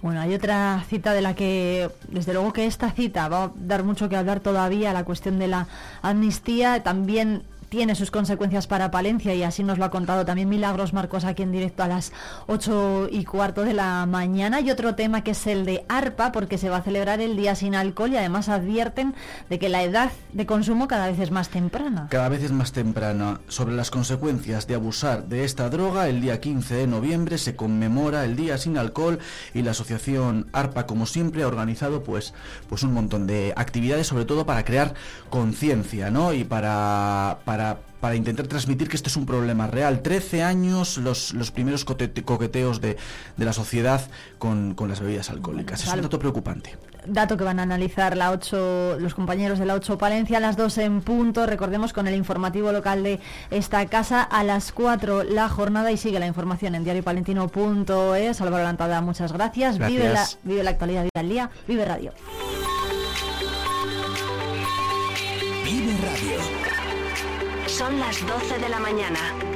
Speaker 1: Bueno, hay otra cita de la que, desde luego que esta cita va a dar mucho que hablar todavía, la cuestión de la amnistía, también tiene sus consecuencias para Palencia y así nos lo ha contado también Milagros Marcos aquí en directo a las 8 y cuarto de la mañana. Y otro tema que es el de ARPA, porque se va a celebrar el día sin alcohol y además advierten de que la edad de consumo cada vez es más temprana.
Speaker 34: Cada vez es más temprana. Sobre las consecuencias de abusar de esta droga, el día 15 de noviembre se conmemora el Día Sin Alcohol y la asociación ARPA, como siempre, ha organizado pues, pues un montón de actividades, sobre todo para crear conciencia, ¿no? Y para, para, para intentar transmitir que este es un problema real. 13 años los, los primeros coqueteos de, de la sociedad con, con las bebidas alcohólicas. Es un dato preocupante.
Speaker 1: Dato que van a analizar la 8, los compañeros de la 8 Palencia a las 2 en punto. Recordemos con el informativo local de esta casa a las 4 la jornada y sigue la información en diariopalentino.es. Álvaro Lantada, muchas gracias. Vive, la,
Speaker 2: Gracias.
Speaker 1: vive la actualidad, vive el día, vive radio.
Speaker 2: Vive Radio.
Speaker 35: Son las 12 de la mañana.